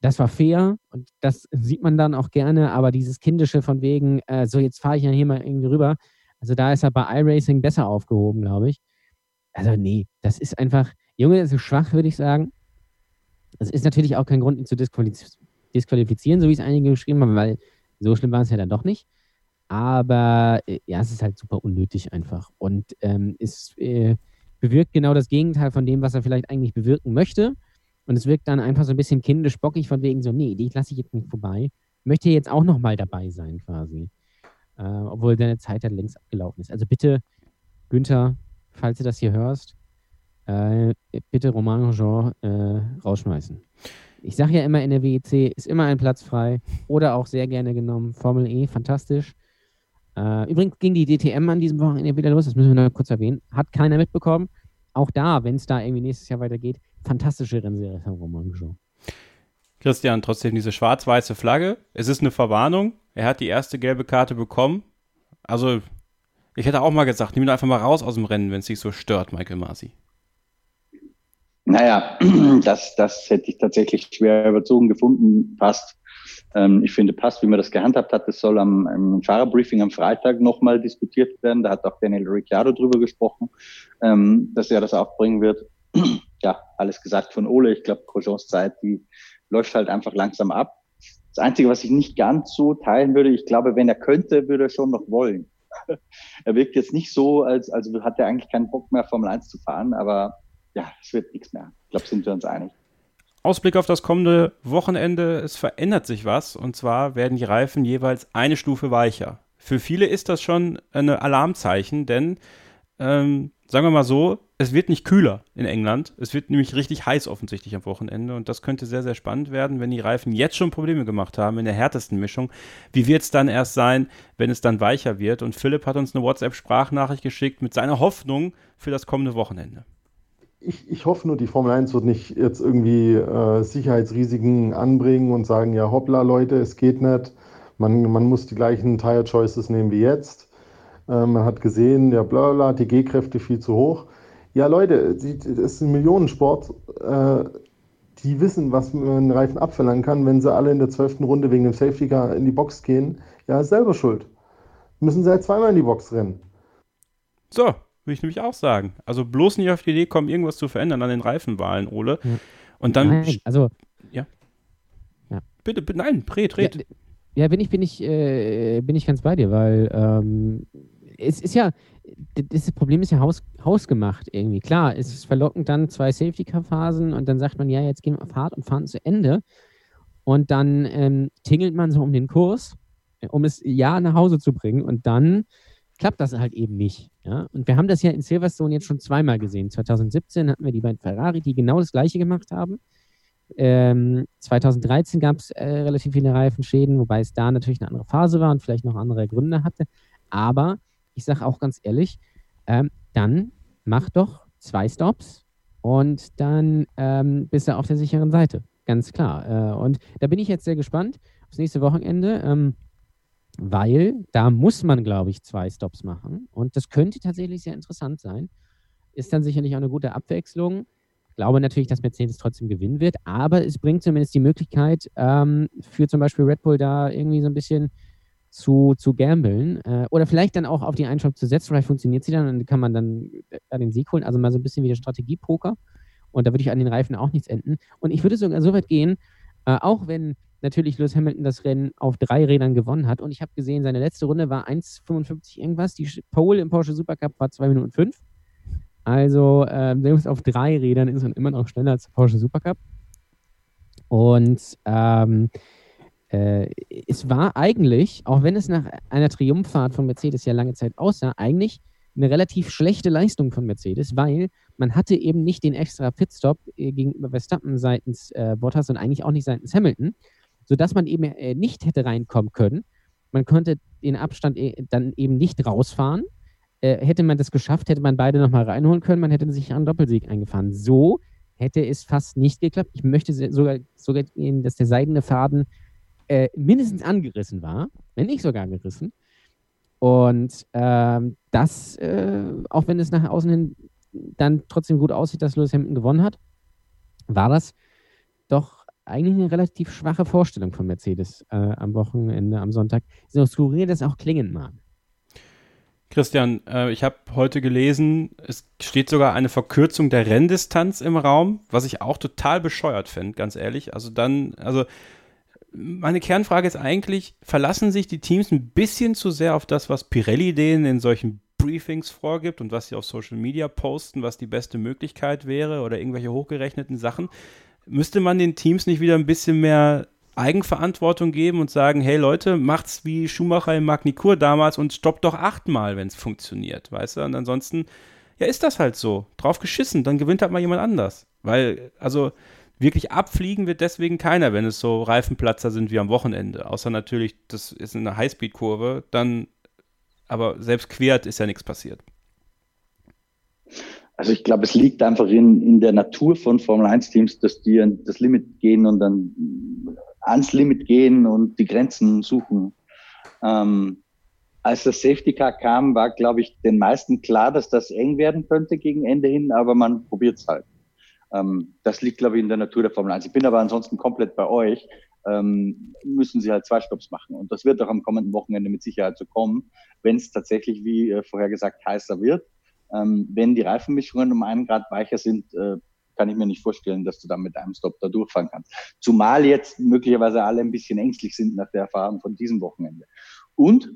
das war fair und das sieht man dann auch gerne, aber dieses Kindische von wegen, äh, so jetzt fahre ich ja hier mal irgendwie rüber. Also da ist er bei iRacing besser aufgehoben, glaube ich. Also nee, das ist einfach, Junge, das ist schwach, würde ich sagen. Das ist natürlich auch kein Grund, ihn zu disqualifizieren, so wie es einige geschrieben haben, weil so schlimm war es ja dann doch nicht. Aber äh, ja, es ist halt super unnötig einfach. Und ähm, es äh, bewirkt genau das Gegenteil von dem, was er vielleicht eigentlich bewirken möchte. Und es wirkt dann einfach so ein bisschen kindisch bockig von wegen so, nee, die lasse ich jetzt nicht vorbei. Möchte jetzt auch nochmal dabei sein quasi. Äh, obwohl deine Zeit dann längst abgelaufen ist. Also bitte, Günther, falls du das hier hörst, äh, bitte Romain Jean äh, rausschmeißen. Ich sage ja immer, in der WEC ist immer ein Platz frei oder auch sehr gerne genommen. Formel E, fantastisch. Äh, übrigens ging die DTM an diesem Wochenende wieder los, das müssen wir noch kurz erwähnen. Hat keiner mitbekommen. Auch da, wenn es da irgendwie nächstes Jahr weitergeht, fantastische Rennserie von Roman Show. Christian, trotzdem diese schwarz-weiße Flagge. Es ist eine Verwarnung. Er hat die erste gelbe Karte bekommen. Also, ich hätte auch mal gesagt, nimm ihn einfach mal raus aus dem Rennen, wenn es dich so stört, Michael Masi. Naja, das, das hätte ich tatsächlich schwer überzogen gefunden, passt. Ähm, ich finde, passt, wie man das gehandhabt hat. Das soll am, am Fahrerbriefing am Freitag nochmal diskutiert werden. Da hat auch Daniel Ricciardo drüber gesprochen, ähm, dass er das aufbringen wird. ja, alles gesagt von Ole. Ich glaube, Grosjeans Zeit, die läuft halt einfach langsam ab. Das Einzige, was ich nicht ganz so teilen würde, ich glaube, wenn er könnte, würde er schon noch wollen. er wirkt jetzt nicht so, als, als hat er eigentlich keinen Bock mehr, Formel 1 zu fahren, aber ja, es wird nichts mehr. Ich glaube, sind wir uns einig. Ausblick auf das kommende Wochenende, es verändert sich was und zwar werden die Reifen jeweils eine Stufe weicher. Für viele ist das schon ein Alarmzeichen, denn ähm, sagen wir mal so, es wird nicht kühler in England. Es wird nämlich richtig heiß offensichtlich am Wochenende und das könnte sehr, sehr spannend werden, wenn die Reifen jetzt schon Probleme gemacht haben in der härtesten Mischung. Wie wird es dann erst sein, wenn es dann weicher wird? Und Philipp hat uns eine WhatsApp-Sprachnachricht geschickt mit seiner Hoffnung für das kommende Wochenende ich, ich hoffe nur, die Formel 1 wird nicht jetzt irgendwie äh, Sicherheitsrisiken anbringen und sagen, ja hoppla Leute, es geht nicht. Man, man muss die gleichen Tire Choices nehmen wie jetzt. Äh, man hat gesehen, ja bla bla, die G-Kräfte viel zu hoch. Ja Leute, das ist ein Millionensport. Äh, die wissen, was man Reifen abverlangen kann, wenn sie alle in der zwölften Runde wegen dem Safety Car in die Box gehen. Ja, ist selber schuld. Müssen sie halt zweimal in die Box rennen. So, würde ich nämlich auch sagen. Also bloß nicht auf die Idee kommen, irgendwas zu verändern an den Reifenwahlen, Ole. Ja. Und dann. Nein, also. Ja. ja. Bitte, bitte, nein, red, red. Ja, ja, bin ich, bin ich, äh, bin ich ganz bei dir, weil ähm, es ist ja, das Problem ist ja haus, hausgemacht irgendwie. Klar, es ist verlockend dann zwei Safety-Car-Phasen und dann sagt man, ja, jetzt gehen wir auf Fahrt und fahren zu Ende. Und dann ähm, tingelt man so um den Kurs, um es ja nach Hause zu bringen. Und dann klappt das halt eben nicht. Ja? Und wir haben das ja in Silverstone jetzt schon zweimal gesehen. 2017 hatten wir die beiden Ferrari, die genau das Gleiche gemacht haben. Ähm, 2013 gab es äh, relativ viele Reifenschäden, wobei es da natürlich eine andere Phase war und vielleicht noch andere Gründe hatte. Aber ich sage auch ganz ehrlich, ähm, dann mach doch zwei Stops Und dann ähm, bist du auf der sicheren Seite, ganz klar. Äh, und da bin ich jetzt sehr gespannt aufs nächste Wochenende, ähm, weil da muss man, glaube ich, zwei Stops machen. Und das könnte tatsächlich sehr interessant sein. Ist dann sicherlich auch eine gute Abwechslung. Ich glaube natürlich, dass Mercedes trotzdem gewinnen wird, aber es bringt zumindest die Möglichkeit ähm, für zum Beispiel Red Bull da irgendwie so ein bisschen zu, zu gambeln äh, oder vielleicht dann auch auf die Einschlag zu setzen. Vielleicht funktioniert sie dann und kann man dann äh, den Sieg holen. Also mal so ein bisschen wie der Strategiepoker. Und da würde ich an den Reifen auch nichts enden. Und ich würde sogar so weit gehen, äh, auch wenn natürlich Lewis Hamilton das Rennen auf drei Rädern gewonnen hat. Und ich habe gesehen, seine letzte Runde war 1,55 irgendwas. Die Pole im Porsche Supercup war 2 Minuten 5. Also ähm, selbst auf drei Rädern ist man immer noch schneller als Porsche Supercup. Und ähm, äh, es war eigentlich, auch wenn es nach einer Triumphfahrt von Mercedes ja lange Zeit aussah, eigentlich eine relativ schlechte Leistung von Mercedes, weil man hatte eben nicht den extra Pitstop äh, gegenüber Verstappen seitens äh, Bottas und eigentlich auch nicht seitens Hamilton, sodass man eben äh, nicht hätte reinkommen können. Man konnte den Abstand äh, dann eben nicht rausfahren. Äh, hätte man das geschafft, hätte man beide nochmal reinholen können, man hätte sich einen Doppelsieg eingefahren. So hätte es fast nicht geklappt. Ich möchte sogar, sogar dass der seidene Faden äh, mindestens angerissen war, wenn nicht sogar gerissen. Und ähm, das, äh, auch wenn es nach außen hin dann trotzdem gut aussieht, dass Lewis Hamilton gewonnen hat, war das doch eigentlich eine relativ schwache Vorstellung von Mercedes äh, am Wochenende, am Sonntag. So skurril das auch klingen mag. Christian, äh, ich habe heute gelesen, es steht sogar eine Verkürzung der Renndistanz im Raum, was ich auch total bescheuert finde, ganz ehrlich. Also dann, also meine Kernfrage ist eigentlich, verlassen sich die Teams ein bisschen zu sehr auf das, was Pirelli denen in solchen Briefings vorgibt und was sie auf Social Media posten, was die beste Möglichkeit wäre oder irgendwelche hochgerechneten Sachen? Müsste man den Teams nicht wieder ein bisschen mehr Eigenverantwortung geben und sagen, hey Leute, macht's wie Schumacher im Magnikur damals und stoppt doch achtmal, wenn es funktioniert, weißt du? Und ansonsten, ja, ist das halt so. Drauf geschissen, dann gewinnt halt mal jemand anders. Weil, also, wirklich abfliegen wird deswegen keiner, wenn es so Reifenplatzer sind wie am Wochenende. Außer natürlich, das ist eine Highspeed-Kurve, dann, aber selbst quert ist ja nichts passiert. Also ich glaube, es liegt einfach in, in der Natur von Formel 1-Teams, dass die an das Limit gehen und dann ans Limit gehen und die Grenzen suchen. Ähm, als das Safety Car kam, war, glaube ich, den meisten klar, dass das eng werden könnte gegen Ende hin, aber man probiert es halt. Ähm, das liegt, glaube ich, in der Natur der Formel 1. Ich bin aber ansonsten komplett bei euch. Ähm, müssen sie halt zwei Stopps machen. Und das wird auch am kommenden Wochenende mit Sicherheit so kommen, wenn es tatsächlich, wie äh, vorher gesagt, heißer wird. Ähm, wenn die Reifenmischungen um einen Grad weicher sind, äh, kann ich mir nicht vorstellen, dass du dann mit einem Stop da durchfahren kannst. Zumal jetzt möglicherweise alle ein bisschen ängstlich sind nach der Erfahrung von diesem Wochenende. Und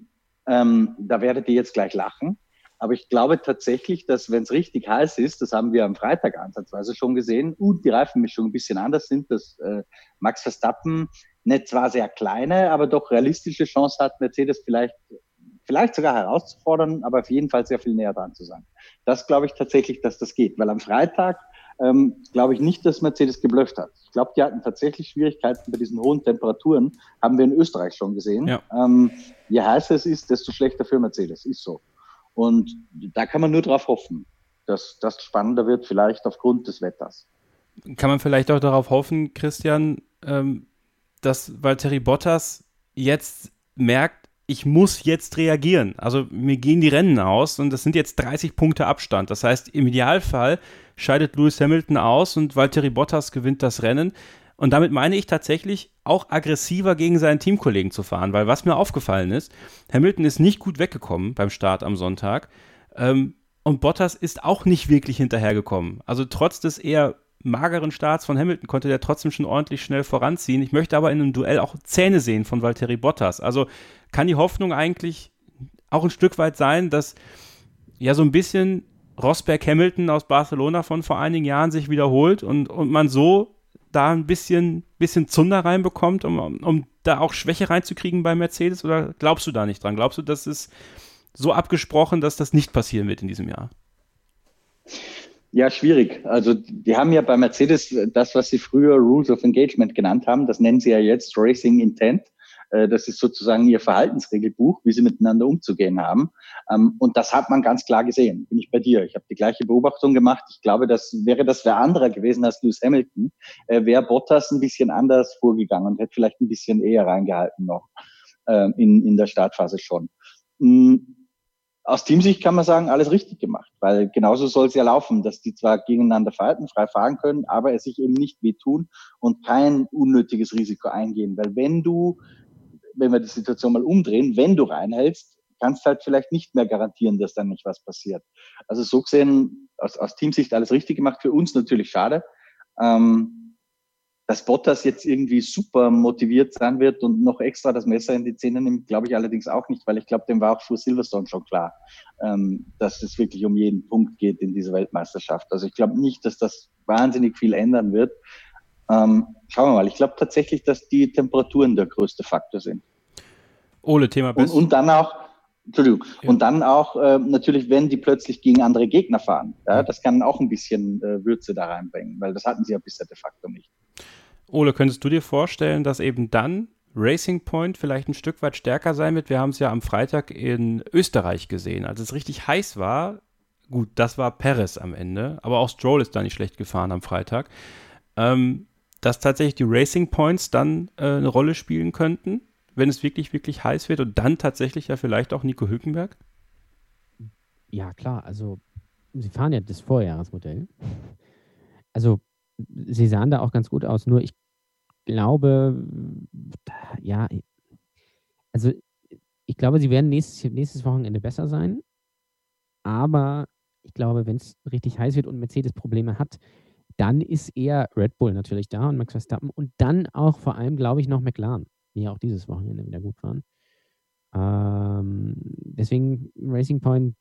ähm, da werdet ihr jetzt gleich lachen. Aber ich glaube tatsächlich, dass wenn es richtig heiß ist, das haben wir am Freitag ansatzweise schon gesehen, und die Reifenmischung ein bisschen anders sind, dass äh, Max Verstappen nicht zwar sehr kleine, aber doch realistische Chance hat, Mercedes vielleicht vielleicht sogar herauszufordern, aber auf jeden Fall sehr viel näher dran zu sein. Das glaube ich tatsächlich, dass das geht, weil am Freitag ähm, glaube ich nicht, dass Mercedes geblufft hat. Ich glaube, die hatten tatsächlich Schwierigkeiten bei diesen hohen Temperaturen, haben wir in Österreich schon gesehen. Ja. Ähm, je heißer es ist, desto schlechter für Mercedes, ist so. Und da kann man nur darauf hoffen, dass das spannender wird, vielleicht aufgrund des Wetters. Kann man vielleicht auch darauf hoffen, Christian, ähm, dass Valtteri Bottas jetzt merkt, ich muss jetzt reagieren. Also mir gehen die Rennen aus und das sind jetzt 30 Punkte Abstand. Das heißt, im Idealfall scheidet Lewis Hamilton aus und Valtteri Bottas gewinnt das Rennen. Und damit meine ich tatsächlich auch aggressiver gegen seinen Teamkollegen zu fahren, weil was mir aufgefallen ist, Hamilton ist nicht gut weggekommen beim Start am Sonntag ähm, und Bottas ist auch nicht wirklich hinterhergekommen. Also trotz des eher mageren Starts von Hamilton konnte der trotzdem schon ordentlich schnell voranziehen. Ich möchte aber in einem Duell auch Zähne sehen von Valtteri Bottas. Also kann die Hoffnung eigentlich auch ein Stück weit sein, dass ja so ein bisschen Rosberg Hamilton aus Barcelona von vor einigen Jahren sich wiederholt und, und man so da ein bisschen, bisschen Zunder reinbekommt, um, um da auch Schwäche reinzukriegen bei Mercedes? Oder glaubst du da nicht dran? Glaubst du, das ist so abgesprochen, dass das nicht passieren wird in diesem Jahr? Ja, schwierig. Also die haben ja bei Mercedes das, was sie früher Rules of Engagement genannt haben, das nennen sie ja jetzt Racing Intent. Äh, das ist sozusagen ihr Verhaltensregelbuch, wie sie miteinander umzugehen haben. Ähm, und das hat man ganz klar gesehen. Bin ich bei dir. Ich habe die gleiche Beobachtung gemacht. Ich glaube, das wäre das wer anderer gewesen als Lewis Hamilton, äh, wäre Bottas ein bisschen anders vorgegangen und hätte vielleicht ein bisschen eher reingehalten noch äh, in, in der Startphase schon. Mhm aus Teamsicht kann man sagen, alles richtig gemacht, weil genauso soll es ja laufen, dass die zwar gegeneinander verhalten, frei fahren können, aber es sich eben nicht wehtun und kein unnötiges Risiko eingehen. Weil wenn du, wenn wir die Situation mal umdrehen, wenn du reinhältst, kannst halt vielleicht nicht mehr garantieren, dass dann nicht was passiert. Also so gesehen, aus, aus Teamsicht alles richtig gemacht, für uns natürlich schade. Ähm, dass Bottas jetzt irgendwie super motiviert sein wird und noch extra das Messer in die Zähne nimmt, glaube ich allerdings auch nicht, weil ich glaube, dem war auch vor Silverstone schon klar, ähm, dass es wirklich um jeden Punkt geht in dieser Weltmeisterschaft. Also ich glaube nicht, dass das wahnsinnig viel ändern wird. Ähm, schauen wir mal. Ich glaube tatsächlich, dass die Temperaturen der größte Faktor sind. Ole, Thema und, und dann auch, Entschuldigung, ja. und dann auch äh, natürlich, wenn die plötzlich gegen andere Gegner fahren. Ja, das kann auch ein bisschen äh, Würze da reinbringen, weil das hatten sie ja bisher de facto nicht. Ole, könntest du dir vorstellen, dass eben dann Racing Point vielleicht ein Stück weit stärker sein wird? Wir haben es ja am Freitag in Österreich gesehen, als es richtig heiß war. Gut, das war Perez am Ende, aber auch Stroll ist da nicht schlecht gefahren am Freitag. Ähm, dass tatsächlich die Racing Points dann äh, eine Rolle spielen könnten, wenn es wirklich, wirklich heiß wird und dann tatsächlich ja vielleicht auch Nico Hülkenberg? Ja, klar. Also, sie fahren ja das Vorjahresmodell. Also, sie sahen da auch ganz gut aus. Nur ich glaube, ja, also ich glaube, sie werden nächstes, nächstes Wochenende besser sein. Aber ich glaube, wenn es richtig heiß wird und Mercedes Probleme hat, dann ist eher Red Bull natürlich da und Max Verstappen und dann auch vor allem, glaube ich, noch McLaren, die ja auch dieses Wochenende wieder gut fahren. Ähm, deswegen Racing Point,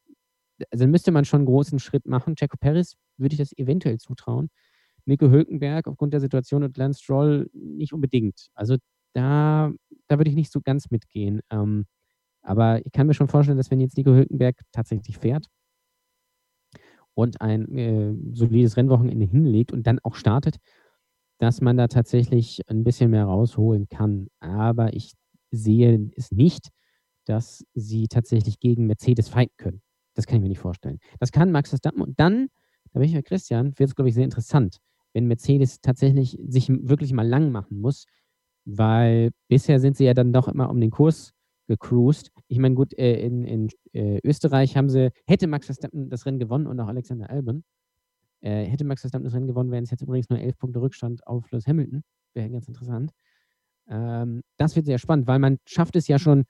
also müsste man schon einen großen Schritt machen. Checo Perez würde ich das eventuell zutrauen. Nico Hülkenberg aufgrund der Situation und Lance Stroll nicht unbedingt. Also da, da würde ich nicht so ganz mitgehen. Ähm, aber ich kann mir schon vorstellen, dass wenn jetzt Nico Hülkenberg tatsächlich fährt und ein äh, solides Rennwochenende hinlegt und dann auch startet, dass man da tatsächlich ein bisschen mehr rausholen kann. Aber ich sehe es nicht, dass sie tatsächlich gegen Mercedes fighten können. Das kann ich mir nicht vorstellen. Das kann Max Verstappen. Und dann, da bin ich bei Christian, wird es, glaube ich, sehr interessant wenn Mercedes tatsächlich sich wirklich mal lang machen muss, weil bisher sind sie ja dann doch immer um den Kurs gecruised. Ich meine, gut, äh, in, in äh, Österreich haben sie, hätte Max Verstappen das Rennen gewonnen und auch Alexander Albon, äh, hätte Max Verstappen das Rennen gewonnen, wären es jetzt übrigens nur elf Punkte Rückstand auf Lewis Hamilton. Wäre ganz interessant. Ähm, das wird sehr spannend, weil man schafft es ja schon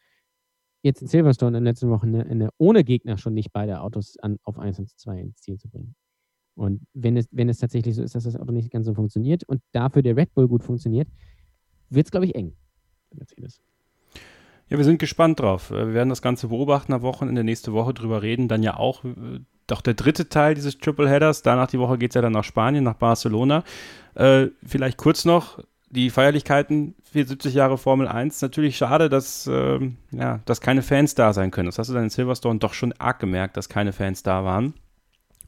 jetzt in Silverstone in den letzten Wochen eine, eine, ohne Gegner schon nicht beide Autos an, auf 1 und 2 ins Ziel zu bringen. Und wenn es, wenn es tatsächlich so ist, dass das Auto nicht ganz so funktioniert und dafür der Red Bull gut funktioniert, wird es, glaube ich, eng Mercedes. Ja, wir sind gespannt drauf. Äh, wir werden das Ganze beobachten am Wochenende, nächste Woche drüber reden. Dann ja auch äh, doch der dritte Teil dieses Triple Headers. Danach die Woche geht es ja dann nach Spanien, nach Barcelona. Äh, vielleicht kurz noch die Feierlichkeiten 74 Jahre Formel 1. Natürlich schade, dass, äh, ja, dass keine Fans da sein können. Das hast du dann in Silverstone doch schon arg gemerkt, dass keine Fans da waren.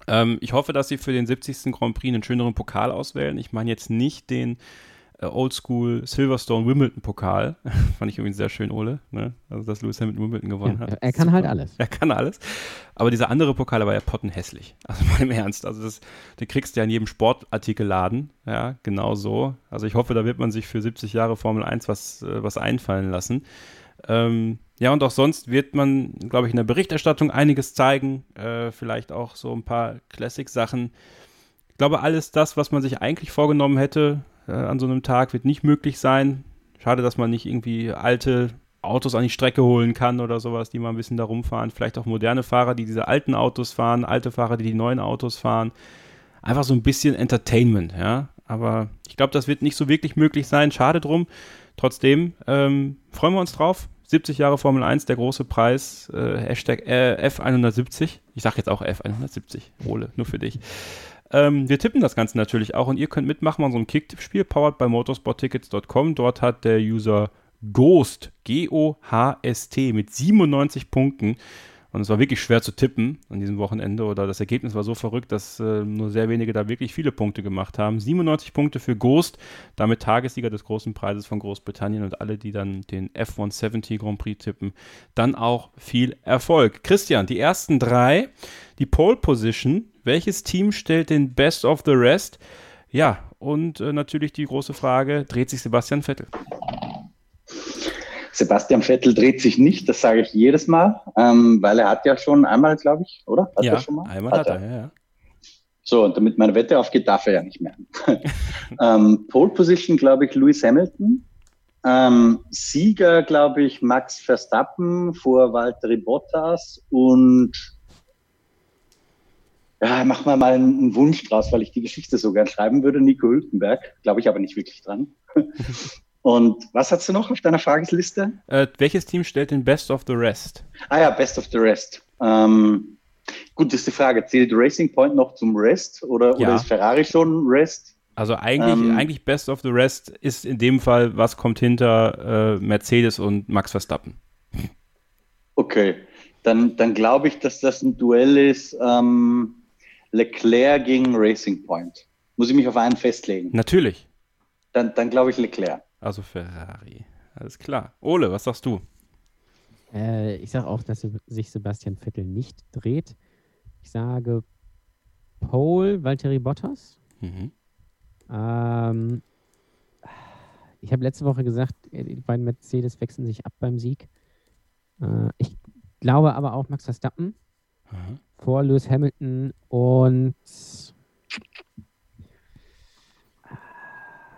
Ähm, ich hoffe, dass sie für den 70. Grand Prix einen schöneren Pokal auswählen. Ich meine jetzt nicht den Oldschool Silverstone Wimbledon Pokal. Fand ich übrigens sehr schön, Ole. Ne? Also, dass Lewis Hamilton Wimbledon gewonnen ja, hat. Er kann Super. halt alles. Er kann alles. Aber dieser andere Pokal war ja pottenhässlich. Also mal im Ernst. Also das, den kriegst du ja in jedem Sportartikelladen. Ja, genau so. Also ich hoffe, da wird man sich für 70 Jahre Formel 1 was, äh, was einfallen lassen. Ähm, ja, und auch sonst wird man, glaube ich, in der Berichterstattung einiges zeigen. Äh, vielleicht auch so ein paar Classic-Sachen. Ich glaube, alles das, was man sich eigentlich vorgenommen hätte äh, an so einem Tag, wird nicht möglich sein. Schade, dass man nicht irgendwie alte Autos an die Strecke holen kann oder sowas, die mal ein bisschen da rumfahren. Vielleicht auch moderne Fahrer, die diese alten Autos fahren, alte Fahrer, die die neuen Autos fahren. Einfach so ein bisschen Entertainment, ja. Aber ich glaube, das wird nicht so wirklich möglich sein. Schade drum. Trotzdem ähm, freuen wir uns drauf. 70 Jahre Formel 1, der große Preis, äh, Hashtag äh, F170. Ich sage jetzt auch F170, Ole, nur für dich. Ähm, wir tippen das Ganze natürlich auch und ihr könnt mitmachen bei unserem Kick-Tipp-Spiel, powered by motorsporttickets.com. Dort hat der User Ghost, G-O-H-S-T, mit 97 Punkten Und es war wirklich schwer zu tippen an diesem Wochenende oder das Ergebnis war so verrückt, dass äh, nur sehr wenige da wirklich viele Punkte gemacht haben. 97 Punkte für Ghost, damit Tagessieger des großen Preises von Großbritannien und alle, die dann den F170 Grand Prix tippen, dann auch viel Erfolg. Christian, die ersten drei, die Pole Position, welches Team stellt den Best of the Rest? Ja, und äh, natürlich die große Frage, dreht sich Sebastian Vettel? Sebastian Vettel dreht sich nicht, das sage ich jedes Mal, ähm, weil er hat ja schon einmal, glaube ich, oder? Hat ja, er schon mal? einmal hat, hat er, ja, ja. So, und damit meine Wette aufgeht, darf er ja nicht mehr. ähm, Pole Position, glaube ich, Lewis Hamilton. Ähm, Sieger, glaube ich, Max Verstappen vor Valtteri Bottas und ja, mach mal mal einen Wunsch draus, weil ich die Geschichte so gern schreiben würde. Nico Hülkenberg, glaube ich aber nicht wirklich dran. Und was hast du noch auf deiner Fragesliste? Äh, welches Team stellt den Best of the Rest? Ah ja, Best of the Rest. Ähm, gut, das ist die Frage. Zählt Racing Point noch zum Rest oder, ja. oder ist Ferrari schon Rest? Also eigentlich, ähm, eigentlich Best of the Rest ist in dem Fall, was kommt hinter äh, Mercedes und Max Verstappen. Okay, dann, dann glaube ich, dass das ein Duell ist ähm, Leclerc gegen Racing Point. Muss ich mich auf einen festlegen? Natürlich. Dann, dann glaube ich Leclerc. Also Ferrari. Alles klar. Ole, was sagst du? Äh, ich sage auch, dass sich Sebastian Vettel nicht dreht. Ich sage Pole, Valtteri Bottas. Mhm. Ähm, ich habe letzte Woche gesagt, äh, die beiden Mercedes wechseln sich ab beim Sieg. Äh, ich glaube aber auch Max Verstappen mhm. vor Lewis Hamilton und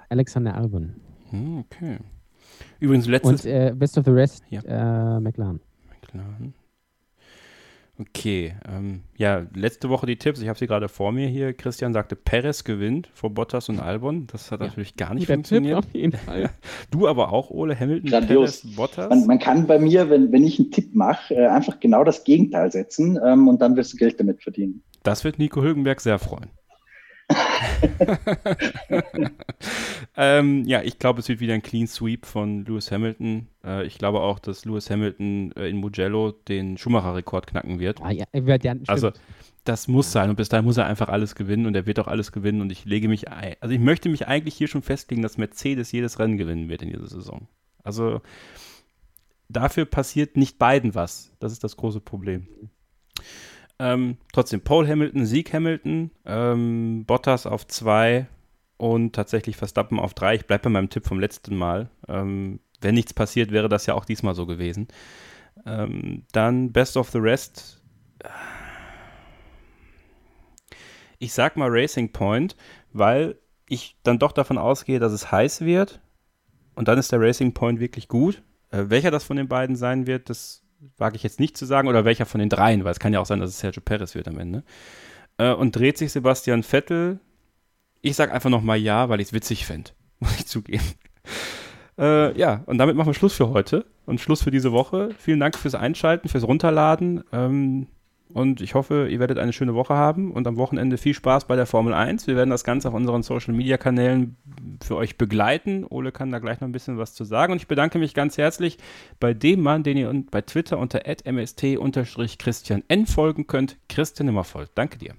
Alexander Albon. Hm, okay. Übrigens letztes... Und äh, Best of the Rest, ja. äh, McLaren. McLaren. Okay, ähm, ja, letzte Woche die Tipps, ich habe sie gerade vor mir hier. Christian sagte, Perez gewinnt vor Bottas und Albon. Das hat ja. natürlich gar nicht funktioniert. Tipp auf jeden Fall. du aber auch, Ole Hamilton, Grandios. Perez, Bottas. Man, man, kann bei mir, wenn, wenn ich einen Tipp mache, äh, einfach genau das Gegenteil setzen ähm, und dann wirst du Geld damit verdienen. Das wird Nico Hülkenberg sehr freuen. Ähm, ja, ich glaube, es wird wieder ein Clean Sweep von Lewis Hamilton. Äh, ich glaube auch, dass Lewis Hamilton äh, in Mugello den Schumacher-Rekord knacken wird. Ah, ja, wird ja, also, das muss sein und bis dahin muss er einfach alles gewinnen und er wird auch alles gewinnen und ich lege mich ein. Also, ich möchte mich eigentlich hier schon festlegen, dass Mercedes jedes Rennen gewinnen wird in dieser Saison. Also, dafür passiert nicht beiden was. Das ist das große Problem. Ähm, trotzdem, Paul Hamilton, Sieg Hamilton, ähm, Bottas auf zwei und tatsächlich Verstappen auf drei. Ich bleibe bei meinem Tipp vom letzten Mal. Ähm, wenn nichts passiert, wäre das ja auch diesmal so gewesen. Ähm, dann Best of the Rest. Ich sag mal Racing Point, weil ich dann doch davon ausgehe, dass es heiß wird. Und dann ist der Racing Point wirklich gut. Äh, welcher das von den beiden sein wird, das wage ich jetzt nicht zu sagen, oder welcher von den dreien, weil es kann ja auch sein, dass es Sergio Perez wird am Ende. Äh, und dreht sich Sebastian Vettel. Ich sage einfach nochmal ja, weil ich es witzig fände, muss ich zugeben. Äh, ja, und damit machen wir Schluss für heute und Schluss für diese Woche. Vielen Dank fürs Einschalten, fürs Runterladen. Ähm, und ich hoffe, ihr werdet eine schöne Woche haben und am Wochenende viel Spaß bei der Formel 1. Wir werden das Ganze auf unseren Social Media Kanälen für euch begleiten. Ole kann da gleich noch ein bisschen was zu sagen. Und ich bedanke mich ganz herzlich bei dem Mann, den ihr bei Twitter unter mst-christian n folgen könnt. Christian Nimmervoll. Danke dir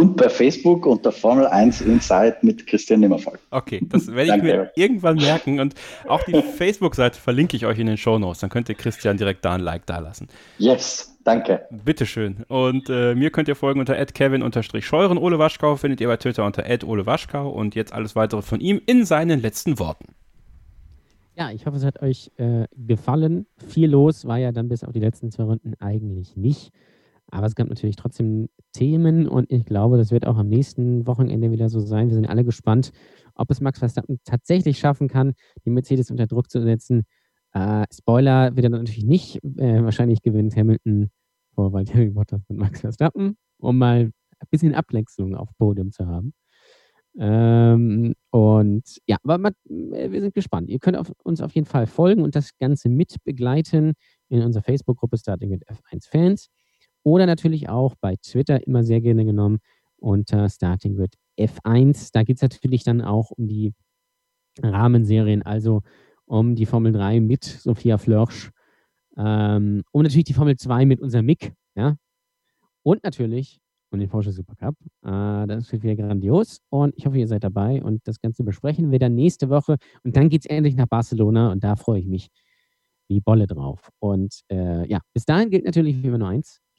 und bei Facebook unter Formel 1 Inside mit Christian Nimmervoll. Okay, das werde ich mir irgendwann merken und auch die Facebook-Seite verlinke ich euch in den Show Notes. Dann könnt ihr Christian direkt da ein Like dalassen. Yes, danke. Bitteschön. Und äh, mir könnt ihr folgen unter kevin-scheuren. Ole Waschkau findet ihr bei Twitter unter Ole Waschkau und jetzt alles weitere von ihm in seinen letzten Worten. Ja, ich hoffe, es hat euch äh, gefallen. Viel los war ja dann bis auf die letzten zwei Runden eigentlich nicht. Aber es gab natürlich trotzdem Themen und ich glaube, das wird auch am nächsten Wochenende wieder so sein. Wir sind alle gespannt, ob es Max Verstappen tatsächlich schaffen kann, die Mercedes unter Druck zu setzen. Äh, Spoiler wird er natürlich nicht. Äh, wahrscheinlich gewinnt Hamilton vor Valtteri Bottas und Max Verstappen, um mal ein bisschen Abwechslung auf Podium zu haben. Ähm, und ja, aber man, wir sind gespannt. Ihr könnt auf, uns auf jeden Fall folgen und das Ganze mit begleiten in unserer Facebook-Gruppe Starting with F1 Fans. Oder natürlich auch bei Twitter immer sehr gerne genommen unter Starting with F1. Da geht es natürlich dann auch um die Rahmenserien, also um die Formel 3 mit Sophia Flörsch Ähm, und natürlich die Formel 2 mit unserem Mick, ja. Und natürlich und den Porsche Supercup. Äh, das wird wieder grandios und ich hoffe, ihr seid dabei und das Ganze besprechen wir dann nächste Woche und dann geht es endlich nach Barcelona und da freue ich mich wie Bolle drauf. Und äh, ja, bis dahin gilt natürlich wie immer nur eins: